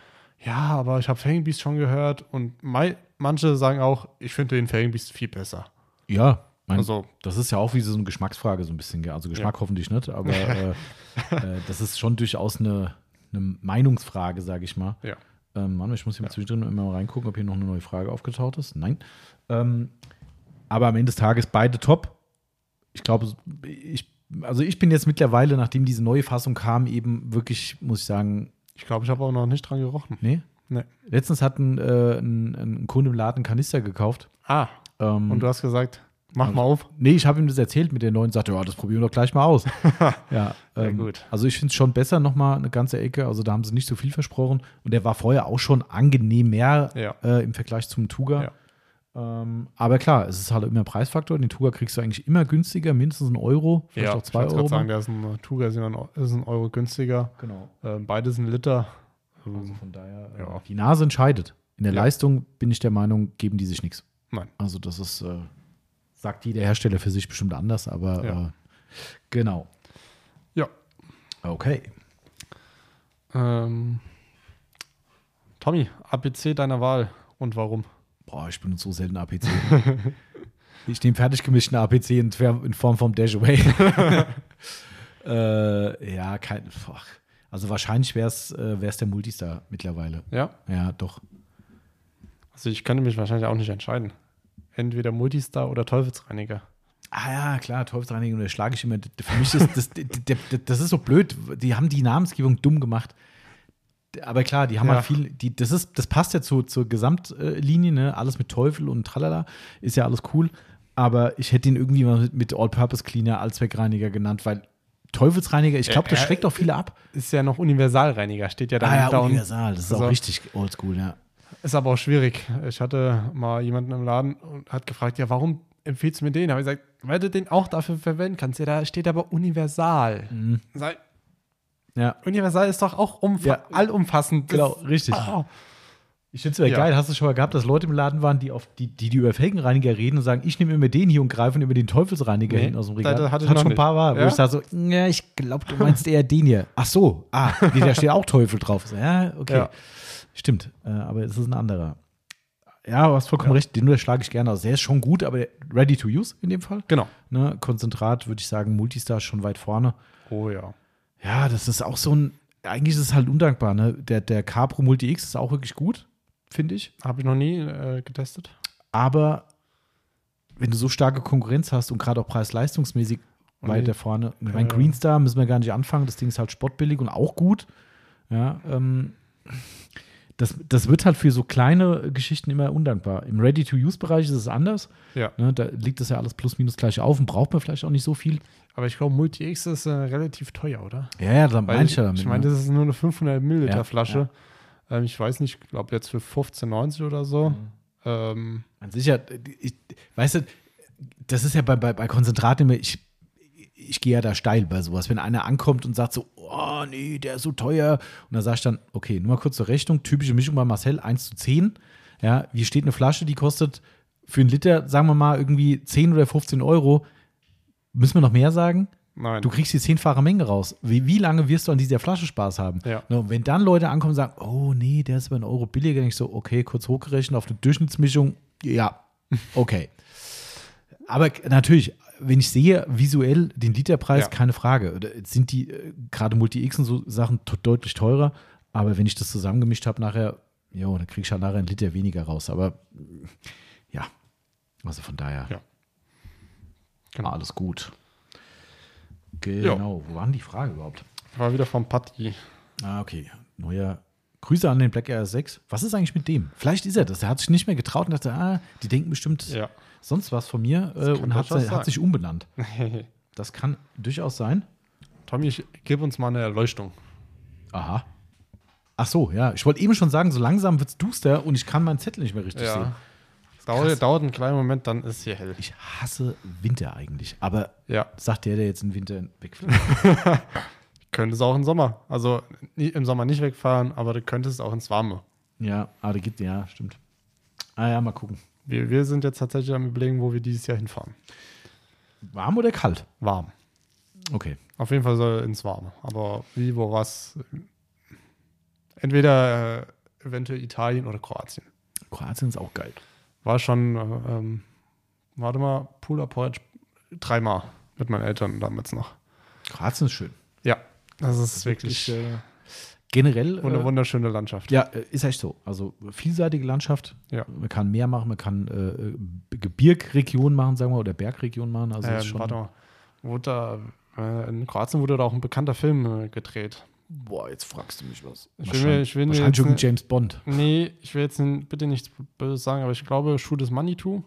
ja, aber ich habe Felgenbiest schon gehört und mei manche sagen auch, ich finde den Felgenbiest viel besser. Ja, mein, Also, das ist ja auch wie so eine Geschmacksfrage, so ein bisschen. Also Geschmack hoffentlich nicht, aber äh, äh, das ist schon durchaus eine, eine Meinungsfrage, sage ich mal. ja. Ähm, Mann, ich muss hier mal zwischendrin immer mal reingucken, ob hier noch eine neue Frage aufgetaucht ist. Nein. Ähm, aber am Ende des Tages beide top. Ich glaube, ich, also ich bin jetzt mittlerweile, nachdem diese neue Fassung kam, eben wirklich, muss ich sagen, Ich glaube, ich habe auch noch nicht dran gerochen. nee. Nee. Letztens hat ein, äh, ein, ein Kunde im Laden einen Kanister gekauft. Ah, Ähm, und du hast gesagt, mach Also- mal auf. Nee, ich habe ihm das erzählt mit der neuen, sagte, ja, das probieren wir doch gleich mal aus. ja, ähm, gut. Also ich finde es schon besser, nochmal eine ganze Ecke. Also da haben sie nicht so viel versprochen. Und der war vorher auch schon angenehm mehr Ja. äh, im Vergleich zum Tuga. Ja. Ähm, aber klar, es ist halt immer Preisfaktor. Den Tuga kriegst du eigentlich immer günstiger, mindestens einen Euro, vielleicht auch zwei ich Euro. gerade sagen, der ist ein Tuga, ist ein, Euro günstiger. genau. Ähm, beide sind Liter. Also von daher, äh, Ja. die Nase entscheidet. In der Ja. Leistung bin ich der Meinung, geben die sich nichts. Nein. Also das ist, äh, sagt jeder Hersteller für sich bestimmt anders, aber Ja. äh, genau. Ja. Okay. Ähm, Tommy, APC deiner Wahl und warum? Boah, ich benutze so selten APC. ich nehme fertig gemischten APC in, in Form vom Dashaway. äh, ja, kein. Boah. Also wahrscheinlich wäre es äh, wär's der Multistar mittlerweile. Ja, Ja, doch. also ich könnte mich wahrscheinlich auch nicht entscheiden. Entweder Multistar oder Teufelsreiniger. Ah ja, klar, Teufelsreinigung, da schlage ich immer. Für mich ist das, das, das, das ist so blöd. Die haben die Namensgebung dumm gemacht. Aber klar, die haben Ja. halt viel, die, das, ist, das passt ja zu, zur Gesamtlinie, ne? Alles mit Teufel und tralala, ist ja alles cool. Aber ich hätte ihn irgendwie mal mit, mit All-Purpose Cleaner, Allzweckreiniger genannt, weil Teufelsreiniger, ich glaube, das Äh, äh, schreckt auch viele ab. Ist ja noch Universalreiniger, steht ja Ah ja, und universal, das ist Also- auch richtig oldschool, ja. ist aber auch schwierig. Ich hatte mal jemanden im Laden und hat gefragt, ja, warum empfiehlst du mir den? Habe ich gesagt, weil du den auch dafür verwenden kannst. Ja, da steht aber universal. Sag, Ja, universal ist doch auch Ja. allumfassend. Genau, richtig. Oh. Ich finde es ja Ja. geil. Hast du schon mal gehabt, dass Leute im Laden waren, die, auf, die, die, die über Felgenreiniger reden und sagen, ich nehme immer den hier und greife über den Teufelsreiniger Nee, hinten aus dem Regal. da- da hatte ich Hat schon ein paar Mal, wo Ja? ich sage so, ja, ich glaube, du meinst eher den hier. Ach so, ah, nee, da steht auch Teufel drauf. So, ja, okay. Ja. Stimmt, äh, aber es ist ein anderer. Ja, du hast vollkommen recht, den schlage ich gerne aus. Der ist schon gut, aber ready to use in dem Fall. Genau. Ne, Konzentrat würde ich sagen, Multistar ist schon weit vorne. Oh ja. Ja, das ist auch so ein, eigentlich ist es halt undankbar. Ne? Der, der Capro Multi X ist auch wirklich gut, finde ich. Habe ich noch nie äh, getestet. Aber wenn du so starke Konkurrenz hast und gerade auch preis-leistungsmäßig Und weiter vorne, ich meine. Greenstar müssen wir gar nicht anfangen, das Ding ist halt spottbillig und auch gut. Ja, ähm, das, das wird halt für so kleine Geschichten immer undankbar. Im Ready-to-Use-Bereich ist es anders. Ja. Ne? Da liegt das ja alles plus minus gleich auf und braucht man vielleicht auch nicht so viel. Aber ich glaube, Multi-X ist äh, relativ teuer, oder? Ja, ja, da Weil meine ich ja damit. ich meine, ne? das ist nur eine 500 Milliliter Ja, Flasche. Ähm, ich weiß nicht, ich glaube jetzt für 15,90 oder so. Mhm. Ähm, ja, ich, weißt du, das ist ja bei, bei, bei Konzentraten immer, ich, ich gehe ja da steil bei sowas. Wenn einer ankommt und sagt so, oh nee, der ist so teuer. Und dann sag ich dann, okay, nur mal kurz zur Rechnung, typische Mischung bei Marcel, 1 zu 10. Ja, wie steht eine Flasche, die kostet für einen Liter, sagen wir mal, irgendwie 10 oder 15 Euro. Müssen wir noch mehr sagen? Nein. Du kriegst die zehnfache Menge raus. Wie, wie lange wirst du an dieser Flasche Spaß haben? Ja. Und wenn dann Leute ankommen und sagen, oh nee, der ist aber einen Euro billiger, dann ich so, okay, kurz hochgerechnet auf eine Durchschnittsmischung, ja, okay. aber natürlich, wenn ich sehe, visuell den Literpreis, Ja. keine Frage. Sind die äh, gerade Multi-X und so Sachen deutlich teurer, aber wenn ich das zusammengemischt habe, nachher, jo, dann krieg ich halt nachher einen Liter weniger raus. Aber mm, ja, also von daher, Ja. Genau. alles gut. Genau, wo war denn die Frage überhaupt? War wieder vom Patti. Ah, okay. Neuer. Grüße an den Black Air 6. Was ist eigentlich mit dem? Vielleicht ist er das. Er hat sich nicht mehr getraut und dachte, ah, die denken bestimmt Ja. Sonst was von mir äh, und hat, hat sich umbenannt. Das kann durchaus sein. Tommy, ich gebe uns mal eine Erleuchtung. Aha. Ach so, ja. Ich wollte eben schon sagen, so langsam wird es duster und ich kann meinen Zettel nicht mehr richtig sehen. Ja. Dauert, dauert einen kleinen Moment, dann ist hier hell. Ich hasse Winter eigentlich. Aber Ja. sagt der, der jetzt im Winter wegfliegt. Könnte es auch im Sommer. Also im Sommer nicht wegfahren, aber du könntest auch ins Warme. ja, aber da gibt ja, stimmt. Ah ja, mal gucken. Wir, wir sind jetzt tatsächlich am überlegen, wo wir dieses Jahr hinfahren. Warm oder kalt? Warm. Okay. Auf jeden Fall soll ins Warme. Aber wie, wo, was? Entweder äh, eventuell Italien oder Kroatien. Kroatien ist auch geil. War schon, äh, ähm, warte mal, Pool Approach dreimal mit meinen Eltern damals noch. Kroatien ist schön. Ja, das ist wirklich äh, generell. eine äh, wunderschöne Landschaft. Ja, äh, ist echt so. Also vielseitige Landschaft. Ja. Man kann Meer machen, man kann äh, Gebirgregion machen, sagen wir, oder Bergregion machen. Also ist Ähm, schon, warte mal, da, äh, in Kroatien wurde da auch ein bekannter Film äh, gedreht. boah, jetzt fragst du mich was. Ich will mir- ich will wahrscheinlich jetzt irgendwie ne- James Bond. Nee, ich will jetzt bitte nichts Böses sagen, aber ich glaube, Shoot is Money Too.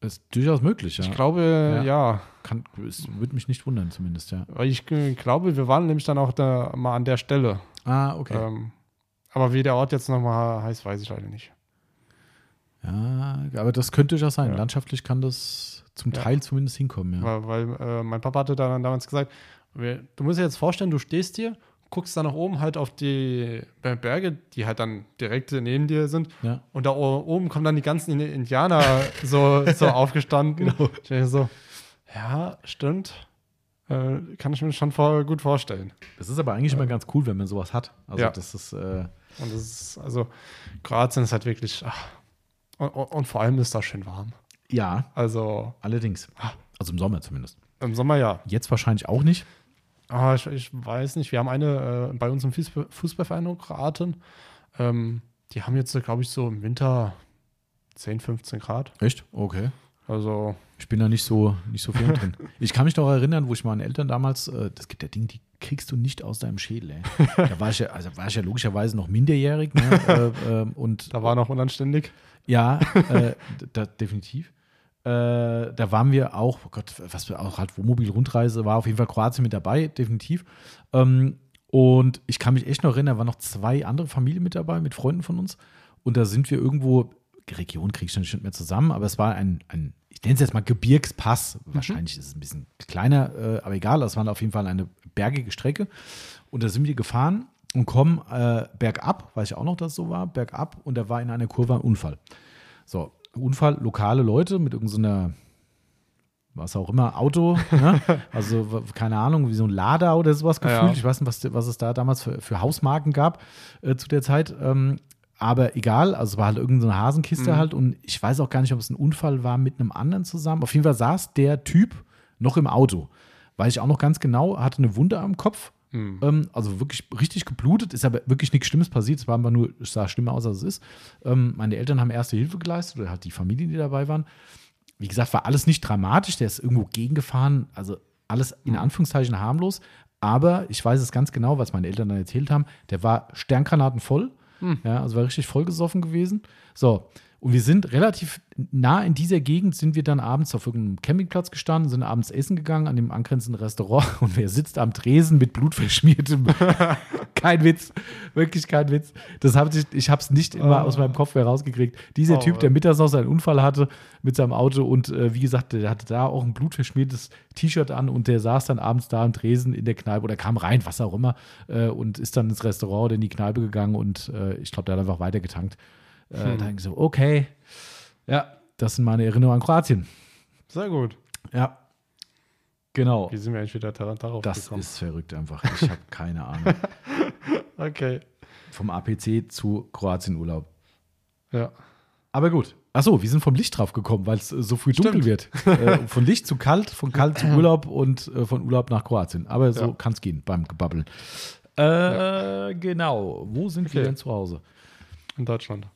Ist durchaus möglich, ja. Ich glaube, Ja. ja. Kann, es würde mich nicht wundern, zumindest, ja. Weil ich äh, glaube, wir waren nämlich dann auch da mal an der Stelle. Ah, okay. Ähm, aber wie der Ort jetzt nochmal heißt, weiß ich leider nicht. ja, aber das könnte durchaus sein. Ja. Landschaftlich kann das zum Ja. Teil zumindest hinkommen, ja. Weil, weil äh, mein Papa hatte dann damals gesagt, du musst dir jetzt vorstellen, du stehst hier, guckst dann nach oben halt auf die Ber- Berge, die halt dann direkt neben dir sind. ja. Und da oben kommen dann die ganzen In- Indianer so, so aufgestanden. Genau. So, ja, stimmt. Äh, kann ich mir schon vor, gut vorstellen. Das ist aber eigentlich immer ganz cool, wenn man sowas hat. Also Ja. das ist, äh, Und das ist, also, Kroatien ist halt wirklich, ach, und, und, vor allem ist da schön warm. ja, Also, allerdings. Also im Sommer zumindest. im Sommer ja. Jetzt wahrscheinlich auch nicht. Ah, ich, ich weiß nicht, wir haben eine äh, bei uns im Fußball, Fußballverein in Kroaten. Ähm, die haben jetzt, glaube ich, so im Winter 10, 15 Grad. Echt? Okay. Also, Ich bin da nicht so, nicht so viel drin. Ich kann mich noch erinnern, wo ich meinen Eltern damals, äh, das gibt ja Dinge, die kriegst du nicht aus deinem Schädel. Ey. Da war ich ja, also war ich ja logischerweise noch minderjährig. Ne? äh, ähm, und da war noch unanständig. ja, äh, da, definitiv. Äh, da waren wir auch, oh Gott, was wir auch halt Wohnmobil-Rundreise, war auf jeden Fall Kroatien mit dabei, definitiv. Ähm, und ich kann mich echt noch erinnern, da waren noch zwei andere Familien mit dabei, mit Freunden von uns. Und da sind wir irgendwo, Region kriege ich nicht mehr zusammen, aber es war ein, ein ich nenne es jetzt mal Gebirgspass. Wahrscheinlich ist es ein bisschen kleiner, äh, aber egal, das war auf jeden Fall eine bergige Strecke. Und da sind wir gefahren und kommen äh, bergab, weiß ich auch noch, dass es so war, bergab und da war in einer Kurve ein Unfall. So, Unfall, lokale Leute mit irgendeiner, was auch immer, Auto, ne? also keine Ahnung, wie so ein Lader oder sowas gefühlt. ja. Ich weiß nicht, was, was es da damals für, für Hausmarken gab äh, zu der Zeit. Ähm, aber egal, also es war halt irgendeine Hasenkiste Mhm. halt und ich weiß auch gar nicht, ob es ein Unfall war mit einem anderen zusammen. Auf jeden Fall saß der Typ noch im Auto. Weiß ich auch noch ganz genau, hatte eine Wunde am Kopf. Hm. Ähm, also wirklich richtig geblutet, ist aber wirklich nichts Schlimmes passiert. Es war einfach nur, es sah schlimmer aus, als es ist. Ähm, meine Eltern haben erste Hilfe geleistet oder halt die Familien, die dabei waren. Wie gesagt, war alles nicht dramatisch. Der ist irgendwo gegengefahren. Also alles in Anführungszeichen harmlos. Aber ich weiß es ganz genau, was meine Eltern dann erzählt haben. Der war Sterngranaten voll. Ja, also war richtig vollgesoffen gewesen. So. Und wir sind relativ nah in dieser Gegend, sind wir dann abends auf irgendeinem Campingplatz gestanden, sind abends essen gegangen an dem angrenzenden Restaurant und wer sitzt am Tresen mit blutverschmiertem kein Witz, wirklich kein Witz. Das hab ich, ich habe es nicht immer Oh. aus meinem Kopf mehr rausgekriegt. Dieser Oh, Typ, der mittags noch seinen Unfall hatte mit seinem Auto und äh, wie gesagt, der hatte da auch ein blutverschmiertes T-Shirt an und der saß dann abends da am Tresen in der Kneipe oder kam rein, was auch immer, äh, und ist dann ins Restaurant oder in die Kneipe gegangen und äh, ich glaube, der hat einfach weiter getankt. Äh, Hm. Da denke ich so, okay, ja, das sind meine Erinnerungen an Kroatien. Sehr gut. Ja, genau. Wie sind wir eigentlich wieder dar- darauf Das gekommen? ist verrückt einfach. Ich habe keine Ahnung. okay. Vom APC zu Kroatien-Urlaub. Ja. Aber gut. Achso, wir sind vom Licht drauf gekommen, weil es äh, so früh dunkel wird. äh, von Licht zu kalt, von kalt zu Urlaub und äh, von Urlaub nach Kroatien. Aber so Ja. kann es gehen beim Gebabbeln. Äh, Genau. Wo sind wir Okay. denn zu Hause? In Deutschland.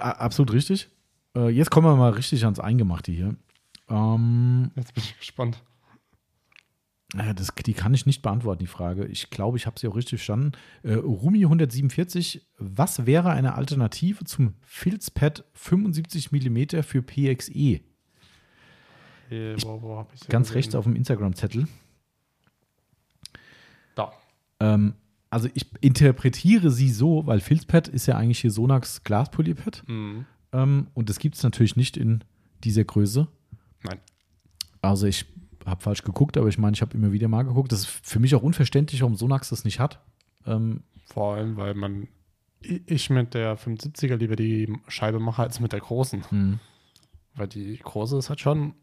Absolut richtig. Äh, Jetzt kommen wir mal richtig ans Eingemachte hier. Ähm, Jetzt bin ich gespannt. Das, die kann ich nicht beantworten, die Frage. Ich glaube, ich habe sie auch richtig verstanden. Äh, Rumi 147, was wäre eine Alternative zum Filzpad 75 mm für PXE? Hey, sie Ganz gesehen? rechts auf dem Instagram-Zettel. Da. Ähm, also ich interpretiere sie so, weil Filzpad ist ja eigentlich hier Sonax Glaspolierpad. Mhm. Ähm, und das gibt es natürlich nicht in dieser Größe. Nein. Also ich habe falsch geguckt, aber ich meine, ich habe immer wieder mal geguckt. Das ist für mich auch unverständlich, warum Sonax das nicht hat. Ähm, Vor allem, weil man ich mit der 75er lieber die Scheibe mache als mit der großen. hm. Weil die große ist halt schon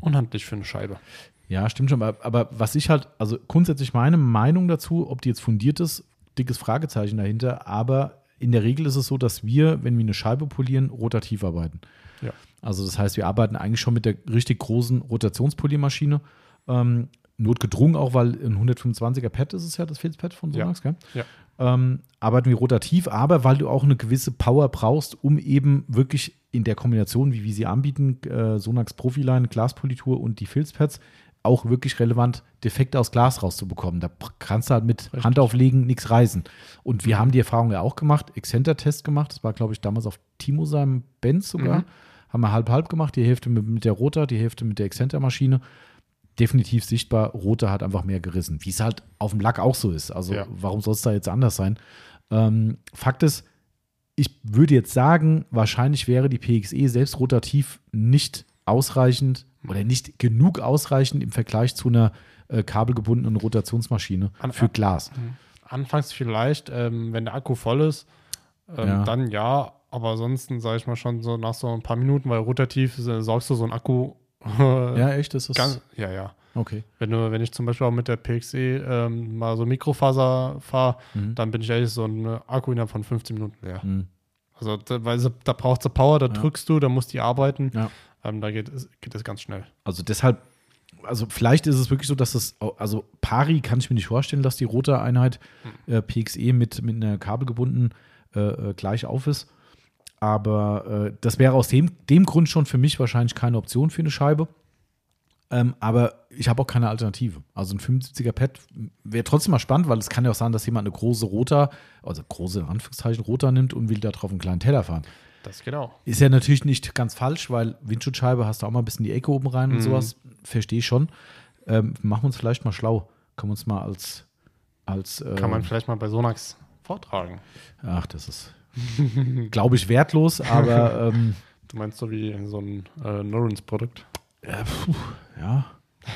unhandlich für eine Scheibe. Ja, stimmt schon. Aber, aber was ich halt, also grundsätzlich meine Meinung dazu, ob die jetzt fundiert ist, dickes Fragezeichen dahinter. Aber in der Regel ist es so, dass wir, wenn wir eine Scheibe polieren, rotativ arbeiten. Ja. Also das heißt, wir arbeiten eigentlich schon mit der richtig großen Rotationspoliermaschine. Ähm, notgedrungen auch, weil ein 125er Pad ist es ja, das Filzpad von Ja. Sonax, gell? Ja. Ähm, arbeiten wir rotativ, aber weil du auch eine gewisse Power brauchst, um eben wirklich in der Kombination, wie wir sie anbieten, äh, Sonax Profiline, Glaspolitur und die Filzpads, auch wirklich relevant Defekte aus Glas rauszubekommen. Da kannst du halt mit Richtig. Hand auflegen, nichts reißen. Und wir haben die Erfahrung ja auch gemacht, Excenter-Test gemacht, das war, glaube ich, damals auf Timo seinem Benz sogar. Mhm. Haben wir halb-halb gemacht, die Hälfte mit, mit der Rota, die Hälfte mit der Excenter-Maschine. Definitiv sichtbar, Rota hat einfach mehr gerissen, wie es halt auf dem Lack auch so ist. Also Ja. warum soll es da jetzt anders sein? Ähm, Fakt ist, ich würde jetzt sagen, wahrscheinlich wäre die PXE selbst rotativ nicht ausreichend oder nicht genug ausreichend im Vergleich zu einer äh, kabelgebundenen Rotationsmaschine An- für Glas. Anfangs vielleicht, ähm, wenn der Akku voll ist, ähm, Ja. dann ja, aber ansonsten sage ich mal schon so nach so ein paar Minuten, weil rotativ äh, saugst du so einen Akku. Äh, Ja, echt? Ist das? ganz, ja, ja. okay. Wenn, du, wenn ich zum Beispiel auch mit der PXE ähm, mal so Mikrofaser fahre, Mhm. dann bin ich ehrlich so ein äh, Akku innerhalb von 15 Minuten leer. Mhm. Also da, weil da braucht sie Power, da Ja. drückst du, da muss die arbeiten. Ja. Ähm, da geht es, geht es ganz schnell. Also deshalb, also vielleicht ist es wirklich so, dass es, also pari kann ich mir nicht vorstellen, dass die rote Einheit äh, PXE mit, mit einer Kabel gebunden äh, äh, gleich auf ist. Aber äh, das wäre aus dem, dem Grund schon für mich wahrscheinlich keine Option für eine Scheibe. Ähm, aber ich habe auch keine Alternative. Also ein 75er Pad wäre trotzdem mal spannend, weil es kann ja auch sein, dass jemand eine große Rota, also große Anführungszeichen Rota nimmt und will da drauf einen kleinen Teller fahren. Das genau. Ist ja natürlich nicht ganz falsch, weil Windschutzscheibe hast du auch mal ein bisschen die Ecke oben rein und Mhm. sowas. Verstehe ich schon. Ähm, machen wir uns vielleicht mal schlau. Können wir uns mal als, als äh, Kann man vielleicht mal bei Sonax vortragen. ach, das ist, glaube ich, wertlos, aber ähm, Du meinst so wie so ein äh, Norins-Produkt? ja, puh, ja,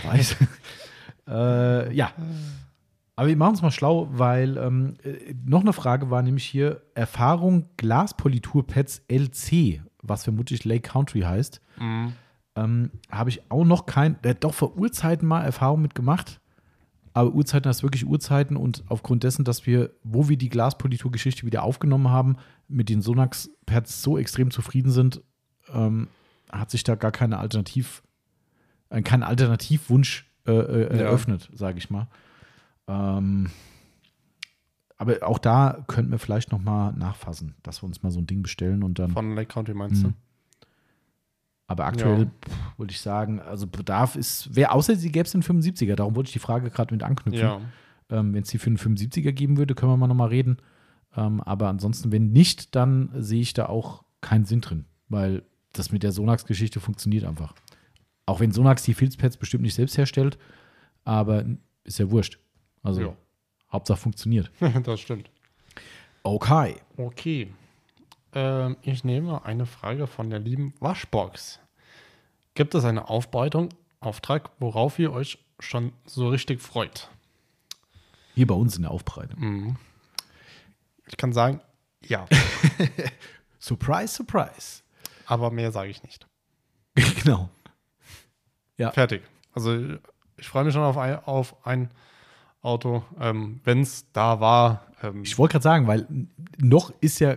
weiß. äh, ja. Aber wir machen uns mal schlau, weil ähm, äh, noch eine Frage war nämlich hier Erfahrung Glaspoliturpads LC, was vermutlich Lake Country heißt. Mhm. Ähm, habe ich auch noch kein, äh, doch vor Urzeiten mal Erfahrung mit gemacht. Aber Urzeiten heißt wirklich Urzeiten und aufgrund dessen, dass wir, wo wir die Glaspolitur-Geschichte wieder aufgenommen haben, mit den Sonax-Pads so extrem zufrieden sind, ähm, hat sich da gar keine Alternativ, äh, kein Alternativwunsch äh, äh, Ja. eröffnet, sage ich mal. Ähm, aber auch da könnten wir vielleicht noch mal nachfassen, dass wir uns mal so ein Ding bestellen und dann. Von Lake County meinst Mhm. Aber aktuell pff, wollte ich sagen, also Bedarf ist, wer außer sie gäbe es den 75er, darum wollte ich die Frage gerade mit du? anknüpfen. Ja. Ähm, wenn es die für einen 75er geben würde, können wir mal nochmal reden. Ähm, aber ansonsten, wenn nicht, dann sehe ich da auch keinen Sinn drin, weil das mit der Sonax-Geschichte funktioniert einfach. Auch wenn Sonax die Filzpads bestimmt nicht selbst herstellt, aber ist ja wurscht. Also Ja. Hauptsache funktioniert. das stimmt. Okay. Okay. Ähm, ich nehme eine Frage von der lieben Waschbox. Gibt es eine Aufbereitung, Auftrag, worauf ihr euch schon so richtig freut? Hier bei uns in der Aufbereitung. Mhm. Ich kann sagen, ja. Surprise, surprise. Aber mehr sage ich nicht. genau. Ja. Fertig. Also ich freue mich schon auf ein, auf ein Auto, ähm, wenn es da war. Ähm, Ich wollte gerade sagen, weil noch ist ja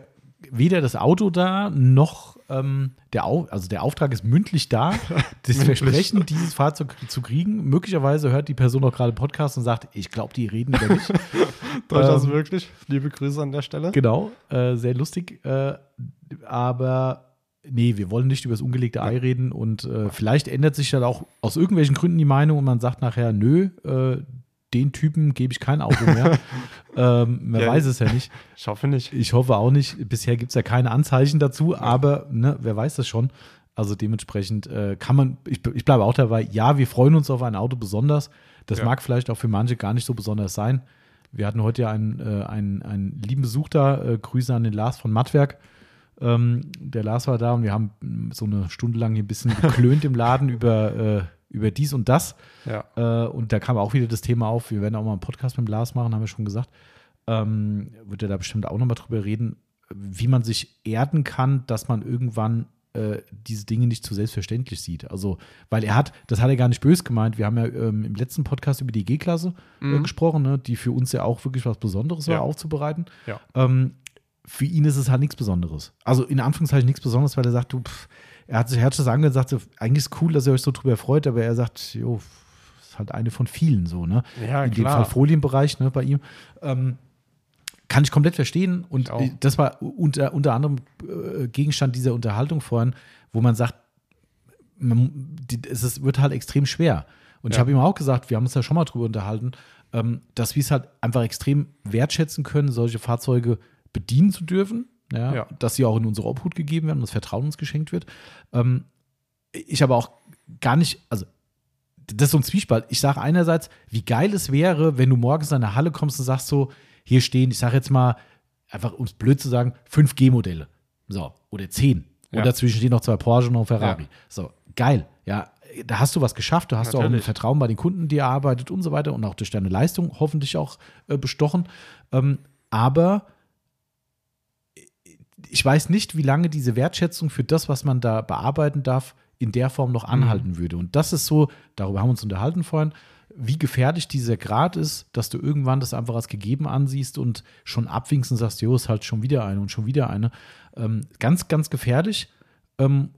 weder das Auto da, noch ähm, der, Au also der Auftrag ist mündlich da, das Mündlich. Versprechen, dieses Fahrzeug zu kriegen. Möglicherweise hört die Person auch gerade Podcast und sagt, ich glaube, die reden über mich. durchaus ähm, wirklich. Liebe Grüße an der Stelle. genau, äh, sehr lustig. Äh, aber nee, wir wollen nicht über das ungelegte Ei reden und äh, vielleicht ändert sich dann auch aus irgendwelchen Gründen die Meinung und man sagt nachher, nö, äh, den Typen gebe ich kein Auto mehr. ähm, man Ja. weiß es ja nicht. Ich hoffe nicht. Ich hoffe auch nicht. Bisher gibt es ja keine Anzeichen dazu, aber ne, wer weiß das schon. Also dementsprechend äh, kann man, ich, ich bleibe auch dabei, ja, wir freuen uns auf ein Auto besonders. Das Ja. mag vielleicht auch für manche gar nicht so besonders sein. Wir hatten heute ja einen, äh, einen, einen lieben Besuch da. Äh, Grüße an den Lars von Mattwerk. Ähm, der Lars war da und wir haben so eine Stunde lang hier ein bisschen geklönt im Laden über, äh, über dies und das. Ja. Äh, und da kam auch wieder das Thema auf, wir werden auch mal einen Podcast mit Lars machen, haben wir schon gesagt. Ähm, wird er da bestimmt auch nochmal drüber reden, wie man sich erden kann, dass man irgendwann äh, diese Dinge nicht zu selbstverständlich sieht. Also, weil er hat, das hat er gar nicht böse gemeint. Wir haben ja ähm, im letzten Podcast über die G-Klasse äh, gesprochen, ne, die für uns ja auch wirklich was Besonderes war, Ja. aufzubereiten. Ja. Ähm, für ihn ist es halt nichts Besonderes. Also in Anführungszeichen nichts Besonderes, weil er sagt, du, pff, er hat sich er hat schon angesagt, so, eigentlich ist cool, dass ihr euch so drüber freut, aber er sagt, jo, ist halt eine von vielen so, ne? Ja, in dem klar. Fall Folienbereich, ne, bei ihm. Ähm, kann ich komplett verstehen. Und Ich das war unter, unter anderem äh, Gegenstand dieser Unterhaltung vorhin, wo man sagt, man, die, es ist, wird halt extrem schwer. Und ich Ja. habe ihm auch gesagt, wir haben uns ja schon mal drüber unterhalten, ähm, dass wir es halt einfach extrem wertschätzen können, solche Fahrzeuge bedienen zu dürfen. Ja, Ja. Dass sie auch in unsere Obhut gegeben werden und das Vertrauen uns geschenkt wird. Ähm, ich aber auch gar nicht, also das ist so ein Zwiespalt. Ich sage einerseits, wie geil es wäre, wenn du morgens in eine Halle kommst und sagst so, hier stehen, ich sage jetzt mal, einfach um es blöd zu sagen, 5G-Modelle. So, oder 10. Ja. Und dazwischen stehen noch zwei Porsche und noch Ferrari. Ja. So, geil. Ja, da hast du was geschafft, du hast auch ein Natürlich. Vertrauen bei den Kunden, die arbeitet und so weiter und auch durch deine Leistung hoffentlich auch äh, bestochen. Ähm, aber ich weiß nicht, wie lange diese Wertschätzung für das, was man da bearbeiten darf, in der Form noch anhalten würde. Und das ist so, darüber haben wir uns unterhalten vorhin, wie gefährlich dieser Grad ist, dass du irgendwann das einfach als gegeben ansiehst und schon abwinkst und sagst, jo, ist halt schon wieder eine und schon wieder eine. Ähm, ganz, ganz gefährlich. Ähm,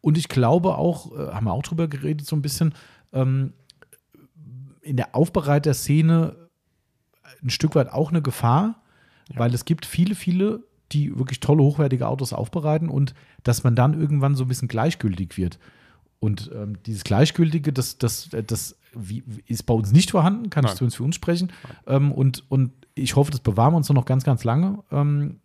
und ich glaube auch, äh, haben wir auch drüber geredet, so ein bisschen, ähm, in der Aufbereiterszene ein Stück weit auch eine Gefahr, weil es gibt viele, viele, die wirklich tolle, hochwertige Autos aufbereiten und dass man dann irgendwann so ein bisschen gleichgültig wird. Und ähm, dieses Gleichgültige, das, das, das wie, ist bei uns nicht vorhanden, kann ich Nein. zu uns für uns sprechen. Ähm, und, und ich hoffe, das bewahren wir uns noch ganz, ganz lange, ähm,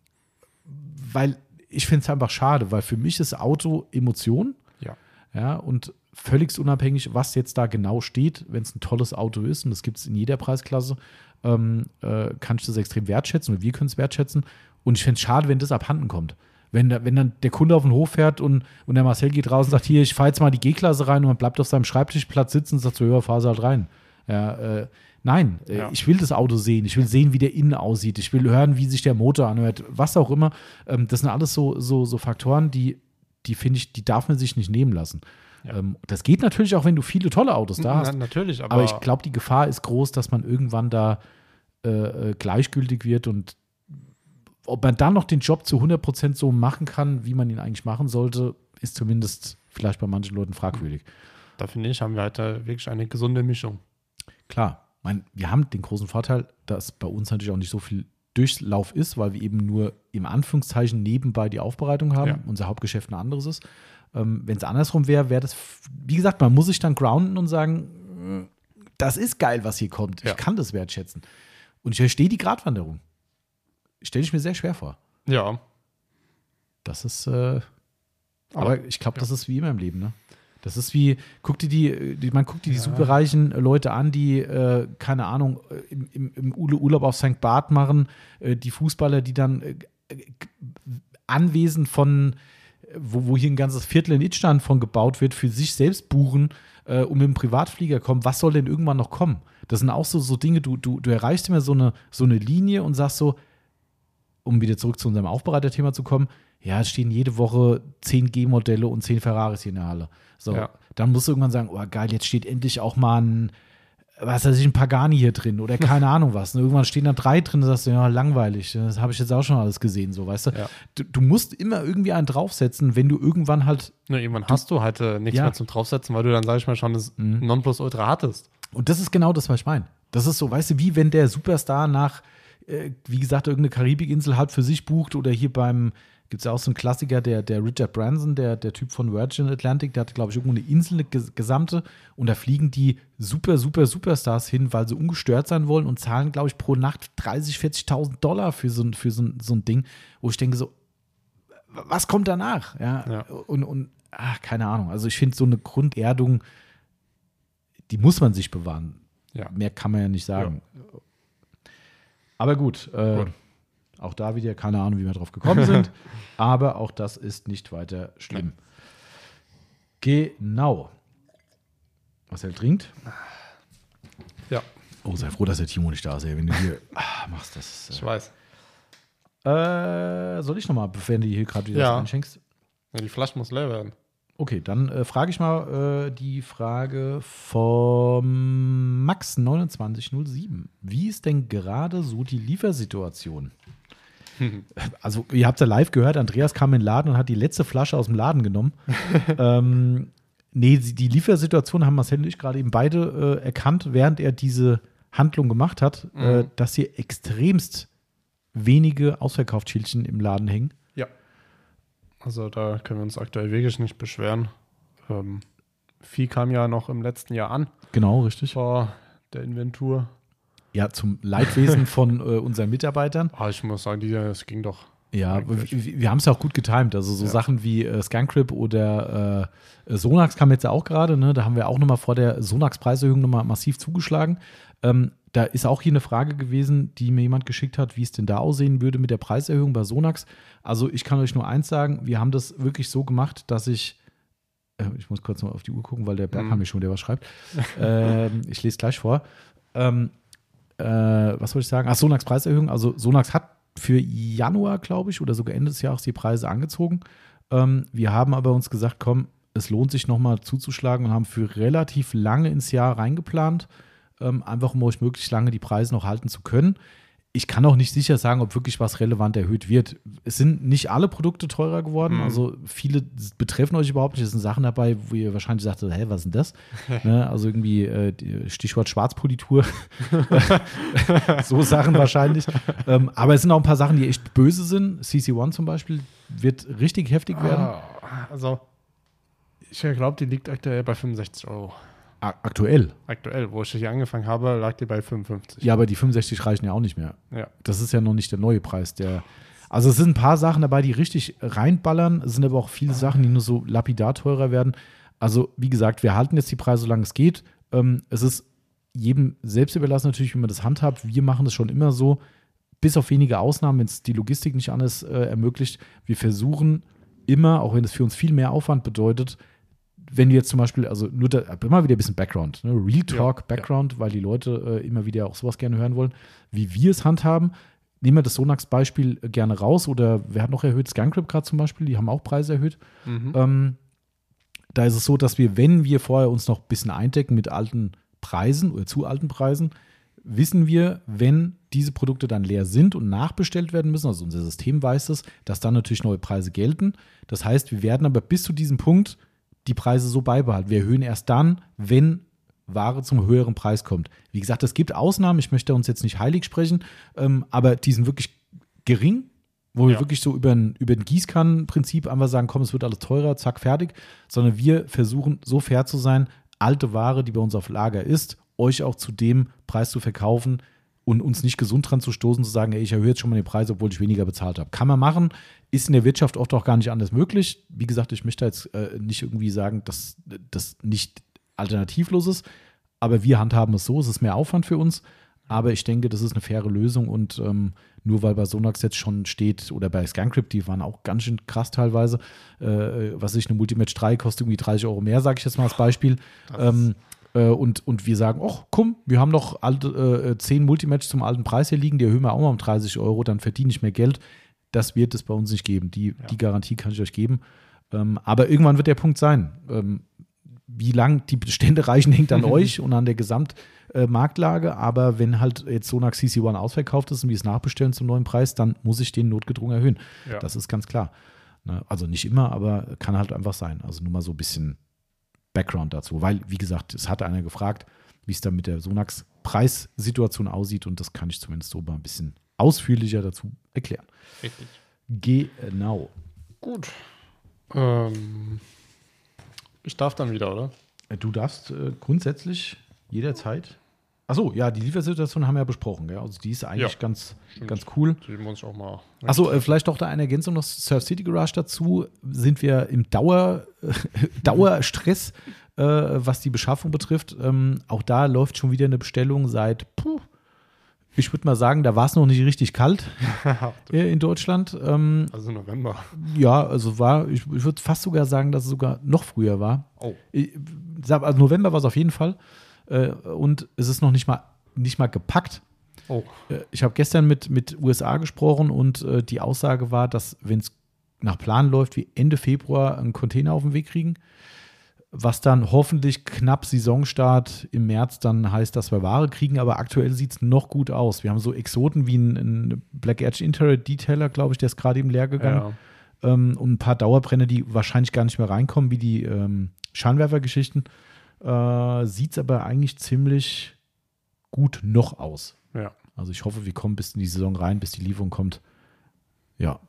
weil ich finde es einfach schade, weil für mich ist Auto Emotion. Ja. Ja, und völlig unabhängig, was jetzt da genau steht, wenn es ein tolles Auto ist, und das gibt es in jeder Preisklasse, ähm, äh, kann ich das extrem wertschätzen und wir können es wertschätzen. Und ich fände es schade, wenn das abhanden kommt. Wenn, wenn dann der Kunde auf den Hof fährt und, und der Marcel geht raus und sagt, hier, ich fahre jetzt mal die G-Klasse rein und man bleibt auf seinem Schreibtischplatz sitzen und sagt so, ja, fahr sie halt rein. Ja, äh, nein, äh, Ja. ich will das Auto sehen, ich will sehen, wie der innen aussieht, ich will hören, wie sich der Motor anhört, was auch immer. Ähm, das sind alles so, so, so Faktoren, die, die finde ich, die darf man sich nicht nehmen lassen. Ja. Ähm, das geht natürlich auch, wenn du viele tolle Autos da Na, hast. natürlich, aber, Aber ich glaube, die Gefahr ist groß, dass man irgendwann da äh, äh, gleichgültig wird und ob man dann noch den Job zu 100% so machen kann, wie man ihn eigentlich machen sollte, ist zumindest vielleicht bei manchen Leuten fragwürdig. da finde ich, haben wir halt da wirklich eine gesunde Mischung. Klar, mein, wir haben den großen Vorteil, dass bei uns natürlich auch nicht so viel Durchlauf ist, weil wir eben nur im Anführungszeichen nebenbei die Aufbereitung haben. Ja. Unser Hauptgeschäft ein anderes ist. Ähm, Wenn es andersrum wäre, wäre das, wie gesagt, man muss sich dann grounden und sagen, "Mm, das ist geil, was hier kommt. Ja. Ich kann das wertschätzen. Und ich verstehe die Gratwanderung. Stelle ich mir sehr schwer vor. Ja, Das ist, äh, aber, Aber- ich glaube, das ist wie immer im Leben, ne? Das ist wie, guck dir die, die man guckt dir die Ja. superreichen Leute an, die, äh, keine Ahnung, äh, im, im, im Ur- Urlaub auf St. Barth machen, äh, die Fußballer, die dann äh, äh, Anwesen von, äh, wo, wo hier ein ganzes Viertel in Itstand von gebaut wird, für sich selbst buchen äh, und mit dem Privatflieger kommen. Was soll denn irgendwann noch kommen? Das sind auch so, so Dinge, du, du, du erreichst immer so eine, so eine Linie und sagst so, um wieder zurück zu unserem Aufbereiterthema zu kommen, ja, es stehen jede Woche 10 G-Modelle und 10 Ferraris hier in der Halle. So, Ja. dann musst du irgendwann sagen, oh geil, jetzt steht endlich auch mal ein, was weiß ich, ein Pagani hier drin oder keine Ahnung was. Und irgendwann stehen da drei drin, da sagst du, ja, langweilig, das habe ich jetzt auch schon alles gesehen, so, weißt du. Ja. Du, du musst immer irgendwie einen draufsetzen, wenn du irgendwann halt Ne, irgendwann hast du halt äh, nichts Ja. Mhm. mehr zum Draufsetzen, weil du dann, sag ich mal, schon das Nonplusultra hattest. Und das ist genau das, was ich meine. Das ist so, weißt du, wie wenn der Superstar nach, äh, wie gesagt, irgendeine Karibikinsel halb für sich bucht oder hier beim, gibt es ja auch so einen Klassiker, der, der Richard Branson, der, der Typ von Virgin Atlantic, der hatte, glaube ich, irgendwo eine Insel, eine ges- gesamte und da fliegen die super, super, Superstars hin, weil sie ungestört sein wollen und zahlen, glaube ich, pro Nacht 30, 40.000 Dollar für so, ein- für so, ein- so ein Ding, wo ich denke so, was kommt danach? Ja, Ja. und, und ach, keine Ahnung. Also ich finde so eine Grunderdung, die muss man sich bewahren. Ja. Mehr kann man ja nicht sagen. Aber gut, äh, Gut. auch da wieder keine Ahnung, wie wir drauf gekommen sind. aber auch das ist nicht weiter schlimm. Genau. Was er trinkt. Ja, Oh, sei froh, dass der Timo nicht da ist. Ey. Wenn du hier ah, machst, das ich ist, weiß. äh, Soll ich nochmal, bevor du hier gerade wieder Ja. einschenkst? Ja, die Flasche muss leer werden. Okay, dann äh, frage ich mal äh, die Frage vom Max2907. Wie ist denn gerade so die Liefersituation? Also, ihr habt ja live gehört, Andreas kam in den Laden und hat die letzte Flasche aus dem Laden genommen. ähm, nee, die Liefersituation haben Marcel und ich gerade eben beide äh, erkannt, während er diese Handlung gemacht hat, äh, dass hier extremst wenige Ausverkaufsschildchen im Laden hängen. Also da können wir uns aktuell wirklich nicht beschweren. Ähm, Vieh kam ja noch im letzten Jahr an, Genau, richtig. vor der Inventur. Ja, zum Leidwesen von äh, unseren Mitarbeitern. Ah, ich muss sagen, die, das ging doch. Ja, Eigentlich. wir, wir haben es ja auch gut getimt. Also so Ja. Sachen wie äh, Scancrip oder äh, Sonax kam jetzt ja auch gerade. Ne? Da haben wir auch nochmal vor der Sonax-Preiserhöhung nochmal massiv zugeschlagen. Ähm, da ist auch hier eine Frage gewesen, die mir jemand geschickt hat, wie es denn da aussehen würde mit der Preiserhöhung bei Sonax. Also ich kann euch nur eins sagen, wir haben das wirklich so gemacht, dass ich äh, ich muss kurz mal auf die Uhr gucken, weil der Berg Mhm. haben mir schon, der was schreibt. ähm, ich lese gleich vor. Ähm, äh, was wollte ich sagen? Ach, Sonax Preiserhöhung. Also Sonax hat für Januar, glaube ich, oder sogar Ende des Jahres die Preise angezogen. Ähm, wir haben aber uns gesagt, komm, es lohnt sich nochmal zuzuschlagen und haben für relativ lange ins Jahr reingeplant, ähm, einfach um euch möglichst lange die Preise noch halten zu können. Ich kann auch nicht sicher sagen, ob wirklich was relevant erhöht wird. Es sind nicht alle Produkte teurer geworden. Mhm. Also viele betreffen euch überhaupt nicht. Es sind Sachen dabei, wo ihr wahrscheinlich sagt, hä, was ist denn das? ne? Also irgendwie äh, Stichwort Schwarzpolitur. so Sachen wahrscheinlich. Ähm, aber es sind auch ein paar Sachen, die echt böse sind. CC1 zum Beispiel wird richtig heftig werden. Ah, also, ich glaube, die liegt aktuell bei 65 Euro. Aktuell. Aktuell, wo ich hier angefangen habe, lag die bei 55. Ja, aber die 65 reichen ja auch nicht mehr. Ja. Das ist ja noch nicht der neue Preis. Der, also es sind ein paar Sachen dabei, die richtig reinballern. Es sind aber auch viele Sachen, die nur so lapidar teurer werden. Also wie gesagt, wir halten jetzt die Preise, solange es geht. Ähm, es ist jedem selbst überlassen natürlich, wie man das handhabt. Wir machen das schon immer so, bis auf wenige Ausnahmen, wenn es die Logistik nicht anders äh, ermöglicht. Wir versuchen immer, auch wenn es für uns viel mehr Aufwand bedeutet, wenn du jetzt zum Beispiel, also nur da, immer wieder ein bisschen Background, ne? Real Talk, Ja, Background, weil die Leute äh, immer wieder auch sowas gerne hören wollen, wie wir es handhaben. Nehmen wir das Sonax-Beispiel äh, gerne raus oder wer hat noch erhöht? Scancrip gerade zum Beispiel, die haben auch Preise erhöht. Mhm. Ähm, da ist es so, dass wir, wenn wir vorher uns noch ein bisschen eindecken mit alten Preisen oder zu alten Preisen, wissen wir, wenn diese Produkte dann leer sind und nachbestellt werden müssen, also unser System weiß es, dass dann natürlich neue Preise gelten. Das heißt, wir werden aber bis zu diesem Punkt die Preise so beibehalten. Wir erhöhen erst dann, wenn Ware zum höheren Preis kommt. Wie gesagt, es gibt Ausnahmen, ich möchte uns jetzt nicht heilig sprechen, ähm, aber die sind wirklich gering, wo wir Ja. wirklich so über ein, über ein Gießkannenprinzip einfach sagen, komm, es wird alles teurer, zack, fertig, sondern wir versuchen so fair zu sein, alte Ware, die bei uns auf Lager ist, euch auch zu dem Preis zu verkaufen und uns nicht gesund dran zu stoßen, zu sagen, ey, ich erhöhe jetzt schon mal den Preis, obwohl ich weniger bezahlt habe. Kann man machen, ist in der Wirtschaft oft auch gar nicht anders möglich. Wie gesagt, ich möchte jetzt äh, nicht irgendwie sagen, dass das nicht alternativlos ist, aber wir handhaben es so, es ist mehr Aufwand für uns, aber ich denke, das ist eine faire Lösung und ähm, nur weil bei Sonax jetzt schon steht oder bei Scancrypt, die waren auch ganz schön krass teilweise, äh, was ich eine Multimatch 3 kostet irgendwie 30 Euro mehr, sage ich jetzt mal als Beispiel. Ähm, äh, und, und wir sagen, ach komm, wir haben noch alte, äh, 10 Multimatch zum alten Preis hier liegen, die erhöhen wir auch mal um 30 Euro, dann verdiene ich mehr Geld. das wird es bei uns nicht geben. Die, Ja. die Garantie kann ich euch geben. Ähm, aber irgendwann wird der Punkt sein. Ähm, wie lang die Bestände reichen, hängt an euch und an der Gesamtmarktlage. Aber wenn halt jetzt Sonax CC1 ausverkauft ist und wir es nachbestellen zum neuen Preis, dann muss ich den notgedrungen erhöhen. Ja. Das ist ganz klar. Ne? Also nicht immer, aber kann halt einfach sein. Also nur mal so ein bisschen Background dazu. Weil, wie gesagt, es hatte einer gefragt, wie es dann mit der Sonax-Preissituation aussieht und das kann ich zumindest so mal ein bisschen ausführlicher dazu erklären. Richtig. Genau. Gut. Ähm, ich darf dann wieder, oder? Äh, Du darfst äh, grundsätzlich jederzeit. Achso, ja, die Liefersituation haben wir ja besprochen. Gell? Also die ist eigentlich Ja, ganz, stimmt. ganz cool. Die muss ich auch mal. Achso, äh, vielleicht doch da eine Ergänzung noch Surf City Garage dazu. Sind wir im Dauer, Dauerstress, äh, was die Beschaffung betrifft. Ähm, auch da läuft schon wieder eine Bestellung seit, puh, ich würde mal sagen, da war es noch nicht richtig kalt in Deutschland. Ähm, also November. ja, also war, ich, ich würde fast sogar sagen, dass es sogar noch früher war. Oh. Ich, also November war es auf jeden Fall. Äh, und es ist noch nicht mal, nicht mal gepackt. Oh. Äh, Ich habe gestern mit, mit USA gesprochen und äh, die Aussage war, dass wenn es nach Plan läuft, wir Ende Februar einen Container auf den Weg kriegen, was dann hoffentlich knapp Saisonstart im März dann heißt, dass wir Ware kriegen, aber aktuell sieht es noch gut aus. Wir haben so Exoten wie ein, ein Black Edge Interior Detailer, glaube ich, der ist gerade eben leer gegangen Ja. ähm, und ein paar Dauerbrenner, die wahrscheinlich gar nicht mehr reinkommen, wie die ähm, Scheinwerfergeschichten. Äh, Sieht es aber eigentlich ziemlich gut noch aus. ja. Also ich hoffe, wir kommen bis in die Saison rein, bis die Lieferung kommt. Ja.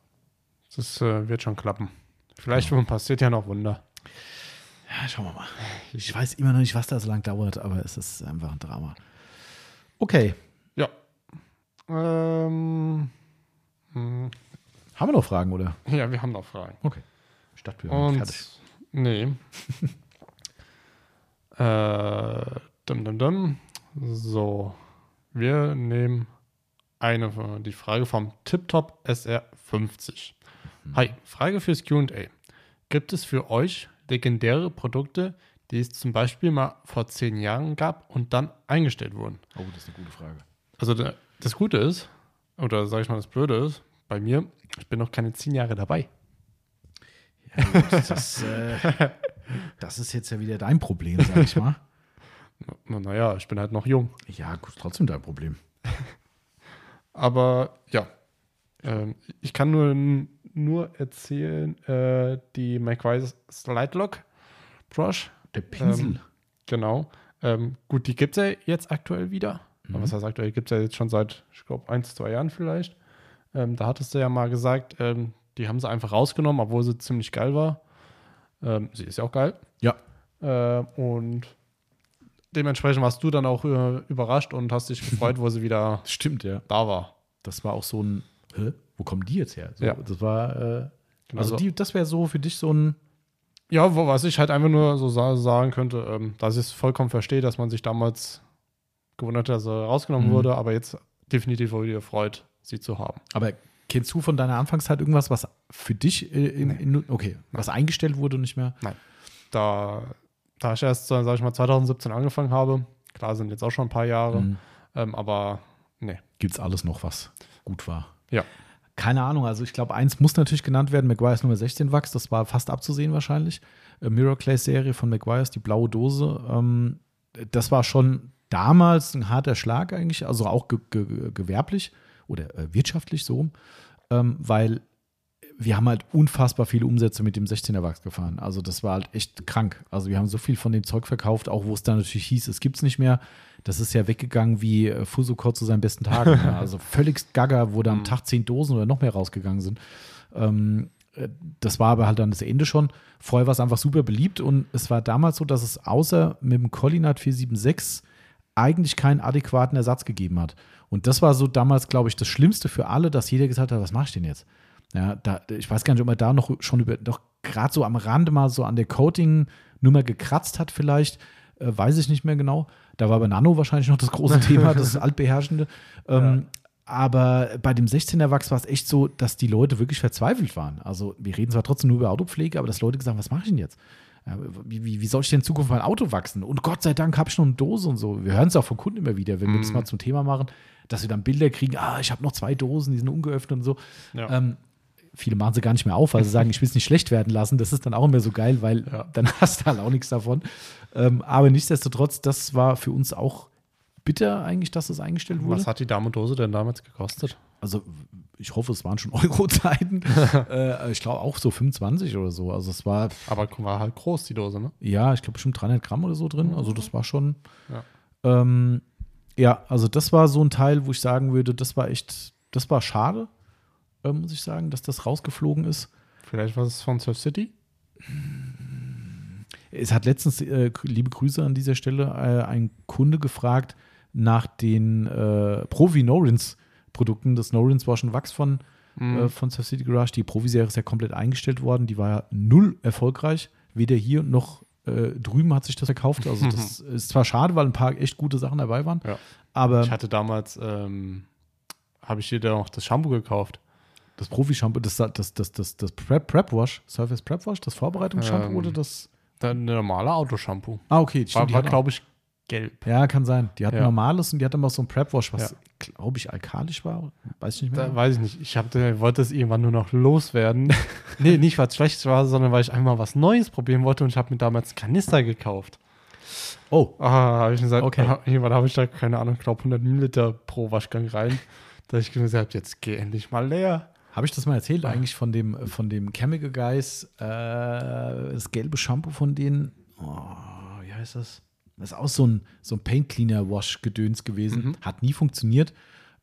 Das äh, wird schon klappen. Vielleicht passiert ja noch Wunder. ja, schauen wir mal. Ich weiß immer noch nicht, was da so lang dauert, aber es ist einfach ein Drama. Okay. Ja. Ähm, hm, Haben wir noch Fragen, oder? ja, wir haben noch Fragen. Okay. Ich dachte, wir waren Und fertig. nee. äh, dum, dum, dum. So, wir nehmen eine die Frage vom TipTop SR50. Hi, Frage fürs Q&A. Gibt es für euch legendäre Produkte, die es zum Beispiel mal vor zehn Jahren gab und dann eingestellt wurden? Oh, das ist eine gute Frage. Also das Gute ist, oder sage ich mal das Blöde ist, bei mir, ich bin noch keine zehn Jahre dabei. Ja, gut, das, äh, das ist jetzt ja wieder dein Problem, sag ich mal. Na, naja, ich bin halt noch jung. Ja, gut, trotzdem dein Problem. Aber ja, ähm, ich kann nur, nur erzählen, äh, die McWise Slide Lock Brush, Der Pinsel. Ähm, genau. Ähm, gut, die gibt es ja jetzt aktuell wieder. Aber was heißt aktuell? Gibt es ja jetzt schon seit, ich glaube, ein, zwei Jahren vielleicht. Ähm, da hattest du ja mal gesagt, ähm, die haben sie einfach rausgenommen, obwohl sie ziemlich geil war. Ähm, sie ist ja auch geil. ja. Äh, und dementsprechend warst du dann auch äh, überrascht und hast dich gefreut, wo sie wieder Stimmt, ja. da war. Das war auch so ein, hä? wo kommen die jetzt her? So, Ja. Das war, äh, Genau also so. die, das wäre so für dich so ein, Ja, wo, was ich halt einfach nur so sa sagen könnte, ähm, dass ich es vollkommen verstehe, dass man sich damals gewundert hat, dass er rausgenommen Mhm. wurde, aber jetzt definitiv wieder freut, sie zu haben. aber kennst du von deiner Anfangszeit irgendwas, was für dich, äh, in, in, okay, was eingestellt wurde und nicht mehr? Da, da ich erst, sag ich mal, 2017 angefangen habe, klar sind jetzt auch schon ein paar Jahre, Mhm. ähm, aber nee. Gibt es alles noch, was gut war? Ja. Keine Ahnung, also ich glaube, eins muss natürlich genannt werden, Maguire's Nummer 16 Wachs, das war fast abzusehen wahrscheinlich. Äh, Mirror Clay Serie von Maguire's, die blaue Dose. Ähm, das war schon damals ein harter Schlag eigentlich, also auch ge ge gewerblich oder äh, wirtschaftlich so, ähm, weil wir haben halt unfassbar viele Umsätze mit dem 16er Wachs gefahren. Also das war halt echt krank. Also wir haben so viel von dem Zeug verkauft, auch wo es dann natürlich hieß, es gibt es nicht mehr. Das ist ja weggegangen wie äh, Fusukot zu seinen besten Tagen. ja. Also völlig gaga, wo da am Tag zehn Dosen oder noch mehr rausgegangen sind. Ähm, äh, das war aber halt dann das Ende schon. Vorher war es einfach super beliebt und es war damals so, dass es außer mit dem Collinat 476 eigentlich keinen adäquaten Ersatz gegeben hat. Und das war so damals, glaube ich, das Schlimmste für alle, dass jeder gesagt hat, was mache ich denn jetzt? Ja, da, ich weiß gar nicht, ob man da noch schon über, doch gerade so am Rande mal so an der Coating-Nummer gekratzt hat, vielleicht, äh, weiß ich nicht mehr genau. Da war bei Nano wahrscheinlich noch das große Thema, das altbeherrschende. Ähm, Aber bei dem 16er Wachs war es echt so, dass die Leute wirklich verzweifelt waren. Also, wir reden zwar trotzdem nur über Autopflege, aber dass Leute gesagt haben, was mache ich denn jetzt? Ja, Wie, wie, soll ich denn in Zukunft mein Auto wachsen? Und Gott sei Dank habe ich noch eine Dose und so. Wir hören es auch von Kunden immer wieder, wenn wir das mal zum Thema machen, dass wir dann Bilder kriegen, ah, ich habe noch zwei Dosen, die sind ungeöffnet und so. Ja. Ähm, Viele machen sie gar nicht mehr auf, weil sie sagen, ich will es nicht schlecht werden lassen. Das ist dann auch immer so geil, weil Ja. dann hast du halt auch nichts davon. Ähm, aber nichtsdestotrotz, das war für uns auch bitter eigentlich, dass das eingestellt wurde. Was hat die Damendose denn damals gekostet? Also ich hoffe, es waren schon Euro-Zeiten. äh, ich glaube auch so 25 oder so. Also es war, Aber war halt groß, die Dose, ne? ja, ich glaube bestimmt 300 Gramm oder so drin. Also das war schon, Ja. ähm, ja, also das war so ein Teil, wo ich sagen würde, das war echt, das war schade, äh, muss ich sagen, dass das rausgeflogen ist. Vielleicht war es von Surf City? Es hat letztens, äh, liebe Grüße an dieser Stelle, äh, ein Kunde gefragt nach den äh, Profi Norins Produkten. Das Norins war schon Wachs von, äh, von Surf City Garage. Die Profi-Serie ist ja komplett eingestellt worden. Die war ja null erfolgreich. Weder hier noch äh, drüben hat sich das verkauft. Also das ist zwar schade, weil ein paar echt gute Sachen dabei waren. Ja. Aber Ich hatte damals, ähm, habe ich dir da noch das Shampoo gekauft. das Profi-Shampoo, das, das, das, das, das Prep, Prep Wash, Surface Prep Wash, das Vorbereitungsshampoo Ähm, oder das? Dann ein normale Autoshampoo. Ah, okay. War, die war auch- glaube ich, gelb. Ja, kann sein. Die hatten Ja. normales und die hatten auch so ein Prep Wash, was, Ja. Glaube ich, alkalisch war. Weiß ich nicht mehr. Da weiß ich nicht. Ich hab, wollte es irgendwann nur noch loswerden. nee, nicht weil es schlecht war, sondern weil ich einmal was Neues probieren wollte und ich habe mir damals Kanister gekauft. oh, Ah, habe ich gesagt, Okay. ah, irgendwann habe ich da, keine Ahnung, ich glaube 100 Milliliter pro Waschgang rein. Da habe ich gesagt, hab, jetzt geh endlich mal leer. habe ich das mal erzählt eigentlich von dem, von dem Chemical Guys, äh, das gelbe Shampoo von denen? Oh, wie heißt das? Das ist auch so ein, so ein Paint Cleaner Wash Gedöns gewesen. Hat nie funktioniert.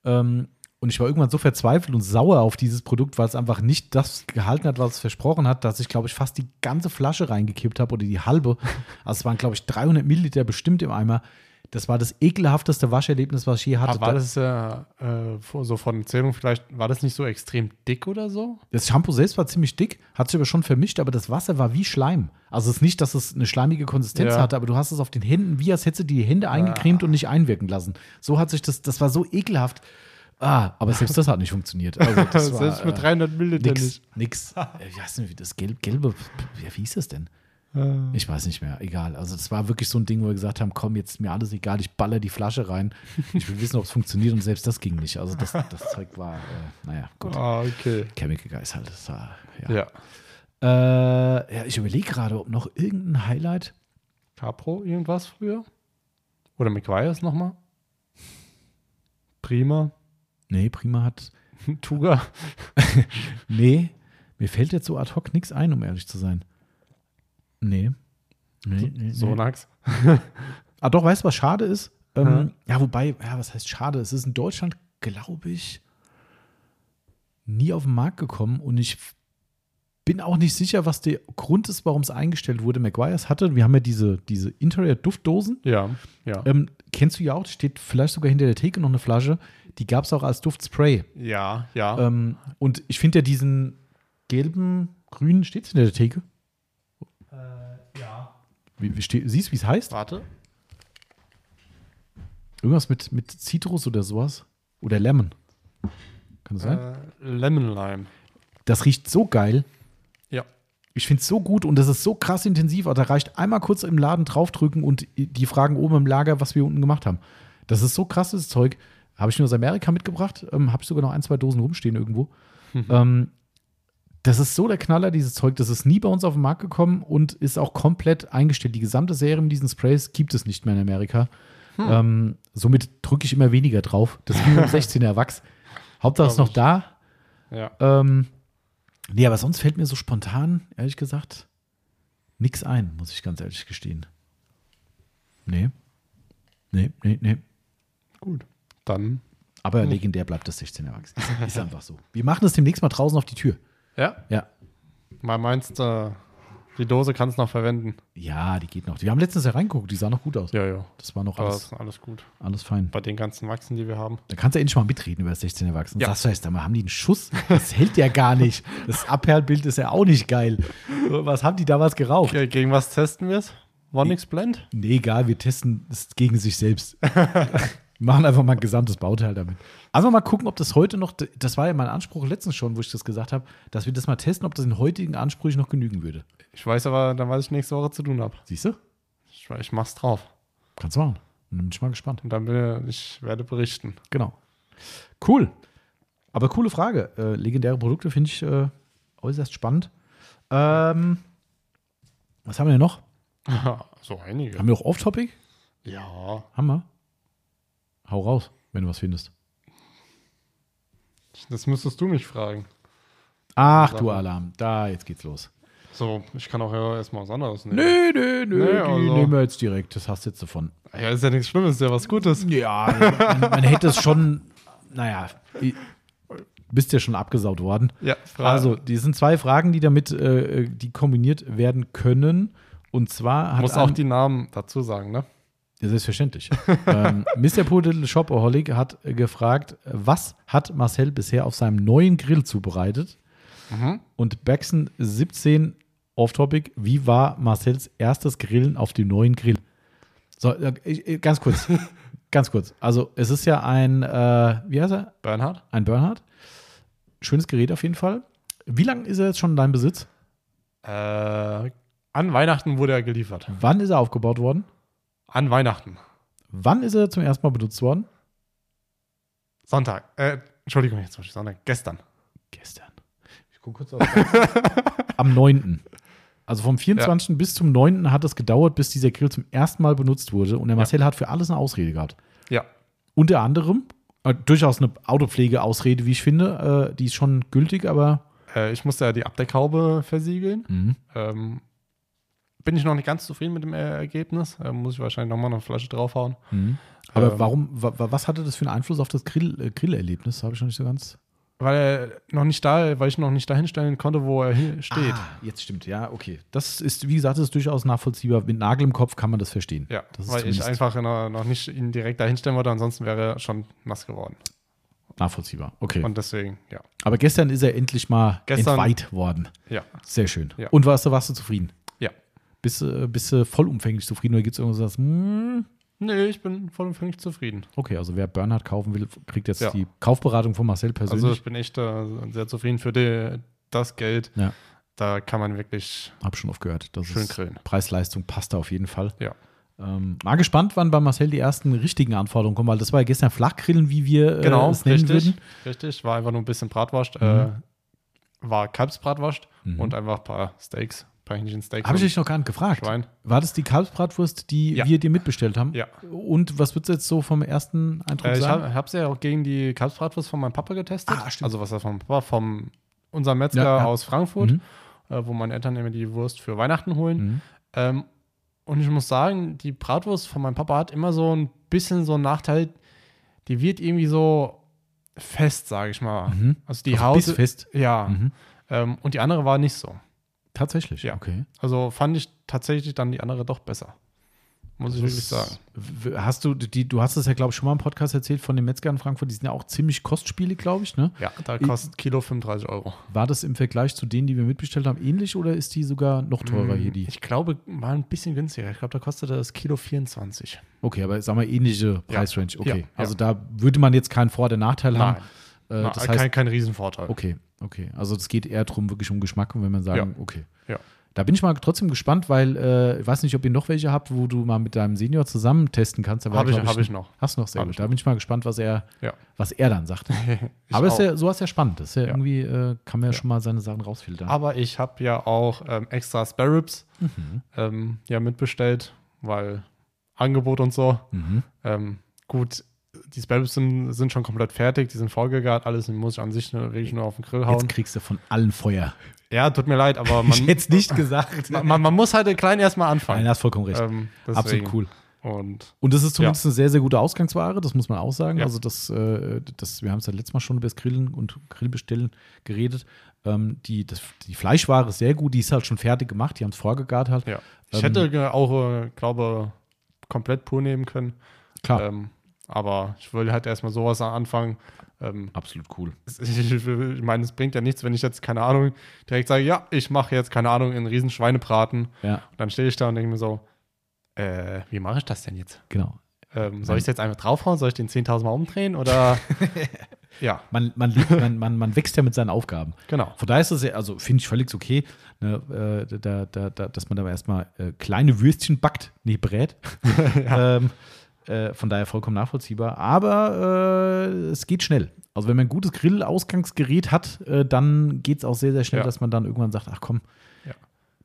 Ähm, und ich war irgendwann so verzweifelt und sauer auf dieses Produkt, weil es einfach nicht das gehalten hat, was es versprochen hat, dass ich, glaube ich, fast die ganze Flasche reingekippt habe oder die halbe. Also es waren, glaube ich, 300 Milliliter bestimmt im Eimer. Das war das ekelhafteste Wascherlebnis, was ich je hatte. Aber war das äh, vor- so von Erzählung vielleicht, war das nicht so extrem dick oder so? Das Shampoo selbst war ziemlich dick, hat sich aber schon vermischt, aber das Wasser war wie Schleim. Also es ist nicht, dass es eine schleimige Konsistenz Ja. hatte, aber du hast es auf den Händen, wie als hättest du die Hände eingecremt und nicht einwirken lassen. So hat sich das, das war so ekelhaft. Ah, aber selbst das hat nicht funktioniert. Also das war, Selbst mit äh, 300 Milliliter nix, nicht. nix. Äh, Wie heißt denn wie das gelb, gelbe, ja, wie hieß das denn? Ich weiß nicht mehr, egal. Also das war wirklich so ein Ding, wo wir gesagt haben, komm, jetzt ist mir alles egal, ich baller die Flasche rein. Ich will wissen, ob es funktioniert und selbst das ging nicht. Also das, das Zeug war, äh, naja, gut. Ah, okay. Chemical Guys halt. Das war, ja. Ja. Äh, ja, ich überlege gerade, ob noch irgendein Highlight. Capro irgendwas früher? Oder McGuire's nochmal? Prima. Nee, Prima hat. Tuga. Nee, mir fällt jetzt so ad hoc nichts ein, um ehrlich zu sein. Nee. Nee, nee, nee. Sonax. Ah, doch, weißt du, was schade ist? Ähm, ja, wobei, ja, was heißt schade? Es ist in Deutschland, glaube ich, nie auf den Markt gekommen und ich bin auch nicht sicher, was der Grund ist, warum es eingestellt wurde. McGuire's hatte, wir haben ja diese, diese Interior-Duftdosen. Ja, ja. Ähm, kennst du ja auch, steht vielleicht sogar hinter der Theke noch eine Flasche. Die gab es auch als Duftspray. ja, ja. Ähm, und ich finde ja diesen gelben, grünen, steht es hinter der Theke? Wie, wie steht, siehst du, wie es heißt? Warte. Irgendwas mit, mit Zitrus oder sowas? Oder Lemon? Kann das sein? Äh, Lemon Lime. Das riecht so geil. Ja. Ich finde es so gut und das ist so krass intensiv. Da reicht einmal kurz im Laden draufdrücken und die fragen oben im Lager, was wir unten gemacht haben. Das ist so krasses Zeug. Habe ich nur aus Amerika mitgebracht. Ähm, Habe ich sogar noch ein, zwei Dosen rumstehen irgendwo. ähm, das ist so der Knaller, dieses Zeug. Das ist nie bei uns auf den Markt gekommen und ist auch komplett eingestellt. Die gesamte Serie mit diesen Sprays gibt es nicht mehr in Amerika. Ähm, somit drücke ich immer weniger drauf. Das ist wie beim 16er Wachs. Hauptsache ist noch da. Ja. Ähm, nee, aber sonst fällt mir so spontan, ehrlich gesagt, nix ein, muss ich ganz ehrlich gestehen. Nee. Nee, nee, nee. Gut. Dann. Aber legendär bleibt das 16er Wachs. Ist, ist einfach so. Wir machen das demnächst mal draußen auf die Tür. Ja. Ja. Mal meinst du, die Dose kannst du noch verwenden? Ja, die geht noch. Wir haben letztens ja reingeguckt, die sah noch gut aus. Ja, ja. Das war noch alles, alles gut. alles fein. Bei den ganzen Wachsen, die wir haben. Da kannst du endlich mal mitreden über das 16er Wachs. Und Ja. sagst du erst einmal, haben die einen Schuss? Das hält ja gar nicht. Das Abperlbild ist ja auch nicht geil. Was haben die damals geraucht? Ge- Gegen was testen wir es? Vonix Blend? Nee, egal, wir testen es gegen sich selbst. Machen einfach mal ein gesamtes Bauteil damit. Einfach mal gucken, ob das heute noch, das war ja mein Anspruch letztens schon, wo ich das gesagt habe, dass wir das mal testen, ob das in heutigen Ansprüchen noch genügen würde. Ich weiß aber dann, was ich nächste Woche zu tun habe. Siehst du? Ich, ich mach's drauf. Kannst du machen. Dann bin ich mal gespannt. Und dann bin ich, ich werde berichten. Genau. Cool. Aber coole Frage. Äh, legendäre Produkte finde ich äh, äußerst spannend. Ähm, was haben wir denn noch? so einige. Haben wir noch Off-Topic? Ja. Haben wir? Hau raus, wenn du was findest. Das müsstest du mich fragen. Ach du Alarm, da, jetzt geht's los. So, ich kann auch ja erstmal was anderes nehmen. Nö, nö, nö, Nee, die also- nehmen wir jetzt direkt. Das hast du jetzt davon. Ja, ist ja nichts Schlimmes, ist ja was Gutes. Ja, man, man hätte es schon, naja, bist ja schon abgesaut worden. Ja, Also, die sind zwei Fragen, die damit, äh, die kombiniert werden können. Und zwar hat muss auch die Namen dazu sagen, ne? Ja, selbstverständlich. ähm, Mr. Poodle Shopaholic hat gefragt, was hat Marcel bisher auf seinem neuen Grill zubereitet? Mhm. Und Baxen 17 off-topic, wie war Marcels erstes Grillen auf dem neuen Grill? So, äh, äh, ganz kurz. ganz kurz. Also, es ist ja ein, äh, wie heißt er? Bernhard? Ein Bernhard. Schönes Gerät auf jeden Fall. Wie lange ist er jetzt schon in deinem Besitz? Äh, an Weihnachten wurde er geliefert. Wann ist er aufgebaut worden? An Weihnachten. Wann ist er zum ersten Mal benutzt worden? Sonntag. Äh, Entschuldigung, jetzt nicht Sonntag. Gestern. Gestern. Ich gucke kurz auf. Am 9. Also vom 24. bis zum 9. hat es gedauert, bis dieser Grill zum ersten Mal benutzt wurde. Und der Marcel hat für alles eine Ausrede gehabt. Ja. Unter anderem, äh, durchaus eine Autopflegeausrede, wie ich finde, äh, die ist schon gültig, aber Äh, ich musste ja die Abdeckhaube versiegeln. Ähm, bin ich noch nicht ganz zufrieden mit dem Ergebnis. Äh, muss ich wahrscheinlich nochmal eine Flasche draufhauen. Aber Ähm. warum, wa, wa- was hatte das für einen Einfluss auf das Grill, äh, Grillerlebnis? Habe ich noch nicht so ganz. Weil er noch nicht da, weil ich noch nicht dahin stellen konnte, wo er steht. Ah, jetzt stimmt, ja, okay. Das ist, wie gesagt, das ist durchaus nachvollziehbar. Mit Nagel im Kopf kann man das verstehen. Ja, das ist weil ich einfach noch, noch nicht ihn direkt dahin stellen wollte, ansonsten wäre er schon nass geworden. nachvollziehbar. Okay. Und deswegen, ja. Aber gestern ist er endlich mal Gestern- entweiht worden. Ja. Sehr schön. Ja. Und warst du, warst du zufrieden? Bist, du- bist du vollumfänglich zufrieden oder gibt es irgendwas, das, hm, Nee, ich bin vollumfänglich zufrieden. okay, also wer Bernhard kaufen will, kriegt jetzt Ja. die Kaufberatung von Marcel persönlich. Also ich bin echt äh, sehr zufrieden für die, das Geld. Ja. Da kann man wirklich Hab schon oft gehört. Das schön grillen. Preis-Leistung passt da auf jeden Fall. Ja. Ähm, mal gespannt, wann bei Marcel die ersten richtigen Anforderungen kommen, weil das war ja gestern Flachgrillen, wie wir äh, Genau, es nennen richtig. würden. Richtig, war einfach nur ein bisschen Bratwurst. Äh, war Kalbsbratwurst Mhm. und einfach ein paar Steaks, Hähnchen Steaks. Habe ich dich noch gar nicht gefragt. Schwein. War das die Kalbsbratwurst, die Ja. wir dir mitbestellt haben? Ja. Und was würdest du jetzt so vom ersten Eindruck Äh, ich sagen? habe es ja auch gegen die Kalbsbratwurst von meinem Papa getestet. Ah, stimmt. Also was er vom Papa, vom unserem Metzger Ja, ja. aus Frankfurt, Mhm. äh, wo meine Eltern immer die Wurst für Weihnachten holen. Mhm. Ähm, und ich muss sagen, die Bratwurst von meinem Papa hat immer so ein bisschen so einen Nachteil. Die wird irgendwie so fest, sage ich mal. Mhm. Also die Also Haut. bissfest. Ja. Mhm. Ähm, und die andere war nicht so. Tatsächlich, Ja. okay. Also fand ich tatsächlich dann die andere doch besser. Muss ich wirklich sagen. Hast du, die, du hast es ja, glaube ich, schon mal im Podcast erzählt von den Metzgern in Frankfurt, die sind ja auch ziemlich kostspielig, glaube ich, ne? Ja, da kostet Kilo 35 Euro. War das im Vergleich zu denen, die wir mitbestellt haben, ähnlich oder ist die sogar noch teurer hier, die? Ich glaube, war ein bisschen günstiger. Ich glaube, da kostete das Kilo 24. Okay, aber sagen wir ähnliche Preisrange. Okay, Ja, ja. also da würde man jetzt keinen Vor- oder Nachteil haben. Äh, Na, das kein, heißt, kein Riesenvorteil. okay, okay. Also es geht eher darum, wirklich um Geschmack und wenn man sagen, okay. Ja. Da bin ich mal trotzdem gespannt, weil äh, ich weiß nicht, ob ihr noch welche habt, wo du mal mit deinem Senior zusammen testen kannst. Habe ich, glaub hab ich noch. Hast du noch sehr Hab gut. ich Da bin ich mal gespannt, was er, Ja. was er dann sagt. Ich Aber ist ja, sowas ist ja spannend. Das ist ja, Ja. irgendwie, äh, kann man ja, Ja. schon mal seine Sachen rausfiltern. Aber ich habe ja auch ähm, extra Spare Ribs Mhm. ähm, ja, mitbestellt, weil Angebot und so. Mhm. Ähm, gut, die Spare Ribs sind, sind schon komplett fertig, die sind vollgegart, alles die muss ich an sich nur, wirklich nur auf den Grill hauen. Jetzt kriegst du von allen Feuer. Ja, tut mir leid, aber ich man, hätte es nicht gesagt. man, man, man muss halt klein erstmal Nein, anfangen. du hast vollkommen recht. Ähm. Absolut cool. Und Und das ist zumindest eine sehr, sehr gute Ausgangsware, das muss man auch sagen. Ja. Also das, äh, das, wir haben es ja letztes Mal schon über das Grillen und Grillbestellen geredet. Ähm, die, das, die Fleischware ist sehr gut, die ist halt schon fertig gemacht, die haben es vorgegart halt. ja, ich Ähm, hätte auch, äh, glaube komplett pur nehmen können. Klar, Ähm, aber ich will halt erstmal sowas anfangen. Ähm, absolut cool. ich, ich, meine, es bringt ja nichts, wenn ich jetzt, keine Ahnung, direkt sage, ja, ich mache jetzt, keine Ahnung, einen riesen Schweinebraten. Ja, Und dann stehe ich da und denke mir so, äh, wie mache ich das denn jetzt? genau. Ähm, soll ich es jetzt einfach draufhauen? Soll ich den 10.000 Mal umdrehen? Oder? ja, Man, man, man, man, man wächst ja mit seinen Aufgaben. genau. Von daher ist es ja, also finde ich völlig okay, ne, äh, da, da, da, dass man da erstmal äh, kleine Würstchen backt, nicht brät. ähm, äh, von daher vollkommen nachvollziehbar. Aber äh, es geht schnell. Also wenn man ein gutes Grill-Ausgangsgerät hat, äh, dann geht es auch sehr, sehr schnell, Ja. dass man dann irgendwann sagt, ach komm, Ja.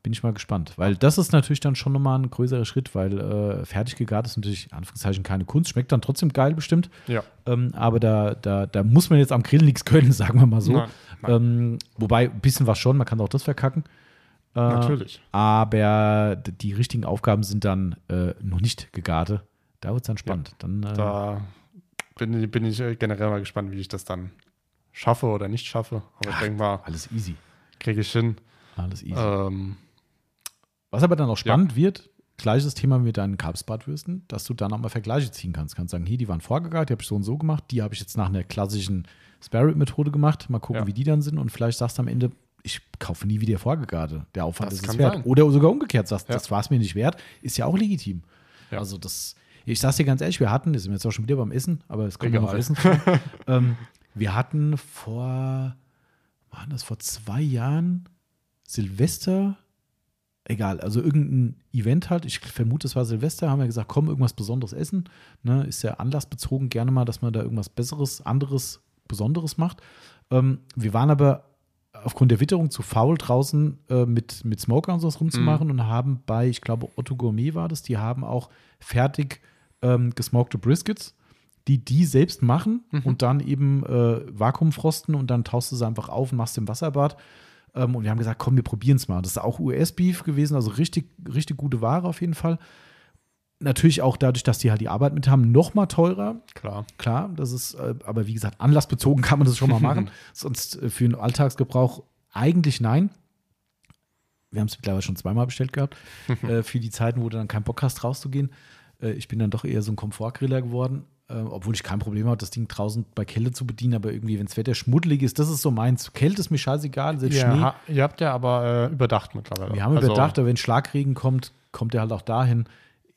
bin ich mal gespannt. Weil das ist natürlich dann schon nochmal ein größerer Schritt, weil äh, fertig gegart ist natürlich, Anführungszeichen, keine Kunst. Schmeckt dann trotzdem geil bestimmt. Ja. Ähm, aber da, da, da muss man jetzt am Grill nichts können, sagen wir mal so. Nein, nein. Ähm, wobei, ein bisschen was schon, man kann auch das verkacken. Äh, Natürlich. Aber die richtigen Aufgaben sind dann noch nicht gegarte. Da wird es dann spannend. Dann, äh, Da bin, bin ich generell mal gespannt, wie ich das dann schaffe oder nicht schaffe. Aber ich denke mal, alles easy. kriege ich hin. Alles easy. Ähm, Was aber dann auch spannend wird, gleiches Thema mit deinen Kalbsbratwürsten, dass du dann auch mal Vergleiche ziehen kannst. Kannst sagen, hier, die waren vorgegart, die habe ich so und so gemacht, die habe ich jetzt nach einer klassischen Spare-Methode gemacht. Mal gucken, Ja. wie die dann sind und vielleicht sagst du am Ende, ich kaufe nie wieder vorgegarte. Der Aufwand Das ist es wert. sein. Oder sogar umgekehrt sagst, Ja. das war es mir nicht wert, ist ja auch legitim. Ja. Also das, ich sag's dir ganz ehrlich, wir hatten, das sind wir jetzt auch schon wieder beim Essen, aber es kommt ja noch. Essen ähm, wir hatten vor, waren das vor zwei Jahren Silvester, egal, also irgendein Event halt, ich vermute, es war Silvester, haben wir gesagt, komm, irgendwas Besonderes essen. Ne, ist ja anlassbezogen gerne mal, dass man da irgendwas Besseres, anderes, Besonderes macht. Ähm, wir waren aber aufgrund der Witterung zu faul, draußen äh, mit, mit Smoker und sowas rumzumachen und haben bei, ich glaube, Otto Gourmet war das, die haben auch fertig ähm, gesmokte Briskets, die die selbst machen und dann eben äh, Vakuumfrosten und dann taust du sie einfach auf und machst im Wasserbad. Ähm, und wir haben gesagt, komm, wir probieren es mal. Das ist auch US-Beef gewesen, also richtig, richtig gute Ware auf jeden Fall. Natürlich auch dadurch, dass die halt die Arbeit mit haben, noch mal teurer. klar. Klar, das ist, äh, aber wie gesagt, anlassbezogen kann man das schon mal machen. Sonst äh, für den Alltagsgebrauch eigentlich nein. Wir haben es mittlerweile schon zweimal bestellt gehabt. äh, für die Zeiten, wo du dann keinen Bock hast, rauszugehen. Äh, ich bin dann doch eher so ein Komfortgriller geworden. Äh, obwohl ich kein Problem habe, das Ding draußen bei Kälte zu bedienen, aber irgendwie, wenn das Wetter schmuddelig ist, das ist so meins. Kälte ist mir scheißegal, selbst Ja, Schnee. ha, ihr habt ja aber äh, überdacht mittlerweile. Wir haben Also, überdacht, aber wenn Schlagregen kommt, kommt er halt auch dahin.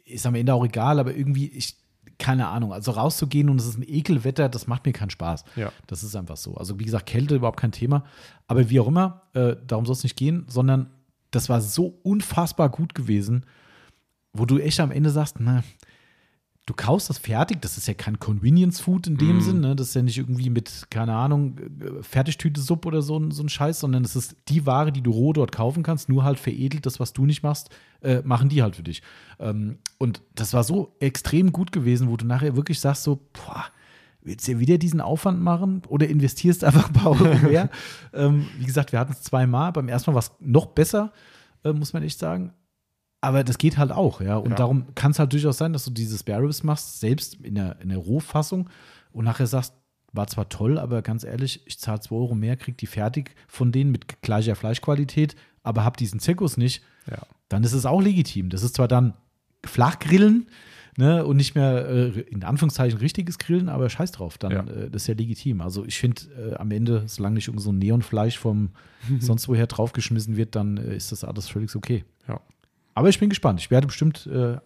Ist am Ende auch egal, aber irgendwie, ich, keine Ahnung. Also rauszugehen und es ist ein Ekelwetter, das macht mir keinen Spaß. Ja. Das ist einfach so. Also wie gesagt, Kälte überhaupt kein Thema. Aber wie auch immer, äh, darum soll es nicht gehen, sondern das war so unfassbar gut gewesen, wo du echt am Ende sagst, na, du kaufst das fertig, das ist ja kein Convenience Food in dem Sinn, ne? das ist ja nicht irgendwie mit, keine Ahnung, äh, Fertigtüte-Sub oder so, ein- so ein Scheiß, sondern es ist die Ware, die du roh dort kaufen kannst, nur halt veredelt, das, was du nicht machst, äh, machen die halt für dich. Ähm, und das war so extrem gut gewesen, wo du nachher wirklich sagst so, boah, willst du ja wieder diesen Aufwand machen oder investierst einfach ein paar Euro mehr? ähm, wie gesagt, wir hatten es zweimal, beim ersten Mal war es noch besser, äh, muss man echt sagen. Aber das geht halt auch, ja. Und Ja. darum kann es halt durchaus sein, dass du diese Spare Ribs machst, selbst in der, in der Rohfassung und nachher sagst, war zwar toll, aber ganz ehrlich, ich zahle 2 Euro mehr, krieg die fertig von denen mit gleicher Fleischqualität, aber hab diesen Zirkus nicht, Ja. dann ist es auch legitim. Das ist zwar dann Flachgrillen ne, und nicht mehr äh, in Anführungszeichen richtiges Grillen, aber scheiß drauf, dann Ja. äh, das ist ja legitim. Also ich finde äh, am Ende, solange nicht irgend so ein Neonfleisch vom sonst woher draufgeschmissen wird, dann äh, ist das alles völlig okay. Aber ich bin gespannt. Ich werde bestimmt äh,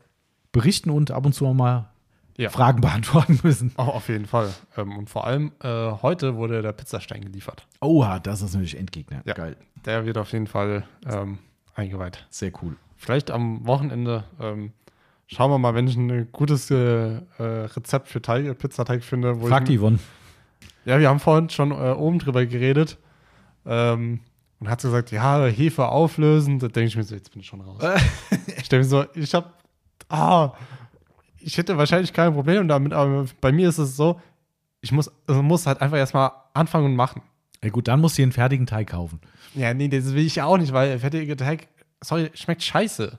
berichten und ab und zu auch mal Ja. Fragen beantworten müssen. Auch auf jeden Fall. Ähm, und vor allem, äh, heute wurde der Pizzastein geliefert. Oha, das ist natürlich Endgegner. Ja. Geil. Der wird auf jeden Fall ähm, eingeweiht. Sehr cool. Vielleicht am Wochenende ähm, schauen wir mal, wenn ich ein gutes äh, äh, Rezept für Teig, Pizzateig finde. Frag die Yvonne. Ja, wir haben vorhin schon äh, oben drüber geredet. Ähm, und hat gesagt, ja, Hefe auflösen. Da denke ich mir so, jetzt bin ich schon raus. ich denke mir so, ich habe, ah, ich hätte wahrscheinlich kein Problem damit, aber bei mir ist es so, ich muss, also muss halt einfach erstmal anfangen und machen. Ja gut, dann musst du einen fertigen Teig kaufen. Ja, nee, das will ich auch nicht, weil fertiger Teig, sorry, schmeckt scheiße.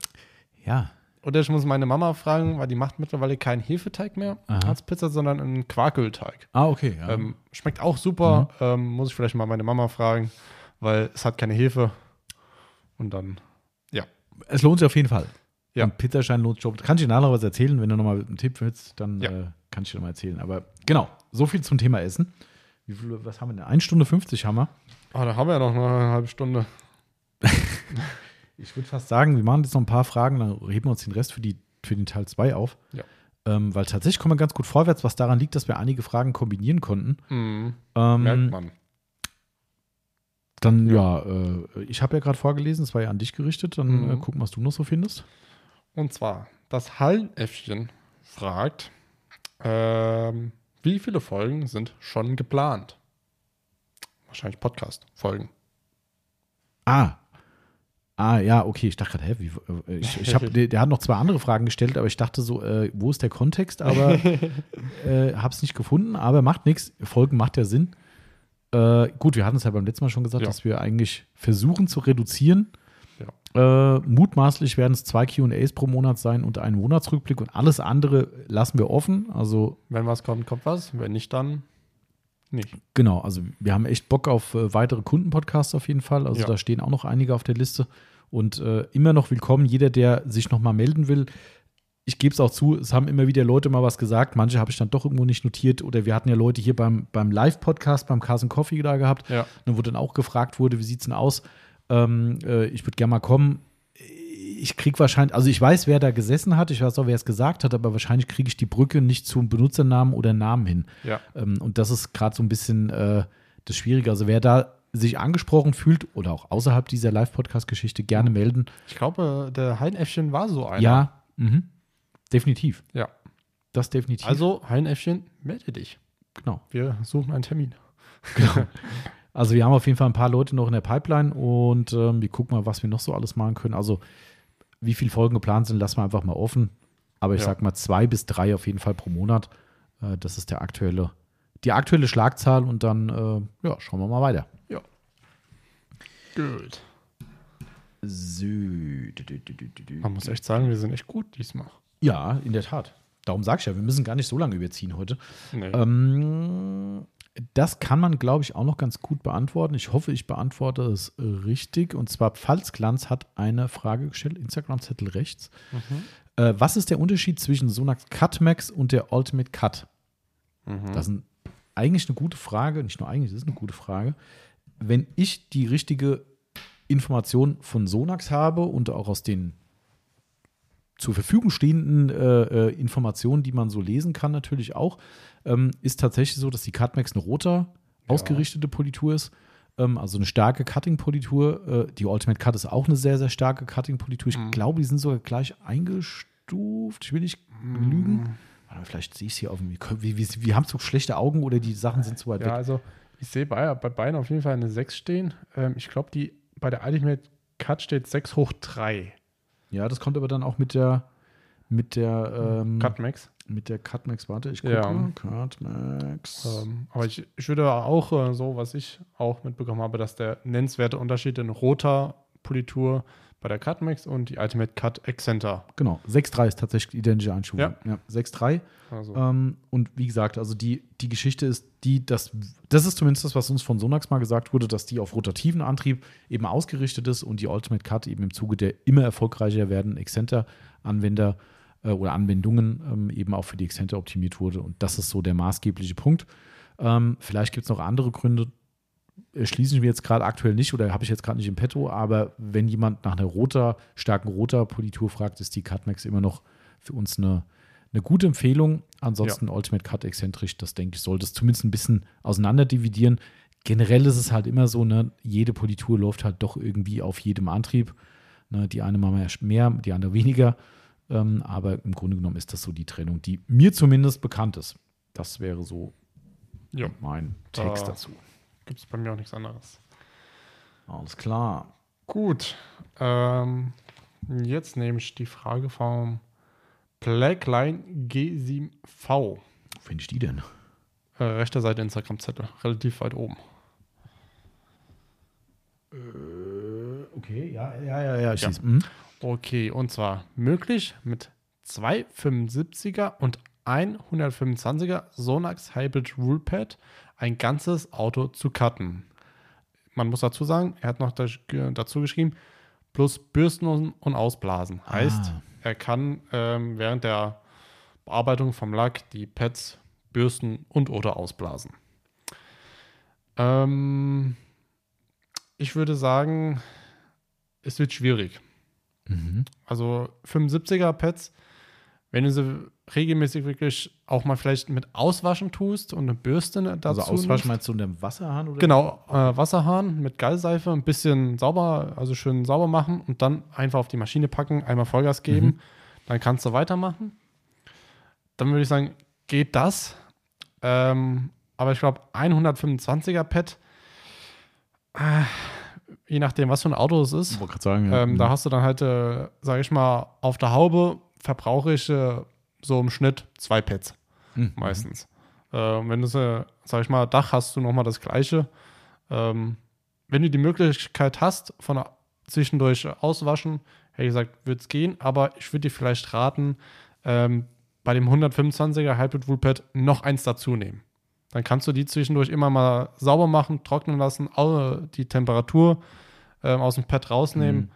Ja. Oder ich muss meine Mama fragen, weil die macht mittlerweile keinen Hefeteig mehr Aha. als Pizza, sondern einen Quarkölteig. Ah, okay. Ja. Ähm, schmeckt auch super. Mhm. Ähm, muss ich vielleicht mal meine Mama fragen, weil es hat keine Hefe. Und dann, ja. es lohnt sich auf jeden Fall. Ja. Ein Pizzaschein lohnt sich. Kann ich dir nachher was erzählen, wenn du nochmal einen Tipp willst, dann Ja. äh, kann ich dir nochmal erzählen. Aber genau, so viel zum Thema Essen. Wie viel, was haben wir denn? 1 Stunde 50 haben wir. Ah, da haben wir ja noch eine halbe Stunde. Ich würde fast sagen, wir machen jetzt noch ein paar Fragen, dann heben wir uns den Rest für, die, für den Teil 2 auf. Ja. Ähm, weil tatsächlich kommen wir ganz gut vorwärts, was daran liegt, dass wir einige Fragen kombinieren konnten. Mhm, Ähm, merkt man. Dann, ja, äh, ich habe ja gerade vorgelesen, es war ja an dich gerichtet. Dann Mhm. äh, gucken, was du noch so findest. Und zwar, das Hallenäffchen fragt, ähm, wie viele Folgen sind schon geplant? wahrscheinlich Podcast-Folgen. Ah. Ah, ja, okay. Ich dachte gerade, hä, wie, äh, ich, ich hab, der, der hat noch zwei andere Fragen gestellt, aber ich dachte so, äh, wo ist der Kontext? Aber äh, hab's nicht gefunden, aber macht nichts. Folgen macht ja Sinn. Äh, gut, wir hatten es ja beim letzten Mal schon gesagt, Ja. dass wir eigentlich versuchen zu reduzieren. Äh, mutmaßlich werden es zwei QAs pro Monat sein und ein Monatsrückblick und alles andere lassen wir offen. Also Wenn was kommt, kommt was. Wenn nicht, dann nicht. Genau, also wir haben echt Bock auf äh, weitere Kundenpodcasts auf jeden Fall. Also Ja. da stehen auch noch einige auf der Liste. Und äh, immer noch willkommen, jeder, der sich nochmal melden will. Ich gebe es auch zu, es haben immer wieder Leute mal was gesagt. Manche habe ich dann doch irgendwo nicht notiert. Oder wir hatten ja Leute hier beim, beim Live-Podcast, beim Carson Coffee da gehabt, Ja. ne, wo dann auch gefragt wurde, wie sieht es denn aus? Ähm, äh, ich würde gerne mal kommen. Ich kriege wahrscheinlich, also ich weiß, wer da gesessen hat, ich weiß auch, wer es gesagt hat, aber wahrscheinlich kriege ich die Brücke nicht zum Benutzernamen oder Namen hin. Ja. Ähm, und das ist gerade so ein bisschen äh, das Schwierige. Also wer da sich angesprochen fühlt oder auch außerhalb dieser Live-Podcast-Geschichte gerne melden. Ich glaube, der Heinäffchen war so einer. Ja, mhm. Definitiv. Ja. Das definitiv. Also, Heinäffchen, melde dich. genau. Wir suchen einen Termin. Also wir haben auf jeden Fall ein paar Leute noch in der Pipeline und ähm, wir gucken mal, was wir noch so alles machen können. Also wie viele Folgen geplant sind, lassen wir einfach mal offen. Aber ich Ja. sag mal zwei bis drei auf jeden Fall pro Monat. Äh, das ist der aktuelle, die aktuelle Schlagzahl und dann äh, ja, schauen wir mal weiter. Ja. Gut. So. Man muss echt sagen, wir sind echt gut diesmal. Ja, in der Tat. Darum sag ich ja, wir müssen gar nicht so lange überziehen heute. Nee. Ähm, das kann man, glaube ich, auch noch ganz gut beantworten. Ich hoffe, ich beantworte es richtig. Und zwar Pfalzglanz hat eine Frage gestellt, Instagram-Zettel rechts. Äh, was ist der Unterschied zwischen Sonax Cutmax und der Ultimate Cut? Das ist ein, eigentlich eine gute Frage, nicht nur eigentlich, das ist eine gute Frage. Wenn ich die richtige Information von Sonax habe und auch aus den zur Verfügung stehenden äh, äh, Informationen, die man so lesen kann, natürlich auch, ähm, ist tatsächlich so, dass die Cutmax eine roter ausgerichtete Politur ist. Ähm, also eine starke Cutting-Politur. Äh, die Ultimate Cut ist auch eine sehr, sehr starke Cutting-Politur. Ich glaube, die sind sogar gleich eingestuft. Ich will nicht lügen. Warte, vielleicht sehe ich es hier auf dem. Wir, wir, wir haben so schlechte Augen oder die Sachen sind zu weit Ja, weg. also ich sehe bei, bei beiden auf jeden Fall eine 6 stehen. Ähm, ich glaube, die bei der Ultimate Cut steht 6 hoch 3. Ja, das kommt aber dann auch mit der mit der ähm, Cut Max. mit der Cutmax. Warte, ich gucke. Ja. Cutmax. Ähm, aber ich, ich würde auch äh, so, was ich auch mitbekommen habe, dass der nennenswerte Unterschied in roter Politur bei der Cut Max und die Ultimate Cut Accenter. Genau, 6.3 ist tatsächlich identische Einstufung. Ja. Ja, 6.3. Also, Ähm, und wie gesagt, also die, die Geschichte ist die, dass das ist zumindest das, was uns von Sonax mal gesagt wurde, dass die auf rotativen Antrieb eben ausgerichtet ist und die Ultimate Cut eben im Zuge der immer erfolgreicher werden Exzenter-Anwender äh, oder Anwendungen ähm, eben auch für die Exzenter optimiert wurde. Und das ist so der maßgebliche Punkt. Ähm, vielleicht gibt es noch andere Gründe, erschließen wir jetzt gerade aktuell nicht oder habe ich jetzt gerade nicht im Petto, aber wenn jemand nach einer roter, starken roter Politur fragt, ist die Cutmax immer noch für uns eine, eine gute Empfehlung. Ansonsten Ultimate Cut exzentrisch, das denke ich, sollte es zumindest ein bisschen auseinander dividieren. Generell ist es halt immer so, ne, jede Politur läuft halt doch irgendwie auf jedem Antrieb. Ne, die eine mal mehr, die andere weniger. Ähm, aber im Grunde genommen ist das so die Trennung, die mir zumindest bekannt ist. Das wäre so ja, mein Text Da- dazu. Gibt es bei mir auch nichts anderes. Alles klar. Gut. Ähm, jetzt nehme ich die Frage vom Blackline G7V. Wo finde ich die denn? Äh, rechter Seite Instagram-Zettel, relativ weit oben. Okay, ja, ja, ja, ja. Ich Ja. Mhm. Okay, und zwar möglich mit zwei 75er und ein 125er Sonax Hybrid Rule Pad ein ganzes Auto zu cutten. Man muss dazu sagen, er hat noch da- dazu geschrieben, plus Bürsten und und Ausblasen. Heißt, Ah. er kann ähm, während der Bearbeitung vom Lack die Pads bürsten und oder ausblasen. Ähm, ich würde sagen, es wird schwierig. Mhm. Also 75er Pads, wenn du sie regelmäßig wirklich auch mal vielleicht mit Auswaschen tust und eine Bürste dazu Also auswaschen meinst du dem Wasserhahn? Oder? Genau, äh, Wasserhahn mit Gallseife, ein bisschen sauber, also schön sauber machen und dann einfach auf die Maschine packen, einmal Vollgas geben, Mhm. dann kannst du weitermachen. Dann würde ich sagen, geht das. Ähm, aber ich glaube, 125er Pad Je nachdem, was für ein Auto es ist. Sagen, ja. Ähm, da hast du dann halt, äh, sag ich mal, auf der Haube verbrauche ich äh, so im Schnitt zwei Pads Mhm. meistens. Ähm, wenn du, äh, sag ich mal, Dach hast du nochmal das gleiche. Ähm, wenn du die Möglichkeit hast, von zwischendurch auswaschen, hätte ich gesagt, würde es gehen, aber ich würde dir vielleicht raten, ähm, bei dem 125er Hybrid Woolpad noch eins dazu nehmen. Dann kannst du die zwischendurch immer mal sauber machen, trocknen lassen, au- die Temperatur ähm, aus dem Pad rausnehmen.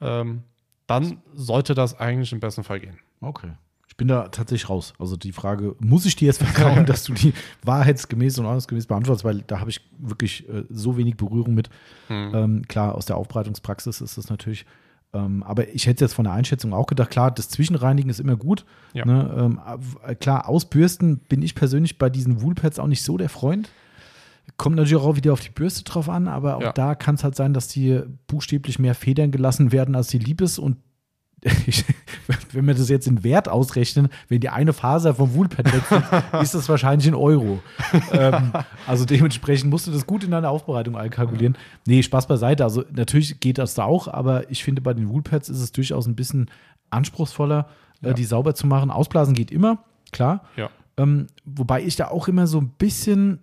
Ähm, dann sollte das eigentlich im besten Fall gehen. Okay. Ich bin da tatsächlich raus. Also die Frage, muss ich dir jetzt vertrauen, dass du die wahrheitsgemäß und ordnungsgemäß beantwortest, weil da habe ich wirklich äh, so wenig Berührung mit. Hm. Ähm, klar, aus der Aufbereitungspraxis ist das natürlich. Ähm, aber ich hätte jetzt von der Einschätzung auch gedacht, klar, das Zwischenreinigen ist immer gut. Ja. Ne? Ähm, äh, klar, ausbürsten bin ich persönlich bei diesen Woolpads auch nicht so der Freund. Kommt natürlich auch wieder auf die Bürste drauf an, aber auch Ja. da kann es halt sein, dass die buchstäblich mehr Federn gelassen werden, als die lieb ist. Und ich, wenn wir das jetzt in Wert ausrechnen, wenn die eine Faser vom Woolpad wegfliegt, ist das wahrscheinlich in Euro. ähm, also dementsprechend musst du das gut in deine Aufbereitung einkalkulieren. Nee, Spaß beiseite. Also natürlich geht das da auch, aber ich finde, bei den Woolpads ist es durchaus ein bisschen anspruchsvoller, äh, Ja. die sauber zu machen. Ausblasen geht immer, klar. Ja. Ähm, wobei ich da auch immer so ein bisschen,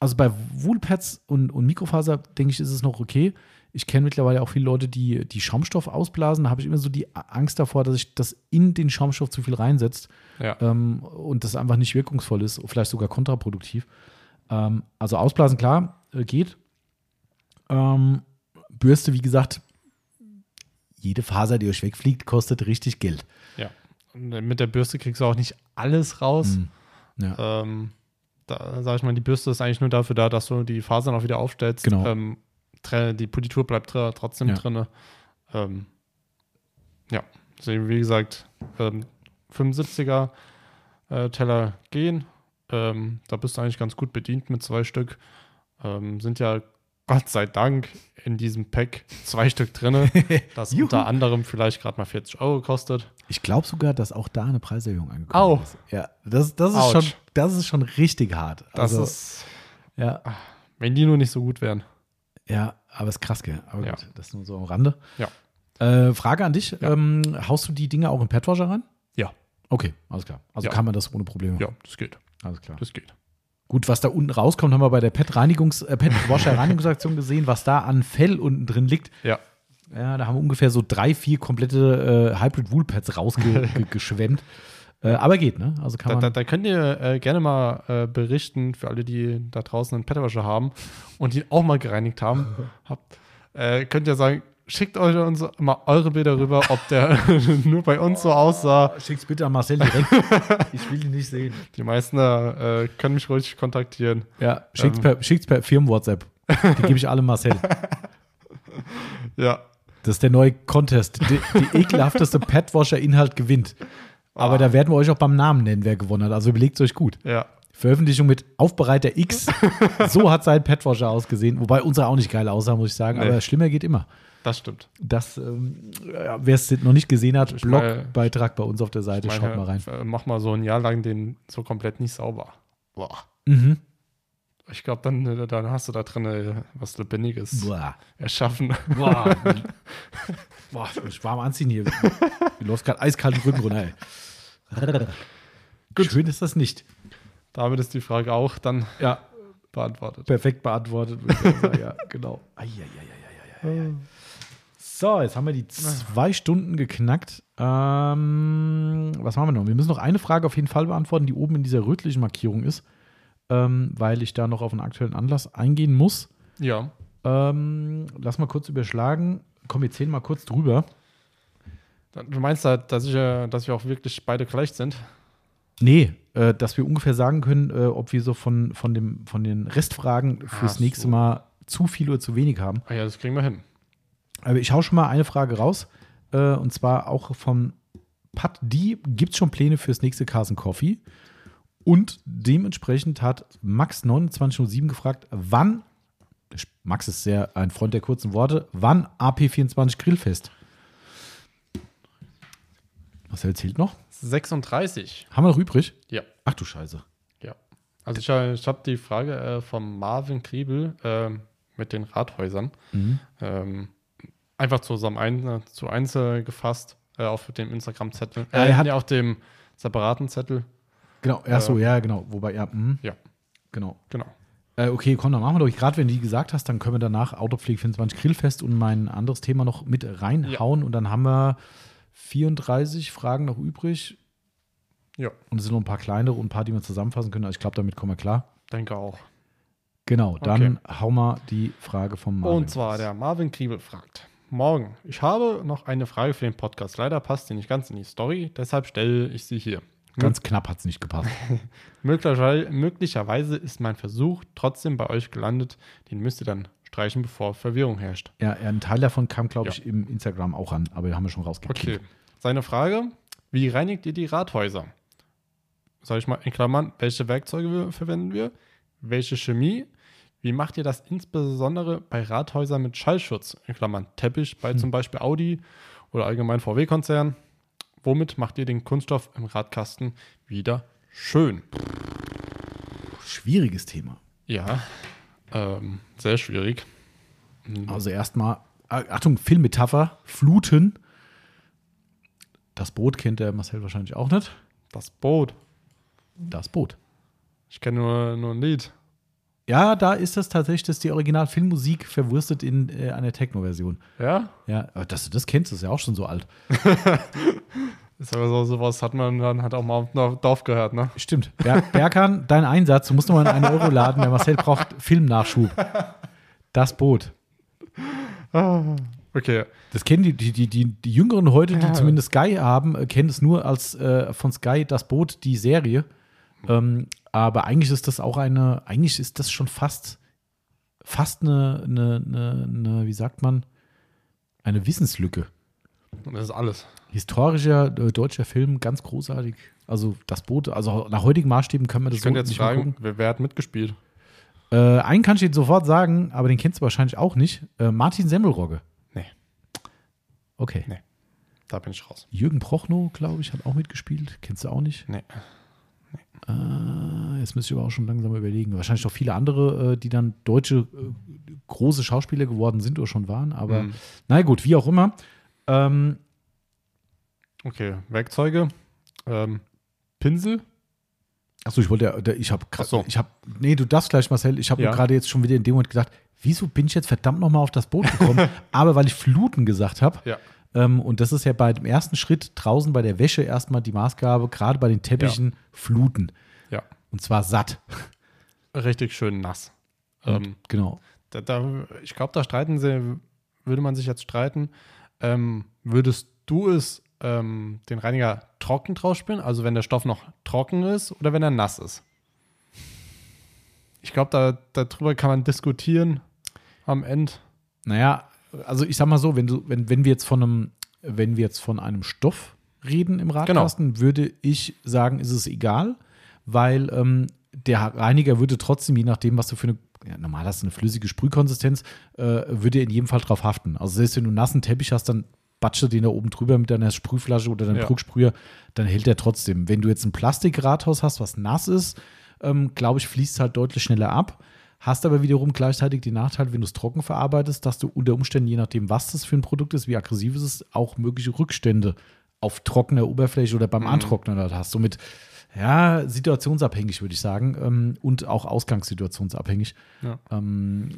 also bei Woolpads und, und Mikrofaser, denke ich, ist es noch okay. Ich kenne mittlerweile auch viele Leute, die, die Schaumstoff ausblasen. Da habe ich immer so die Angst davor, dass ich das in den Schaumstoff zu viel reinsetzt Ja. ähm, und das einfach nicht wirkungsvoll ist, vielleicht sogar kontraproduktiv. Ähm, also ausblasen, klar, äh, geht. Ähm, Bürste, wie gesagt, jede Faser, die euch wegfliegt, kostet richtig Geld. ja. Und mit der Bürste kriegst du auch nicht alles raus. Mhm. Ja. Ähm, da sage ich mal, die Bürste ist eigentlich nur dafür da, dass du die Fasern auch wieder aufstellst. Genau. Ähm, die Politur bleibt tr- trotzdem Ja. drin. Ähm, ja, deswegen, wie gesagt, ähm, 75er äh, Teller gehen. Ähm, da bist du eigentlich ganz gut bedient mit zwei Stück. Ähm, sind ja Gott sei Dank in diesem Pack zwei Stück drin, das unter anderem vielleicht gerade mal 40 Euro kostet. Ich glaube sogar, dass auch da eine Preiserhöhung angekommen Au. ist. Ja, das, das, ist schon, das ist schon richtig hart. Das also, ist, ja, wenn die nur nicht so gut wären. ja, aber ist krass, gell? Aber Ja. gut, das nur so am Rande. Ja. Äh, Frage an dich: ähm, Haust du die Dinge auch in Petwasher rein? Ja. Okay, alles klar. Also Ja. kann man das ohne Probleme. Ja, das geht. Alles klar. Das geht. Gut, was da unten rauskommt, haben wir bei der Pet-Reinigungs-, äh, Pet-Washer-Reinigungsaktion gesehen, was da an Fell unten drin liegt. Ja. Ja, da haben wir ungefähr so drei, vier komplette äh, Hybrid Wool Pads rausgeschwemmt. äh, aber geht, ne? Also kann Da, man. da, da könnt ihr äh, gerne mal äh, berichten, für alle, die da draußen einen Petterwascher haben und die auch mal gereinigt haben. Habt, äh, könnt ihr sagen, schickt euch uns mal eure Bilder rüber, ob der nur bei uns so aussah. Schick's bitte an Marcel direkt. ich will ihn nicht sehen. Die meisten äh, können mich ruhig kontaktieren. Ja, schickt's Ähm. per, schickt's per Firmen-WhatsApp. Die gebe ich alle Marcel. Ja. Das ist der neue Contest. Die, die ekelhafteste Petwasher-Inhalt gewinnt. Aber Ah. da werden wir euch auch beim Namen nennen, wer gewonnen hat. Also überlegt es euch gut. Ja. Veröffentlichung mit Aufbereiter X. so hat sein Petwasher ausgesehen. Wobei unsere auch nicht geil aussah, muss ich sagen. Nee. Aber schlimmer geht immer. Das stimmt. Das, ähm, ja, wer es noch nicht gesehen hat, Blogbeitrag bei uns auf der Seite. Meine, Schaut mal rein. äh, Mach mal so ein Jahr lang den so komplett nicht sauber. Boah. Mhm. Ich glaube, dann, äh, dann hast du da drin äh, was Lebendiges Boah. erschaffen. Boah. Boah, ich warm anziehen hier. Mir läuft gerade eiskalt den Rücken runter. Ey. Schön ist das nicht. Damit ist die Frage auch dann Ja, beantwortet. perfekt beantwortet. ja, genau. Ai, ai, ai, ai, ai, ai. So, jetzt haben wir die zwei Stunden geknackt. Ähm, was machen wir noch? Wir müssen noch eine Frage auf jeden Fall beantworten, die oben in dieser rötlichen Markierung ist, ähm, weil ich da noch auf einen aktuellen Anlass eingehen muss. Ja. Ähm, lass mal kurz überschlagen. Komm, wir zählen mal kurz drüber. Du meinst halt, dass, ich, äh, dass wir auch wirklich beide gleich sind? Nee, äh, dass wir ungefähr sagen können, äh, ob wir so von, von, dem, von den Restfragen fürs Ach nächste so. Mal zu viel oder zu wenig haben. Ah ja, das kriegen wir hin. Aber ich hau schon mal eine Frage raus. Äh, und zwar auch von Pat D. Gibt es schon Pläne fürs nächste Carson Coffee? Und dementsprechend hat Max2907 gefragt, wann, Max ist sehr ein Freund der kurzen Worte, wann AP24 Grillfest? Marcel zählt noch. 36. Haben wir noch übrig? Ja. Ach du Scheiße. Ja. Also ich, äh, ich habe die Frage äh, vom Marvin Kriebel. ähm, mit den Rathäusern. Mhm. Ähm, einfach zusammen ein, zu einzeln gefasst äh, auf dem Instagram-Zettel. Ja, Äh, er hat- nee, auf dem separaten Zettel. Genau, ach so, ja, genau. Wobei, ja, mhm. Ja. genau. Genau. Äh, okay, komm, dann machen wir doch. Gerade wenn du die gesagt hast, dann können wir danach Autopflege 24 Grillfest und mein anderes Thema noch mit reinhauen. Und dann haben wir 34 Fragen noch übrig. Ja, Und es sind noch ein paar kleinere und ein paar, die wir zusammenfassen können. Also ich glaube, damit kommen wir klar. denke auch. Genau, dann hau mal die Frage vom Marvin. Und zwar der Marvin Kriebel fragt. Morgen, ich habe noch eine Frage für den Podcast. Leider passt sie nicht ganz in die Story, deshalb stelle ich sie hier. Ganz knapp hat es nicht gepasst. Möglicherweise, ist mein Versuch trotzdem bei euch gelandet. Den müsst ihr dann streichen, bevor Verwirrung herrscht. ja, ein Teil davon kam, glaube Ja. ich, im Instagram auch an, aber den haben wir schon rausgekriegt. Okay. Seine Frage: Wie reinigt ihr die Rathäuser? Sag ich mal in Klammern, welche Werkzeuge wir, verwenden wir? Welche Chemie? Wie macht ihr das insbesondere bei Rathäusern mit Schallschutz? In Klammern Teppich bei zum Beispiel Audi oder allgemein VW-Konzern. Womit macht ihr den Kunststoff im Radkasten wieder schön? Schwieriges Thema. Ja, ähm, sehr schwierig. Also erstmal, äh, Achtung, Filmmetapher, Fluten. Das Boot kennt der Marcel wahrscheinlich auch nicht. Das Boot. Das Boot. Ich kenne nur, nur ein Lied. Ja, da ist das tatsächlich das ist die Original-Filmmusik verwurstet in äh, einer Techno-Version. Ja? Ja, aber dass du das kennst, ist ja auch schon so alt. Ist aber so, sowas hat man dann halt auch mal auf dem Dorf gehört, ne? Stimmt. Ber Berkan, dein Einsatz, du musst noch mal in einen Euro laden. Der Marcel braucht Filmnachschub. Das Boot. Okay. Das kennen die, die, die, die, die Jüngeren heute, die Ja. zumindest Sky haben, äh, kennen es nur als äh, von Sky das Boot, die Serie. Ähm, aber eigentlich ist das auch eine, eigentlich ist das schon fast, fast eine, eine, eine, eine wie sagt man, eine Wissenslücke. Und das ist alles. Historischer äh, deutscher Film, ganz großartig. Also das Boot, also nach heutigen Maßstäben kann man das Ich könnte so jetzt nicht fragen, wer, wer hat mitgespielt? Äh, einen kann ich dir sofort sagen, aber den kennst du wahrscheinlich auch nicht. Äh, Martin Semmelrogge. Nee. Okay. Nee. Da bin ich raus. Jürgen Prochnow, glaube ich, hat auch mitgespielt. Kennst du auch nicht? Nee. Äh, jetzt müsste ich aber auch schon langsam überlegen. Wahrscheinlich noch viele andere, äh, die dann deutsche äh, große Schauspieler geworden sind oder schon waren. Aber Mhm. na gut, wie auch immer. Ähm, Okay, Werkzeuge. Ähm, Pinsel. achso, ich wollte, ich habe, Ach so. ich habe, nee, du darfst gleich, Marcel. Ich habe Ja. mir gerade jetzt schon wieder in dem Moment gedacht, wieso bin ich jetzt verdammt nochmal auf das Boot gekommen? aber weil ich Fluten gesagt habe. Ja. Ähm, und das ist ja bei dem ersten Schritt draußen bei der Wäsche erstmal die Maßgabe, gerade bei den Teppichen, Fluten. Ja. Und zwar satt. Richtig schön nass. Ähm, Genau. da, da, ich glaube, da streiten sie, würde man sich jetzt streiten. Ähm, würdest du es ähm, den Reiniger trocken draus spülen? Also wenn der Stoff noch trocken ist oder wenn er nass ist? Ich glaube, da, darüber kann man diskutieren am Ende. Naja, also ich sag mal so, wenn du, wenn, wenn wir jetzt von einem, wenn wir jetzt von einem Stoff reden im Radkasten, würde ich sagen, ist es egal, weil ähm, der Reiniger würde trotzdem, je nachdem, was du für eine, ja, normal hast du eine flüssige Sprühkonsistenz, äh, würde in jedem Fall drauf haften. Also selbst wenn du einen nassen Teppich hast, dann batsche den da oben drüber mit deiner Sprühflasche oder deinem Ja. Drucksprüher, dann hält der trotzdem. Wenn du jetzt ein Plastikradhaus hast, was nass ist, ähm, glaube ich, fließt es halt deutlich schneller ab. Hast aber wiederum gleichzeitig den Nachteil, wenn du es trocken verarbeitest, dass du unter Umständen, je nachdem, was das für ein Produkt ist, wie aggressiv es ist, auch mögliche Rückstände auf trockener Oberfläche oder beim Mhm. Antrocknen halt hast. Somit, ja, situationsabhängig, würde ich sagen. Ähm, und auch ausgangssituationsabhängig. Ja. Ähm,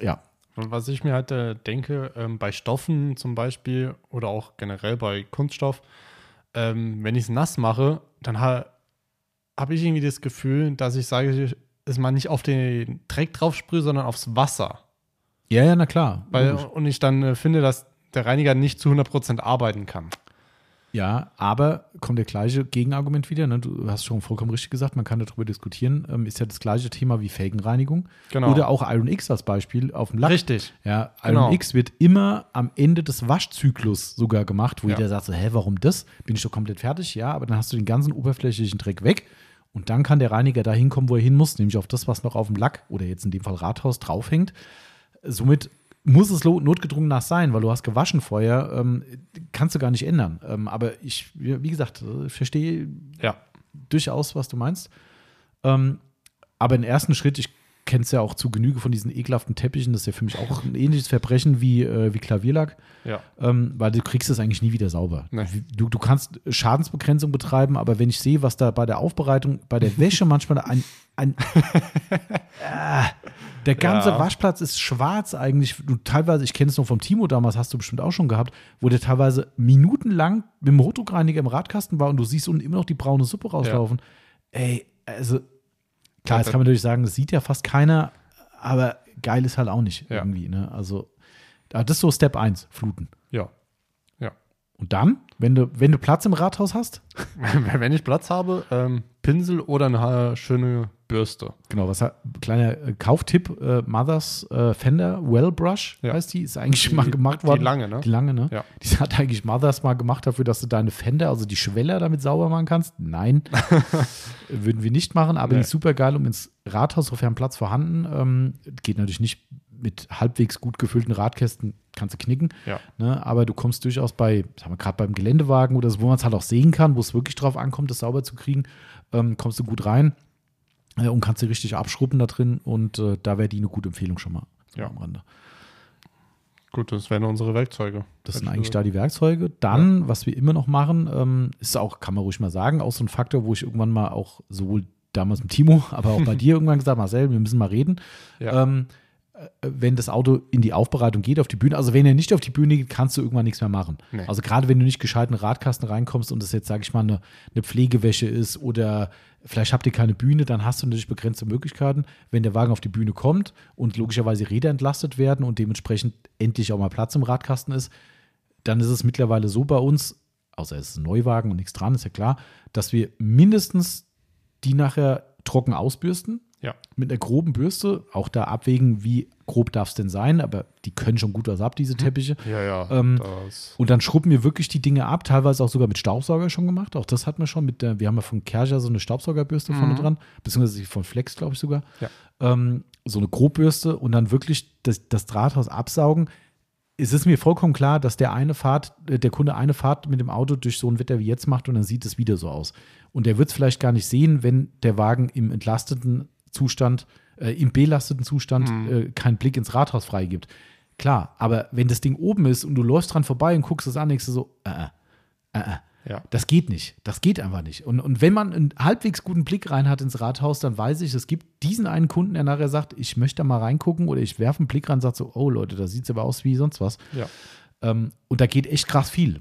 ja. Was ich mir halt äh, denke, ähm, bei Stoffen zum Beispiel oder auch generell bei Kunststoff, ähm, wenn ich es nass mache, dann ha habe ich irgendwie das Gefühl, dass ich sage, dass man nicht auf den Dreck drauf sprühe, sondern aufs Wasser. Ja, ja, na klar. Weil, und ich dann äh, finde, dass der Reiniger nicht zu 100% arbeiten kann. Ja, aber kommt der gleiche Gegenargument wieder. Ne? Du hast schon vollkommen richtig gesagt, man kann darüber diskutieren. Ähm, ist ja das gleiche Thema wie Felgenreinigung. Genau. Oder auch Iron X als Beispiel auf dem Lack. Richtig. Ja, Iron Genau. X wird immer am Ende des Waschzyklus sogar gemacht, wo Ja. jeder sagt so, hä, warum das? Bin ich doch komplett fertig? Ja, aber dann hast du den ganzen oberflächlichen Dreck weg und dann kann der Reiniger da hinkommen, wo er hin muss, nämlich auf das, was noch auf dem Lack oder jetzt in dem Fall Rathaus draufhängt. Somit muss es notgedrungen nass sein, weil du hast gewaschen vorher, ähm, kannst du gar nicht ändern. Ähm, aber ich, wie gesagt, äh, ich verstehe Ja. durchaus, was du meinst. Ähm, aber im ersten Schritt, ich kennst ja auch zu Genüge von diesen ekelhaften Teppichen. Das ist ja für mich auch ein ähnliches Verbrechen wie, äh, wie Klavierlack. Ja. Ähm, weil du kriegst es eigentlich nie wieder sauber. Nee. Du, du kannst Schadensbegrenzung betreiben, aber wenn ich sehe, was da bei der Aufbereitung, bei der Wäsche manchmal ein, ein äh, der ganze Ja. Waschplatz ist schwarz eigentlich. Du teilweise, ich kenne es noch vom Timo damals, hast du bestimmt auch schon gehabt, wo der teilweise minutenlang mit dem Hochdruckreiniger im Radkasten war und du siehst unten immer noch die braune Suppe rauslaufen. Ey, also klar, jetzt kann man natürlich sagen, das sieht ja fast keiner, aber geil ist halt auch nicht Ja. irgendwie. Ne? Also, ah, das ist so Step 1, fluten. Ja. Ja. Und dann, wenn du, wenn du Platz im Rathaus hast, Wenn ich Platz habe, ähm, Pinsel oder eine schöne Bürste. genau, was kleiner äh, Kauftipp, äh, Mothers äh, Fender Well Brush Ja. heißt die, ist eigentlich Die- mal gemacht die worden. lange, ne? Die lange, ne? Ja. Die hat eigentlich Mothers mal gemacht dafür, dass du deine Fender, also die Schweller damit sauber machen kannst. Nein, würden wir nicht machen, aber Nee. die ist super geil, um ins Rathaus, sofern Platz vorhanden. Ähm, geht natürlich nicht mit halbwegs gut gefüllten Radkästen, kannst du knicken. Ja. Ne? Aber du kommst durchaus bei, sagen wir gerade beim Geländewagen oder so, wo man es halt auch sehen kann, wo es wirklich drauf ankommt, das sauber zu kriegen, ähm, kommst du gut rein äh, und kannst du richtig abschrubben da drin. Und äh, da wäre die eine gute Empfehlung schon mal. So Ja. am Rande. Gut, das wären unsere Werkzeuge. Das sind ich eigentlich da die Werkzeuge. Dann, was wir immer noch machen, ähm, ist auch, kann man ruhig mal sagen, auch so ein Faktor, wo ich irgendwann mal auch sowohl damals mit Timo, aber auch bei dir irgendwann gesagt, Marcel, wir müssen mal reden. Ja. Ähm, äh, wenn das Auto in die Aufbereitung geht, auf die Bühne, also wenn er nicht auf die Bühne geht, kannst du irgendwann nichts mehr machen. Nee. Also gerade wenn du nicht gescheit in den Radkasten reinkommst und das jetzt, sage ich mal, eine, eine Pflegewäsche ist oder vielleicht habt ihr keine Bühne, dann hast du natürlich begrenzte Möglichkeiten. Wenn der Wagen auf die Bühne kommt und logischerweise Räder entlastet werden und dementsprechend endlich auch mal Platz im Radkasten ist, dann ist es mittlerweile so bei uns, außer es ist ein Neuwagen und nichts dran, ist ja klar, dass wir mindestens die nachher trocken ausbürsten Ja. mit einer groben Bürste, auch da abwägen, wie grob darf es denn sein, aber die können schon gut was ab, diese Teppiche. Ja, ja. Ähm, das, Und dann schrubben wir wirklich die Dinge ab, teilweise auch sogar mit Staubsauger schon gemacht. Auch das hatten wir schon mit der, wir haben ja von Kercher so eine Staubsaugerbürste vorne dran, beziehungsweise von Flex, glaube ich sogar. Ja. Ähm, so eine Grobbürste und dann wirklich das, das Drahthaus absaugen. Es ist mir vollkommen klar, dass der eine Fahrt, äh, der Kunde eine Fahrt mit dem Auto durch so ein Wetter wie jetzt macht und dann sieht es wieder so aus. Und der wird es vielleicht gar nicht sehen, wenn der Wagen im entlasteten Zustand, äh, im belasteten Zustand äh, keinen Blick ins Rathaus freigibt. Klar, aber wenn das Ding oben ist und du läufst dran vorbei und guckst es an, denkst du so, äh, äh, äh, äh. ja. Das geht nicht. Das geht einfach nicht. Und, und wenn man einen halbwegs guten Blick rein hat ins Rathaus, dann weiß ich, es gibt diesen einen Kunden, der nachher sagt, ich möchte da mal reingucken oder ich werfe einen Blick rein und sage so, oh Leute, da sieht es aber aus wie sonst was. ja. Ähm, und da geht echt krass viel.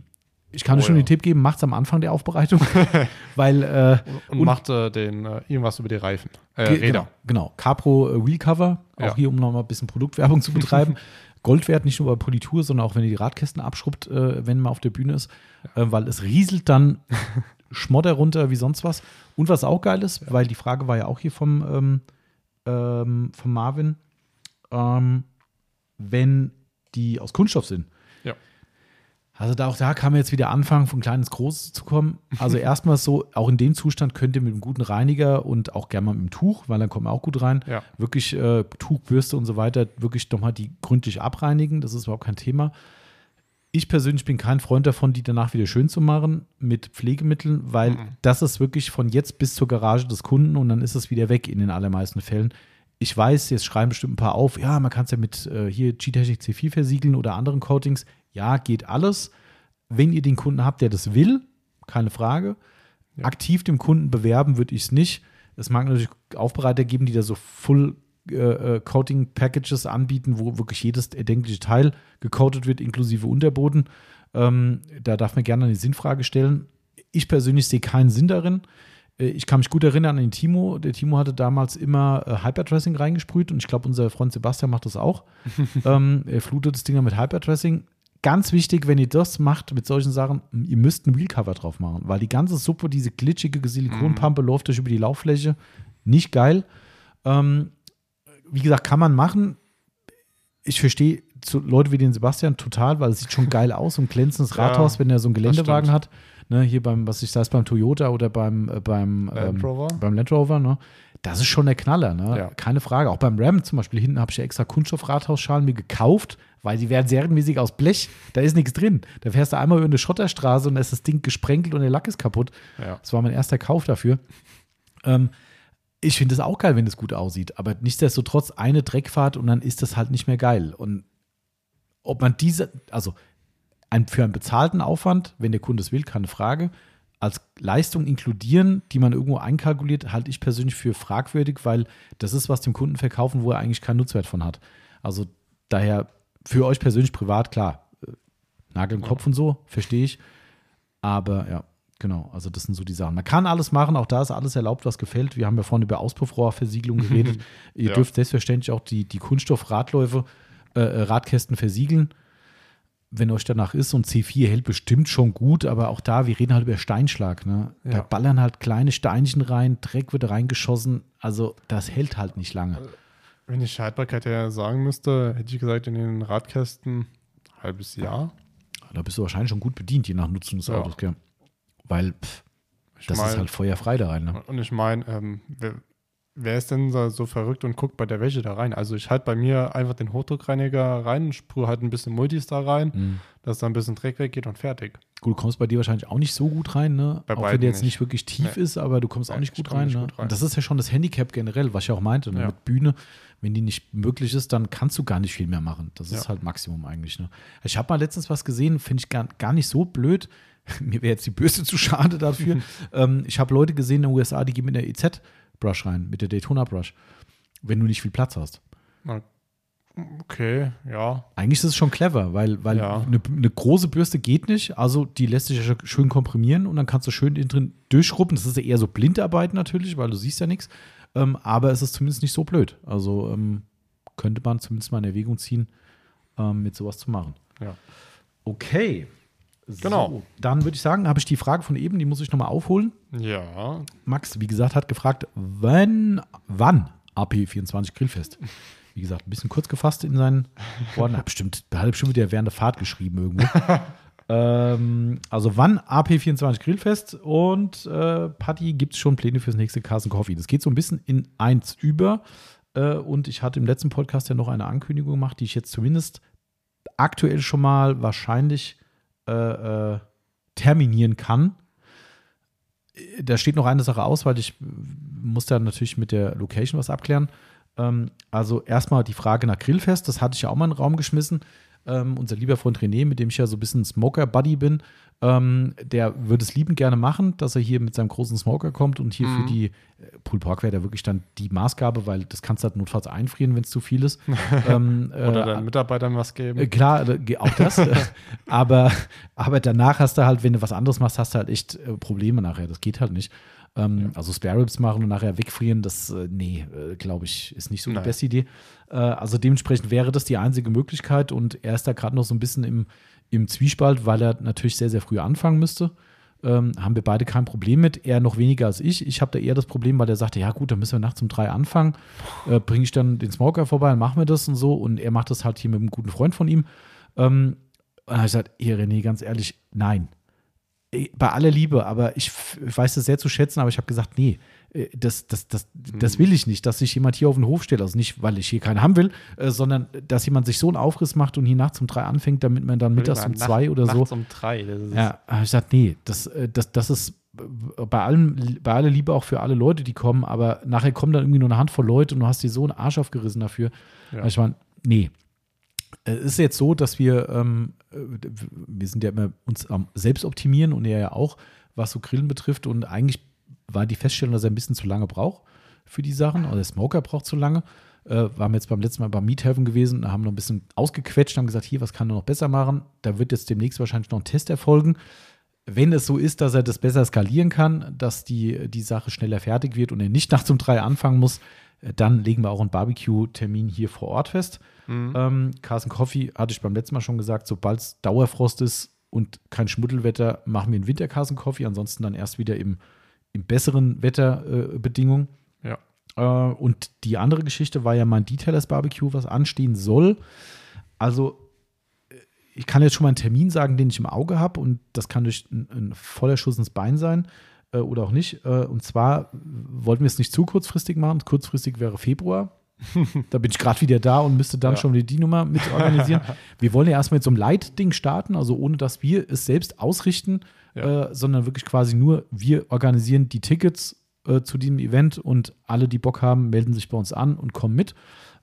Ich kann Oh schon ja. den Tipp geben, macht's am Anfang der Aufbereitung, weil äh, Und, macht äh, den, äh, irgendwas über die Reifen. Äh, Räder. Genau, genau. Capro äh, Wheelcover, auch Ja. hier, um nochmal ein bisschen Produktwerbung zu betreiben. Gold wert, nicht nur bei Politur, sondern auch wenn ihr die Radkästen abschrubbt, äh, wenn man auf der Bühne ist, weil es rieselt dann Schmodder runter wie sonst was. Und was auch geil ist, weil die Frage war ja auch hier vom, ähm, ähm, vom Marvin, ähm, wenn die aus Kunststoff sind. Also da, auch da kann man jetzt wieder anfangen, von klein ins Großes zu kommen. Also erstmal so, auch in dem Zustand könnt ihr mit einem guten Reiniger und auch gerne mal mit dem Tuch, weil dann kommt man auch gut rein, Ja. wirklich äh, Tuch, Bürste und so weiter, wirklich nochmal die gründlich abreinigen. Das ist überhaupt kein Thema. Ich persönlich bin kein Freund davon, die danach wieder schön zu machen mit Pflegemitteln, weil Mhm. das ist wirklich von jetzt bis zur Garage des Kunden und dann ist es wieder weg in den allermeisten Fällen. Ich weiß, jetzt schreiben bestimmt ein paar auf, ja, man kann es ja mit äh, hier G-Technik C4 versiegeln oder anderen Coatings. Ja, geht alles. Wenn ihr den Kunden habt, der das will, keine Frage. Aktiv dem Kunden bewerben würde ich es nicht. Es mag natürlich Aufbereiter geben, die da so Full äh, äh, Coating Packages anbieten, wo wirklich jedes erdenkliche Teil gecoatet wird, inklusive Unterboden. Ähm, da darf man gerne eine Sinnfrage stellen. Ich persönlich sehe keinen Sinn darin. Äh, Ich kann mich gut erinnern an den Timo. Der Timo hatte damals immer äh, Hyperdressing reingesprüht und ich glaube, unser Freund Sebastian macht das auch. ähm, er flutet das Ding dann mit Hyperdressing. Ganz wichtig, wenn ihr das macht mit solchen Sachen, ihr müsst ein Wheelcover drauf machen, weil die ganze Suppe, diese glitschige Silikonpampe läuft euch über die Lauffläche. Nicht geil. Ähm, wie gesagt, kann man machen. Ich verstehe zu Leute wie den Sebastian total, weil es sieht schon geil aus, so ein glänzendes Ja, Rathaus, wenn er so einen Geländewagen hat. Ne, hier beim, was ich es beim Toyota oder beim, äh, beim, Land ähm, Rover? beim Land Rover, ne? Das ist schon der Knaller, ne? Ja. Keine Frage. Auch beim Ram zum Beispiel, hinten habe ich ja extra Kunststoff-Rathausschalen mir gekauft, weil die werden serienmäßig aus Blech. Da ist nichts drin. Da fährst du einmal über eine Schotterstraße und da ist das Ding gesprenkelt und der Lack ist kaputt. Ja. Das war mein erster Kauf dafür. Ähm, ich finde es auch geil, wenn es gut aussieht, aber nichtsdestotrotz eine Dreckfahrt und dann ist das halt nicht mehr geil. Und ob man diese, also ein, für einen bezahlten Aufwand, wenn der Kunde es will, keine Frage, als Leistung inkludieren, die man irgendwo einkalkuliert, halte ich persönlich für fragwürdig, weil das ist, was dem Kunden verkaufen, wo er eigentlich keinen Nutzwert von hat. Also daher für euch persönlich privat, klar, äh, Nagel im Kopf und so, verstehe ich. Aber ja, genau, also das sind so die Sachen. Man kann alles machen, auch da ist alles erlaubt, was gefällt. Wir haben ja vorhin über Auspuffrohrversiegelung geredet. Ihr Ja. dürft selbstverständlich auch die, die Kunststoffradläufe, äh, äh, Radkästen versiegeln wenn euch danach ist und C4 hält bestimmt schon gut, aber auch da, wir reden halt über Steinschlag. Ne? Da Ja. ballern halt kleine Steinchen rein, Dreck wird reingeschossen. Also das hält halt nicht lange. Wenn ich Haltbarkeit ja sagen müsste, hätte ich gesagt, in den Radkästen halbes Jahr. Da bist du wahrscheinlich schon gut bedient, je nach Nutzung des Ja. Autos. Gell? Weil pff, das mein- ist halt feuerfrei da rein. Ne? Und ich meine, ähm, wer, ist denn so, so verrückt und guckt bei der Wäsche da rein? Also ich halte bei mir einfach den Hochdruckreiniger rein, sprühe halt ein bisschen Multis da rein, Mhm. dass da ein bisschen Dreck weggeht und fertig. Gut, du kommst bei dir wahrscheinlich auch nicht so gut rein, ne? Bei auch wenn der jetzt nicht nicht. wirklich tief Nee. ist, aber du kommst auch Nee, nicht ich gut rein, nicht ne? gut rein. Und das ist ja schon das Handicap generell, was ich auch meinte. Ne? Ja. Mit Bühne, wenn die nicht möglich ist, dann kannst du gar nicht viel mehr machen. Das ist Ja. halt Maximum eigentlich. Ne? Ich habe mal letztens was gesehen, finde ich gar, gar nicht so blöd. Mir wäre jetzt die Bürste zu schade dafür. ähm, ich habe Leute gesehen in den USA, die gehen mit der EZ-Brush rein, mit der Daytona-Brush, wenn du nicht viel Platz hast. Okay, ja. Eigentlich ist es schon clever, weil, weil Ja. eine, eine große Bürste geht nicht. Also die lässt sich ja schön komprimieren und dann kannst du schön innen drin durchschrubben. Das ist ja eher so Blindarbeit natürlich, weil du siehst ja nichts. Ähm, aber es ist zumindest nicht so blöd. Also ähm, könnte man zumindest mal in Erwägung ziehen, ähm, mit sowas zu machen. Ja. Okay. Genau. So, dann würde ich sagen, habe ich die Frage von eben, die muss ich nochmal aufholen. Ja, Max, wie gesagt, hat gefragt, wann, wann AP24 Grillfest? Wie gesagt, ein bisschen kurz gefasst in seinen Worten. Hat bestimmt, hat bestimmt wieder während der Fahrt geschrieben irgendwo. ähm, also wann AP24 Grillfest und äh, Patti gibt es schon Pläne fürs nächste Carson Coffee. Das geht so ein bisschen in eins über. Äh, und ich hatte im letzten Podcast ja noch eine Ankündigung gemacht, die ich jetzt zumindest aktuell schon mal wahrscheinlich äh, äh, terminieren kann da steht noch eine Sache aus, weil ich muss da natürlich mit der Location was abklären. Ähm, also erstmal die Frage nach Grillfest, das hatte ich ja auch mal in den Raum geschmissen. Ähm, unser lieber Freund René, mit dem ich ja so ein bisschen Smoker-Buddy bin, ähm, der würde es liebend gerne machen, dass er hier mit seinem großen Smoker kommt und hier für die äh, Pool Park wäre da wirklich dann die Maßgabe, weil das kannst du halt notfalls einfrieren, wenn es zu viel ist. ähm, oder äh, deinen Mitarbeitern was geben. äh, Klar, auch das. aber, aber danach hast du halt, wenn du was anderes machst, hast du halt echt äh, Probleme nachher. Das geht halt nicht. Ähm, Also Spare Ribs machen und nachher wegfrieren, das, äh, nee, äh, glaube ich, ist nicht so die beste Idee. Also dementsprechend wäre das die einzige Möglichkeit und er ist da gerade noch so ein bisschen im, im Zwiespalt, weil er natürlich sehr, sehr früh anfangen müsste. Ähm, haben wir beide kein Problem mit, er noch weniger als ich. Ich habe da eher das Problem, weil er sagte, ja gut, dann müssen wir nachts um drei anfangen. Äh, Bringe ich dann den Smoker vorbei, dann machen wir das und so. Und er macht das halt hier mit einem guten Freund von ihm. Ähm, und dann habe ich gesagt, hier René, ganz ehrlich, nein. Äh, Bei aller Liebe, aber ich, ich weiß das sehr zu schätzen, aber ich habe gesagt, nee, das, das, das, das will ich nicht, dass sich jemand hier auf den Hof stellt. Also nicht, weil ich hier keinen haben will, äh, sondern dass jemand sich so einen Aufriss macht und hier nachts um drei anfängt, damit man dann mittags um zwei oder so Nachts um drei. Das ist, ja, ich gesagt, nee, das, äh, das, das ist äh, bei allem, bei aller Liebe auch für alle Leute, die kommen, aber nachher kommen dann irgendwie nur eine Handvoll Leute und du hast dir so einen Arsch aufgerissen dafür. Ja. Ich meine, nee. Es ist jetzt so, dass wir, ähm, äh, wir sind ja immer uns am selbst optimieren und er ja auch, was so Grillen betrifft. Und eigentlich war die Feststellung, dass er ein bisschen zu lange braucht für die Sachen. Oder der Smoker braucht zu lange. Äh, waren wir jetzt beim letzten Mal beim Meathaven gewesen, haben noch ein bisschen ausgequetscht, haben gesagt, hier, was kann er noch besser machen? Da wird jetzt demnächst wahrscheinlich noch ein Test erfolgen. Wenn es so ist, dass er das besser skalieren kann, dass die, die Sache schneller fertig wird und er nicht nachts um drei anfangen muss, äh, dann legen wir auch einen Barbecue-Termin hier vor Ort fest. Ähm, Carson Coffee hatte ich beim letzten Mal schon gesagt, sobald es Dauerfrost ist und kein Schmuddelwetter, machen wir einen Winter Carson Coffee, ansonsten dann erst wieder im, im besseren Wetterbedingungen. Bedingungen. ja. Äh, und die andere Geschichte war ja mein Detailers Barbecue, was anstehen soll. Also, äh, ich kann jetzt schon mal einen Termin sagen, den ich im Auge habe, und das kann durch ein, ein voller Schuss ins Bein sein äh, oder auch nicht. Äh, und zwar wollten wir es nicht zu kurzfristig machen. Kurzfristig wäre Februar. da bin ich gerade wieder da und müsste dann Ja. schon die Nummer mit organisieren. wir wollen ja erstmal mit so einem Light-Ding starten, also ohne dass wir es selbst ausrichten, Ja. äh, sondern wirklich quasi nur, wir organisieren die Tickets äh, zu diesem Event und alle, die Bock haben, melden sich bei uns an und kommen mit.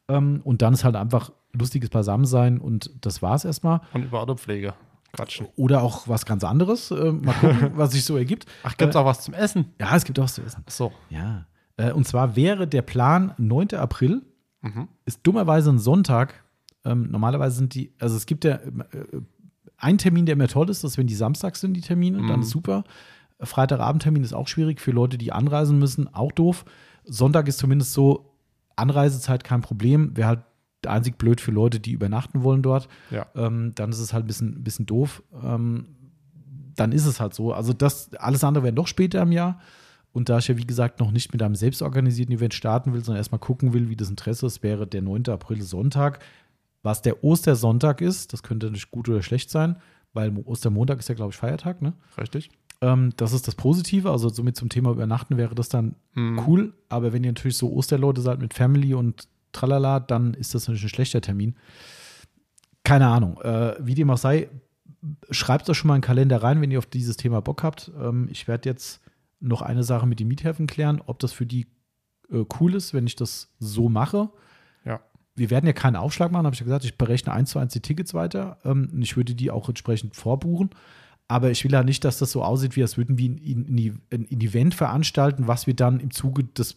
Ähm, und dann ist halt einfach lustiges Beisammensein und das war's erstmal. Und über Autopflege quatschen. Oder auch was ganz anderes. Äh, mal gucken, was sich so ergibt. Ach, gibt's Äh, auch was zum Essen? Ja, es gibt auch was zu essen. Ach so. Ja. Äh, und zwar wäre der Plan 9. April, Mhm. ist dummerweise ein Sonntag. Ähm, normalerweise sind die, also es gibt ja äh, ein Termin, der mir toll ist, das wenn die Samstags sind, die Termine, dann Mhm. ist super. Freitagabendtermin ist auch schwierig für Leute, die anreisen müssen, auch doof. Sonntag ist zumindest so, Anreisezeit kein Problem, wäre halt einzig blöd für Leute, die übernachten wollen dort. Ja. Ähm, dann ist es halt ein bisschen, ein bisschen doof. Ähm, dann ist es halt so. Also das, alles andere wäre noch später im Jahr. Und da ich ja, wie gesagt, noch nicht mit einem selbstorganisierten Event starten will, sondern erstmal gucken will, wie das Interesse ist, wäre der 9. April Sonntag. Was der Ostersonntag ist, das könnte nicht gut oder schlecht sein, weil Ostermontag ist ja, glaube ich, Feiertag, ne? Richtig. Ähm, das ist das Positive. Also somit zum Thema Übernachten wäre das dann Mhm. cool. Aber wenn ihr natürlich so Osterleute seid mit Family und tralala, dann ist das natürlich ein schlechter Termin. Keine Ahnung. Äh, wie dem auch sei, schreibt euch schon mal einen Kalender rein, wenn ihr auf dieses Thema Bock habt. Ähm, ich werde jetzt noch eine Sache mit den Miethäfen klären, ob das für die äh, cool ist, wenn ich das so mache. Ja. Wir werden ja keinen Aufschlag machen, habe ich ja gesagt. Ich berechne eins zu eins die Tickets weiter. Ähm, und ich würde die auch entsprechend vorbuchen. Aber ich will ja nicht, dass das so aussieht, wie als würden wir ein, ein, ein, Event veranstalten, was wir dann im Zuge des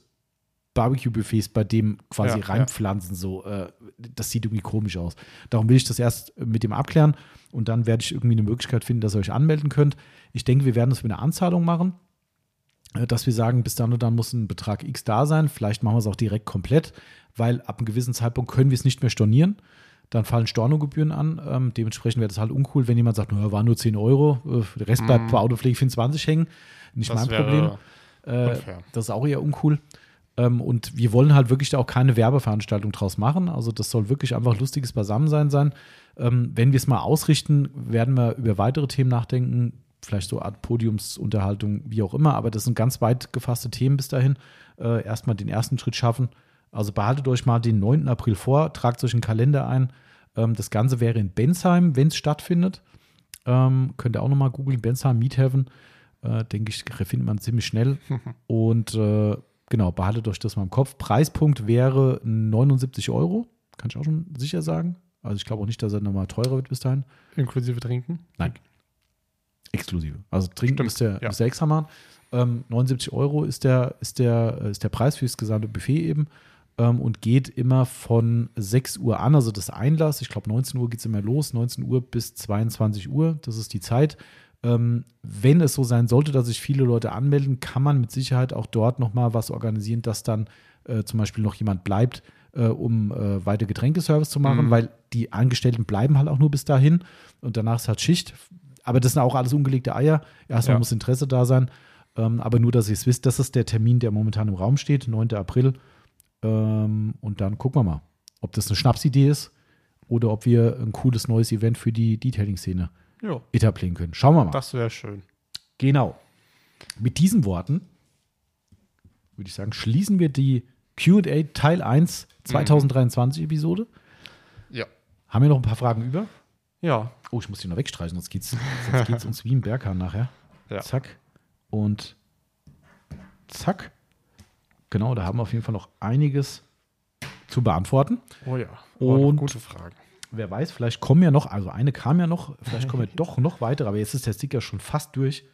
Barbecue-Buffets bei dem quasi Ja, reinpflanzen. So, äh, das sieht irgendwie komisch aus. Darum will ich das erst mit dem abklären und dann werde ich irgendwie eine Möglichkeit finden, dass ihr euch anmelden könnt. Ich denke, wir werden das mit einer Anzahlung machen, äh, dass wir sagen, bis dann und dann muss ein Betrag X da sein. Vielleicht machen wir es auch direkt komplett, weil ab einem gewissen Zeitpunkt können wir es nicht mehr stornieren. Dann fallen Stornogebühren an. Ähm, dementsprechend wäre das halt uncool, wenn jemand sagt, naja, war nur 10 Euro, äh, der Rest bleibt Mhm. bei Autopflege 24 hängen. Nicht Das mein Problem. Äh, das ist auch eher uncool. Ähm, und wir wollen halt wirklich da auch keine Werbeveranstaltung draus machen. Also das soll wirklich einfach lustiges Beisammensein sein. Ähm, wenn wir es mal ausrichten, werden wir über weitere Themen nachdenken. Vielleicht so eine Art Podiumsunterhaltung, wie auch immer. Aber das sind ganz weit gefasste Themen bis dahin. Äh, erstmal den ersten Schritt schaffen. Also behaltet euch mal den 9. April vor, tragt euch einen Kalender ein. Ähm, das Ganze wäre in Bensheim, wenn es stattfindet. Ähm, könnt ihr auch nochmal googeln, Bensheim Meet Heaven. Äh, Denke ich, findet man ziemlich schnell. Und äh, genau, behaltet euch das mal im Kopf. Preispunkt wäre 79 Euro. Kann ich auch schon sicher sagen. Also ich glaube auch nicht, dass er nochmal teurer wird bis dahin. Inklusive Trinken? Nein. Exklusive. Also trinken Stimmt, müsst ihr, ja. ihr extra machen. Ähm, 79 Euro ist der, ist, der, ist der Preis für das gesamte Buffet eben ähm, und geht immer von 6 Uhr an, also das Einlass. Ich glaube, 19 Uhr geht es immer los, 19 Uhr bis 22 Uhr, das ist die Zeit. Ähm, wenn es so sein sollte, dass sich viele Leute anmelden, kann man mit Sicherheit auch dort nochmal was organisieren, dass dann äh, zum Beispiel noch jemand bleibt, äh, um äh, weiter Getränkeservice zu machen, Mhm. weil die Angestellten bleiben halt auch nur bis dahin und danach ist halt Schicht. Aber das sind auch alles ungelegte Eier. Erstmal Ja. muss Interesse da sein. Ähm, aber nur, dass ihr es wisst, das ist der Termin, der momentan im Raum steht, 9. April. Ähm, und dann gucken wir mal, ob das eine Schnapsidee ist oder ob wir ein cooles neues Event für die Detailing-Szene etablieren können. Schauen wir mal. das wäre schön. Genau. Mit diesen Worten würde ich sagen, schließen wir die QA Teil 1 2023 Episode. Ja. Haben wir noch ein paar Fragen über? Ja. Oh, ich muss die noch wegstreichen, sonst geht's, sonst geht's uns wie im Berghahn nachher. Ja. Zack. Und zack. Genau, da haben wir auf jeden Fall noch einiges zu beantworten. Oh ja. Oh, noch Und- gute Fragen. Wer weiß, vielleicht kommen ja noch, also eine kam ja noch, vielleicht kommen ja doch noch weitere, aber jetzt ist der Sticker schon fast durch.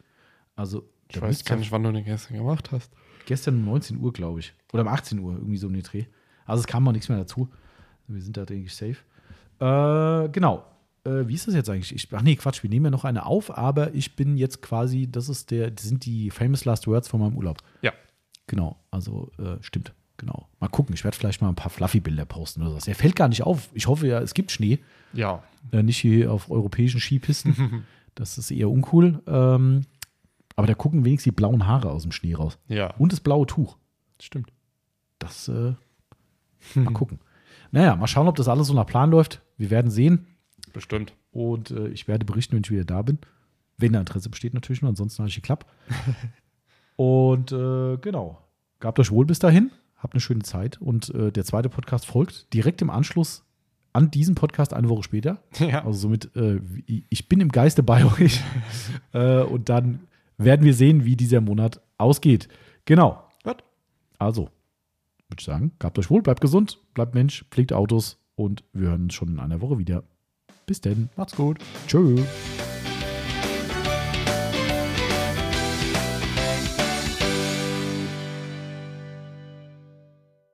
Also, Ich weiß gar nicht, wann du den gestern gemacht hast. gestern um 19 Uhr, glaube ich. Oder um 18 Uhr, irgendwie so um den Dreh. Also es kam mal nichts mehr dazu. Wir sind da, denke ich, safe. Äh, genau. Äh, wie ist das jetzt eigentlich? Ich, ach nee, Quatsch, wir nehmen ja noch eine auf, aber ich bin jetzt quasi, das ist der, das sind die famous last words von meinem Urlaub. Ja. Genau, also äh, stimmt. Genau. Mal gucken, ich werde vielleicht mal ein paar Fluffy-Bilder posten oder so. Der fällt gar nicht auf. Ich hoffe ja, es gibt Schnee. Ja. Äh, nicht hier auf europäischen Skipisten. das ist eher uncool. Ähm, aber da gucken wenigstens die blauen Haare aus dem Schnee raus. Ja. Und das blaue Tuch. Stimmt. Das äh, mal gucken. Naja, mal schauen, ob das alles so nach Plan läuft. Wir werden sehen. Bestimmt. Und äh, ich werde berichten, wenn ich wieder da bin. Wenn da Interesse besteht natürlich nur, ansonsten habe ich geklappt. Und äh, genau. Gabt euch wohl bis dahin. Habt eine schöne Zeit. Und äh, der zweite Podcast folgt direkt im Anschluss an diesen Podcast eine Woche später. Ja. Also somit, äh, ich bin im Geiste bei euch. äh, und dann werden wir sehen, wie dieser Monat ausgeht. Genau. Gut. Also, würde ich sagen, gehabt euch wohl, bleibt gesund, bleibt Mensch, pflegt Autos und wir hören uns schon in einer Woche wieder. Bis denn, macht's gut. Tschö.